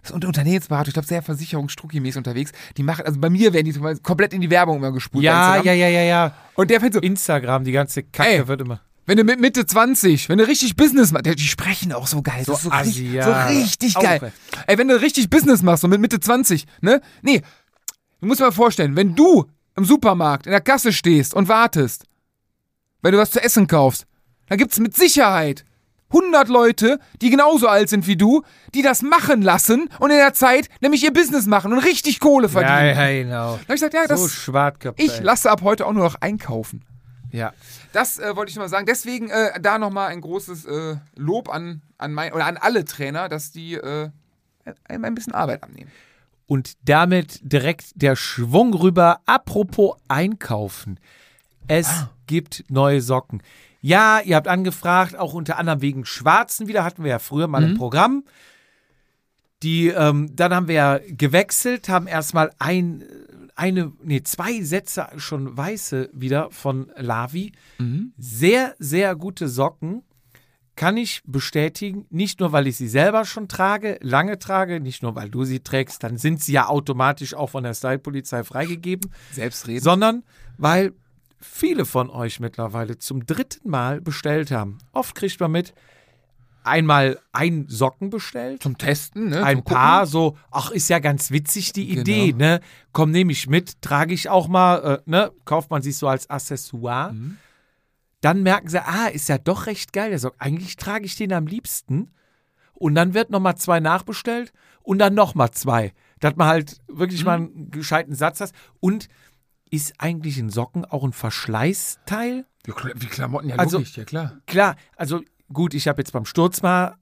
Das ist unter Unternehmensberatung, ich glaube, sehr versicherungsstruckimäßig unterwegs. Die machen, also bei mir werden die zum Beispiel komplett in die Werbung immer gespult. Ja, ja, ja, ja, ja. Und der fängt so, Instagram, die ganze Kacke Ey. wird immer. Wenn du mit Mitte 20, wenn du richtig Business machst, die sprechen auch so geil. So so, richtig, ja. so richtig geil. ey. Ey, wenn du richtig Business machst, so mit Mitte 20, ne? Nee, du musst dir mal vorstellen, wenn du im Supermarkt in der Kasse stehst und wartest, wenn du was zu essen kaufst, dann gibt's mit Sicherheit 100 Leute, die genauso alt sind wie du, die das machen lassen und in der Zeit nämlich ihr Business machen und richtig Kohle verdienen. Ja, ja, genau. Da hab ich gesagt, ja, das, So Schwartköpfe. ich lasse ab heute auch nur noch einkaufen. Ja. Das äh, wollte ich nur mal sagen. Deswegen äh, da nochmal ein großes äh, Lob an, an mein, oder an alle Trainer, dass die äh, einem ein bisschen Arbeit abnehmen. Und damit direkt der Schwung rüber. Apropos Einkaufen. Es Ah. gibt neue Socken. Ja, ihr habt angefragt, auch unter anderem wegen Schwarzen wieder, hatten wir ja früher mal Mhm. im Programm. Die, ähm, dann haben wir ja gewechselt, haben erstmal ein, eine, nee, zwei Sätze schon weiße wieder von Lavi. Mhm. Sehr, sehr gute Socken. Kann ich bestätigen, nicht nur, weil ich sie selber schon trage, lange trage, nicht nur, weil du sie trägst, dann sind sie ja automatisch auch von der Style-Polizei freigegeben, Selbstreden. sondern weil viele von euch mittlerweile zum dritten Mal bestellt haben. Oft kriegt man mit, einmal ein Socken bestellt, Zum Testen, ne? ein zum Gucken. paar so, ach, ist ja ganz witzig die Idee, Genau. ne? Komm, nehme ich mit, trage ich auch mal, äh, ne? Kauft man sich so als Accessoire. Mhm. Dann merken sie, ah, ist ja doch recht geil, der Sock. Eigentlich trage ich den am liebsten. Und dann wird nochmal zwei nachbestellt und dann nochmal zwei. Dass man halt wirklich Mhm. mal einen gescheiten Satz hat. Und ist eigentlich ein Socken auch ein Verschleißteil? Wie Klamotten, ja, Also- logisch, ja klar. Klar, also gut, ich habe jetzt beim Sturz mal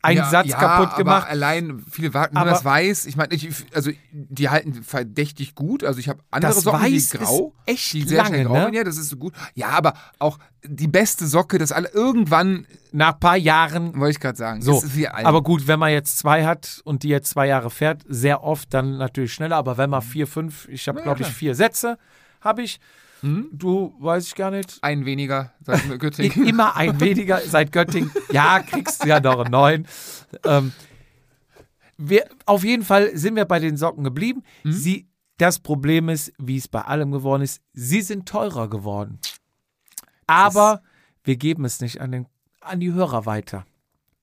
einen ja, Satz ja, kaputt aber gemacht. allein, viele warten, nur Aber- das Weiß. Ich meine, also die halten verdächtig gut. Also ich habe andere Das Socken, Weiß die grau. ist echt die sehr lange, grau ne? Ja, das ist so gut. Ja, aber auch die beste Socke, das alle irgendwann, Nach ein paar Jahren wollte ich gerade sagen, So, aber gut, wenn man jetzt zwei hat und die jetzt zwei Jahre fährt, sehr oft dann natürlich schneller. Aber wenn man vier, fünf, ich habe glaube ich vier Sätze, habe ich. Mhm. Du weiß ich gar nicht. ein weniger, I- Göttingen. Immer ein weniger seit Göttingen. Ja, kriegst du ja noch einen neuen. Ähm, wir, auf jeden Fall sind wir bei den Socken geblieben. Mhm. Sie, das Problem ist, wie es bei allem geworden ist, sie sind teurer geworden. Aber wir geben es nicht an, den, an die Hörer weiter.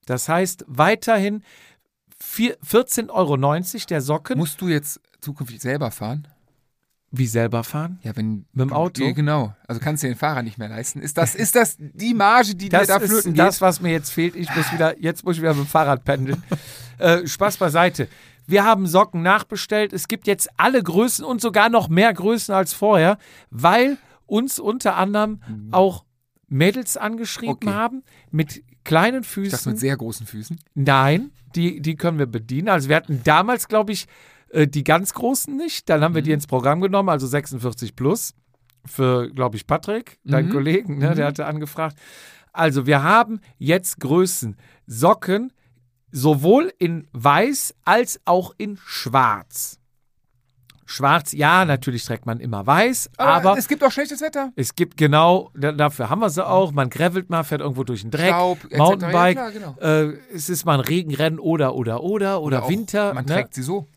Das heißt, weiterhin vier- 14,90 Euro der Socken. Musst du jetzt zukünftig selber fahren? Wie selber fahren? Ja, wenn. Mit dem Auto? Ja, genau. Also kannst du den Fahrer nicht mehr leisten. Ist das, ist das die Marge, die Das dir da ist flöten geht? das, was mir jetzt fehlt. Ich muss wieder, jetzt muss ich wieder mit dem Fahrrad pendeln. äh, Spaß beiseite. Wir haben Socken nachbestellt. Es gibt jetzt alle Größen und sogar noch mehr Größen als vorher, weil uns unter anderem auch Mädels angeschrieben Mhm. Okay. haben mit kleinen Füßen. dachte mit sehr großen Füßen. Nein, die, die können wir bedienen. Also wir hatten damals, glaube ich, äh, die ganz großen nicht. Dann haben wir die ins Programm genommen, also 46 plus. Für, glaube ich, Patrick, dein Mhm. Kollegen, ne, der hatte angefragt. Also wir haben jetzt Größen Socken sowohl in weiß als auch in schwarz. Schwarz, ja, natürlich trägt man immer weiß, aber, es gibt auch schlechtes Wetter. es gibt genau, da- dafür haben wir sie auch. Man gravelt mal, fährt irgendwo durch den Dreck, Staub. Mountainbike. Ja, klar, genau. äh, es ist mal ein Regenrennen oder, oder, oder, oder, Auch Winter. Man ne? trägt sie so.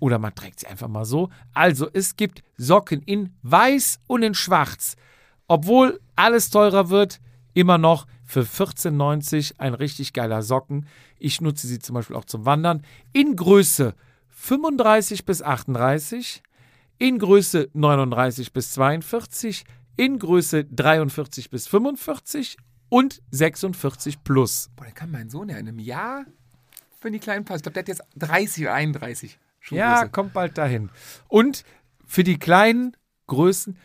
Oder man trägt sie einfach mal so. Also, es gibt Socken in weiß und in schwarz. Obwohl alles teurer wird, immer noch für 14,90 ein richtig geiler Socken. Ich nutze sie zum Beispiel auch zum Wandern. In Größe 35 bis 38, in Größe 39 bis 42, in Größe 43 bis 45 und 46 plus. Boah, dann kann mein Sohn ja in einem Jahr, wenn die kleinen passen. Ich glaube, der hat jetzt 30 oder 31. Ja, Schuhgröße. kommt bald dahin. Und für die kleinen Größen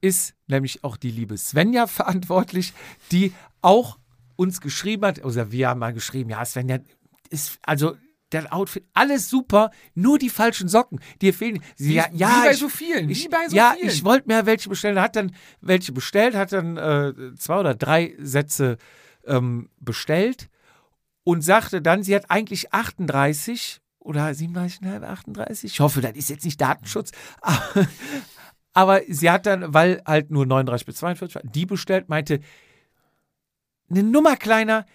ist nämlich auch die liebe Svenja verantwortlich, die auch uns geschrieben hat, oder wir haben mal geschrieben, ja, Svenja ist, also der Outfit, alles super, nur die falschen Socken, dir fehlen. Sie, Wie, ja, wie ja, bei ich, so vielen. ich, bei so ja, vielen. ich wollte mir welche bestellen, hat dann welche bestellt, hat dann äh, zwei oder drei Sätze ähm, bestellt und sagte dann, sie hat eigentlich 38 oder 37,5, 38. Ich hoffe, das ist jetzt nicht Datenschutz. Aber, aber sie hat dann, weil halt nur 39 bis 42 war, die bestellt, meinte, eine Nummer kleiner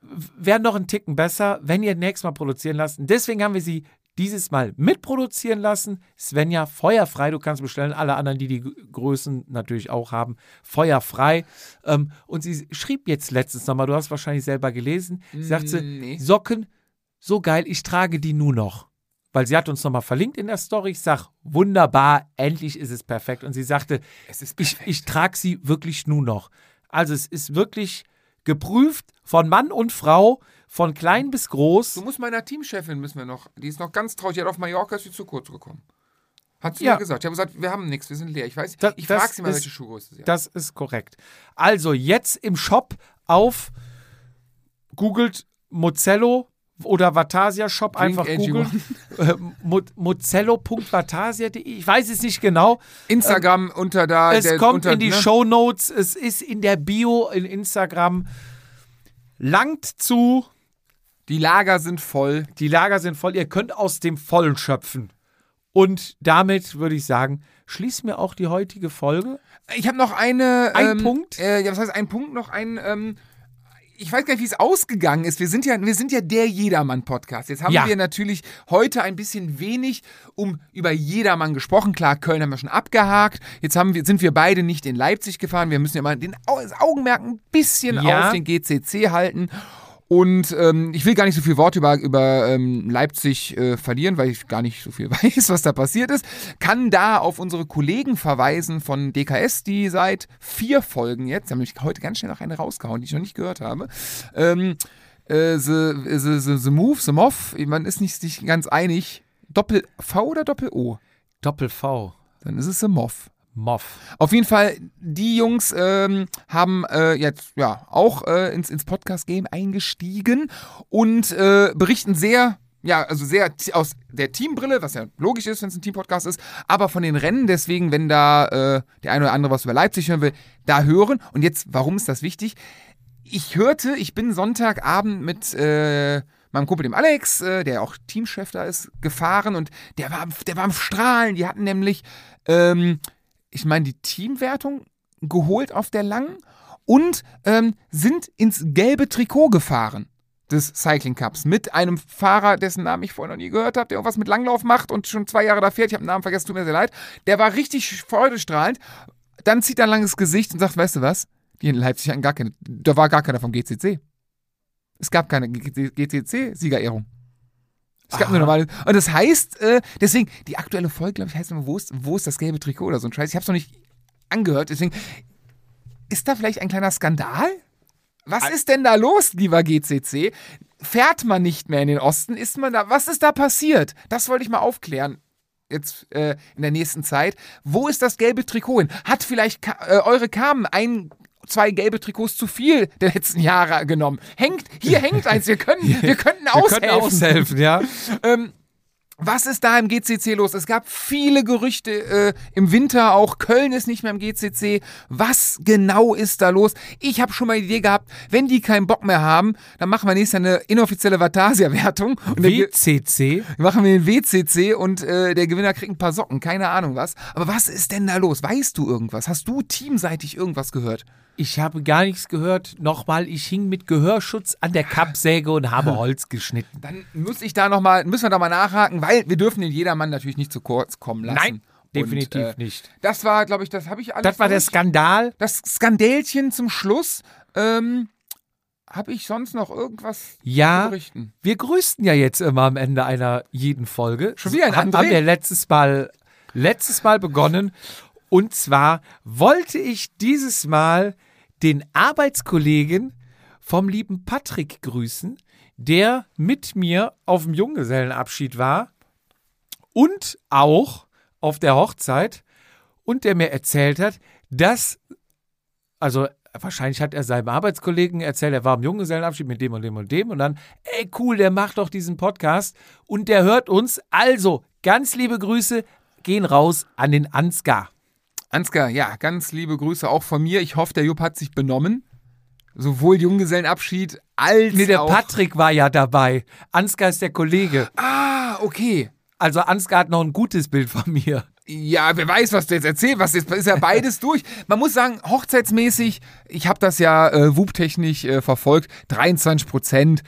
wäre noch ein Ticken besser, wenn ihr nächstes Mal produzieren lasst. Und Deswegen haben wir sie dieses Mal mitproduzieren lassen. Svenja, feuerfrei, du kannst bestellen. Alle anderen, die die Größen natürlich auch haben, feuerfrei. Ähm, und sie schrieb jetzt letztens nochmal, du hast wahrscheinlich selber gelesen, sie sagte, Mm, nee. Socken, so geil, ich trage die nur noch. Weil sie hat uns nochmal verlinkt in der Story. Ich sag, wunderbar, endlich ist es perfekt. Und sie sagte, ich, ich trage sie wirklich nur noch. Also es ist wirklich geprüft von Mann und Frau, von klein bis groß. Du musst meiner Teamchefin müssen wir noch, die ist noch ganz traurig, die hat auf Mallorca ist sie zu kurz gekommen. Hat sie Ja. gesagt. Ich habe gesagt, wir haben nichts, wir sind leer. Ich weiß, Das- ich frage sie mal, ist- welche Schuhgröße sie hat. Das ist korrekt. Also jetzt im Shop auf googelt Mozello oder Vatasia Shop Drink einfach AG1. googeln. Äh, Mo- Mozello.vatasia.de. Ich weiß es nicht genau. Instagram unter da. Es der, kommt unter, in die ne? Show Notes. Es ist in der Bio in Instagram. Langt zu. Die Lager sind voll. Die Lager sind voll. Ihr könnt aus dem Vollen schöpfen. Und damit würde ich sagen, schließen wir auch die heutige Folge. Ich habe noch eine. Ein ähm, Punkt? Äh, ja, was heißt ein Punkt? Noch ein. Ähm, ich weiß gar nicht, wie es ausgegangen ist. Wir sind ja, wir sind ja der Jedermann-Podcast. Jetzt haben Ja. wir natürlich heute ein bisschen wenig um über Jedermann gesprochen. Klar, Köln haben wir schon abgehakt. Jetzt haben wir, sind wir beide nicht in Leipzig gefahren. Wir müssen ja mal den das Augenmerk ein bisschen Ja. auf den GCC halten. Und ähm, ich will gar nicht so viel Worte über, über ähm, Leipzig äh, verlieren, weil ich gar nicht so viel weiß, was da passiert ist. Kann da auf unsere Kollegen verweisen von DKS, die seit vier Folgen jetzt, die haben nämlich heute ganz schnell noch eine rausgehauen, die ich noch nicht gehört habe. Ähm, äh, the, the, the, the Move, The Moff, man ist nicht, nicht ganz einig. Doppel-V oder Doppel-O? Doppel-V. Dann ist es The Moff. Moff. Auf jeden Fall, die Jungs ähm, haben äh, jetzt ja auch äh, ins, ins Podcast-Game eingestiegen und äh, berichten sehr, ja, also sehr aus der Teambrille, was ja logisch ist, wenn es ein Team-Podcast ist, aber von den Rennen, deswegen, wenn da äh, der eine oder andere was über Leipzig hören will, da hören. Und jetzt, warum ist das wichtig? Ich hörte, ich bin Sonntagabend mit äh, meinem Kumpel, dem Alex, äh, der auch Teamchef da ist, gefahren und der war, der war am Strahlen. Die hatten nämlich, ähm, ich meine, die Teamwertung geholt auf der langen und ähm, sind ins gelbe Trikot gefahren. des Cycling Cups mit einem Fahrer, dessen Namen ich vorher noch nie gehört habe, der irgendwas mit Langlauf macht und schon zwei Jahre da fährt. Ich habe den Namen vergessen, tut mir sehr leid. Der war richtig freudestrahlend. Dann zieht er ein langes Gesicht und sagt, weißt du was? Die in Leipzig hatten gar keine, da war gar keiner vom GCC. Es gab keine GCC-Siegerehrung. Es gab Aha. nur normale. Und das heißt, äh, deswegen, die aktuelle Folge, glaube ich, heißt immer, wo ist, wo ist das gelbe Trikot oder so ein Scheiß. Ich habe es noch nicht angehört, deswegen, ist da vielleicht ein kleiner Skandal? Was ist denn da los, lieber GCC? Fährt man nicht mehr in den Osten? Ist man da, was ist da passiert? Das wollte ich mal aufklären. Jetzt äh, in der nächsten Zeit. Wo ist das gelbe Trikot hin? Hat vielleicht Ka äh, eure Carmen ein, zwei gelbe Trikots zu viel der letzten Jahre genommen? Hängt, hier hängt eins. Wir können, wir könnten Wir aushelfen. können aushelfen, ja. Ähm, was ist da im GCC los? Es gab viele Gerüchte äh, im Winter auch. Köln ist nicht mehr im GCC. Was genau ist da los? Ich habe schon mal die Idee gehabt, wenn die keinen Bock mehr haben, dann machen wir nächstes Jahr eine inoffizielle Vatasia-Wertung. WCC. machen wir den WCC und äh, der Gewinner kriegt ein paar Socken. Keine Ahnung was. Aber was ist denn da los? Weißt du irgendwas? Hast du teamseitig irgendwas gehört? Ich habe gar nichts gehört. Nochmal, ich hing mit Gehörschutz an der Kappsäge und habe Holz geschnitten. Dann muss ich da noch mal, müssen wir da mal nachhaken, weil wir dürfen den Jedermann natürlich nicht zu kurz kommen lassen. Nein, definitiv und, äh, nicht. Das war, glaube ich, das habe ich alles. Das war der. Skandal. Das Skandälchen zum Schluss. Ähm, habe ich sonst noch irgendwas Ja. zu berichten? Wir grüßten ja jetzt immer am Ende einer jeden Folge. Schon wieder ein haben, André? haben wir letztes Mal, letztes Mal begonnen. Und zwar wollte ich dieses Mal den Arbeitskollegen vom lieben Patrick grüßen, der mit mir auf dem Junggesellenabschied war und auch auf der Hochzeit und der mir erzählt hat, dass, also wahrscheinlich hat er seinem Arbeitskollegen erzählt, er war im Junggesellenabschied mit dem und dem und dem und dann, ey cool, der macht doch diesen Podcast und der hört uns. Also, ganz liebe Grüße gehen raus an den Ansgar. Ansgar, ja, ganz liebe Grüße auch von mir. Ich hoffe, der Jupp hat sich benommen. Sowohl Junggesellenabschied als Nee, der auch... Patrick war ja dabei. Ansgar ist der Kollege. Ah, okay. Also Ansgar hat noch ein gutes Bild von mir. Ja, wer weiß, was du jetzt erzählst. Was jetzt ist ja beides durch. Man muss sagen, hochzeitsmäßig, ich habe das ja äh, WUP-technisch äh, verfolgt, 23 Prozent.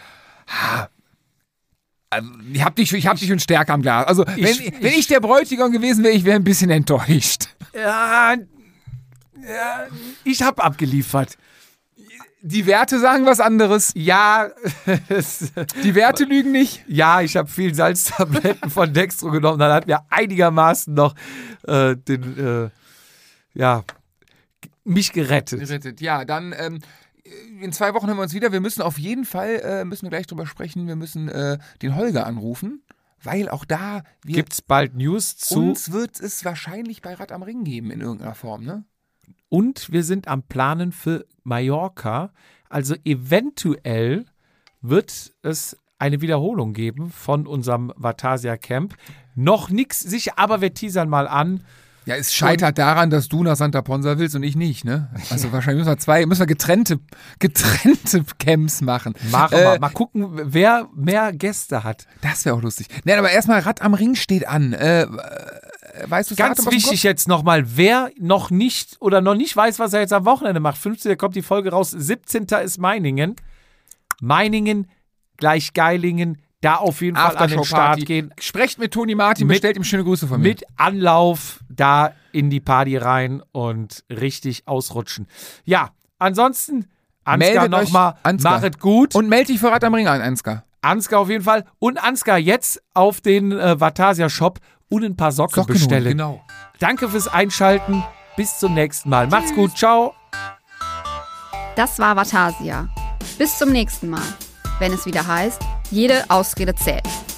Ich hab dich, ich hab dich schon stärker am Glas. Also, wenn Ich- wenn ich der Bräutigam gewesen wäre, ich wäre ein bisschen enttäuscht. Ja, ja ich habe abgeliefert. Die Werte sagen was anderes. Ja, Die Werte lügen nicht. ja, ich habe viel Salztabletten von Dextro genommen. Dann hat mir einigermaßen noch äh, den, äh, ja, mich gerettet. Gerettet. Ja, dann ähm, in zwei Wochen hören wir uns wieder. Wir müssen auf jeden Fall, äh, müssen wir gleich drüber sprechen, wir müssen äh, den Holger anrufen, weil auch da wir, Gibt's bald News zu uns wird es wahrscheinlich bei Rad am Ring geben in irgendeiner Form, ne? und wir sind am Planen für Mallorca. Also eventuell wird es eine Wiederholung geben von unserem Vatasia Camp. Noch nichts sicher, aber wir teasern mal an. Ja, es scheitert daran, dass du nach Santa Ponsa willst und ich nicht, ne? Also wahrscheinlich müssen wir zwei, müssen wir getrennte, getrennte Camps machen. Machen Äh, wir. Mal gucken, wer mehr Gäste hat. Das wäre auch lustig. Nein, aber erstmal Rad am Ring steht an. Äh, äh, weißt du, Ganz wichtig jetzt nochmal, wer noch nicht oder noch nicht weiß, was er jetzt am Wochenende macht. 15. kommt die Folge raus, 17. ist Meiningen. Meiningen gleich Geilingen, da auf jeden Fall an den Start gehen. Sprecht mit Toni Martin, Mit- bestellt ihm schöne Grüße von mir. Mit Anlauf da in die Party rein und richtig ausrutschen. Ja, ansonsten, Ansgar nochmal, Ansgar. machet gut. Und melde dich für Rad am Ring an, Ansgar. Ansgar auf jeden Fall. Und Ansgar jetzt auf den äh, Vatasia Shop und ein paar Socken, Socken holen, bestellen. genau. Danke fürs Einschalten. Bis zum nächsten Mal. Macht's gut. Ciao. Das war Vatasia. Bis zum nächsten Mal, wenn es wieder heißt, jede Ausrede zählt.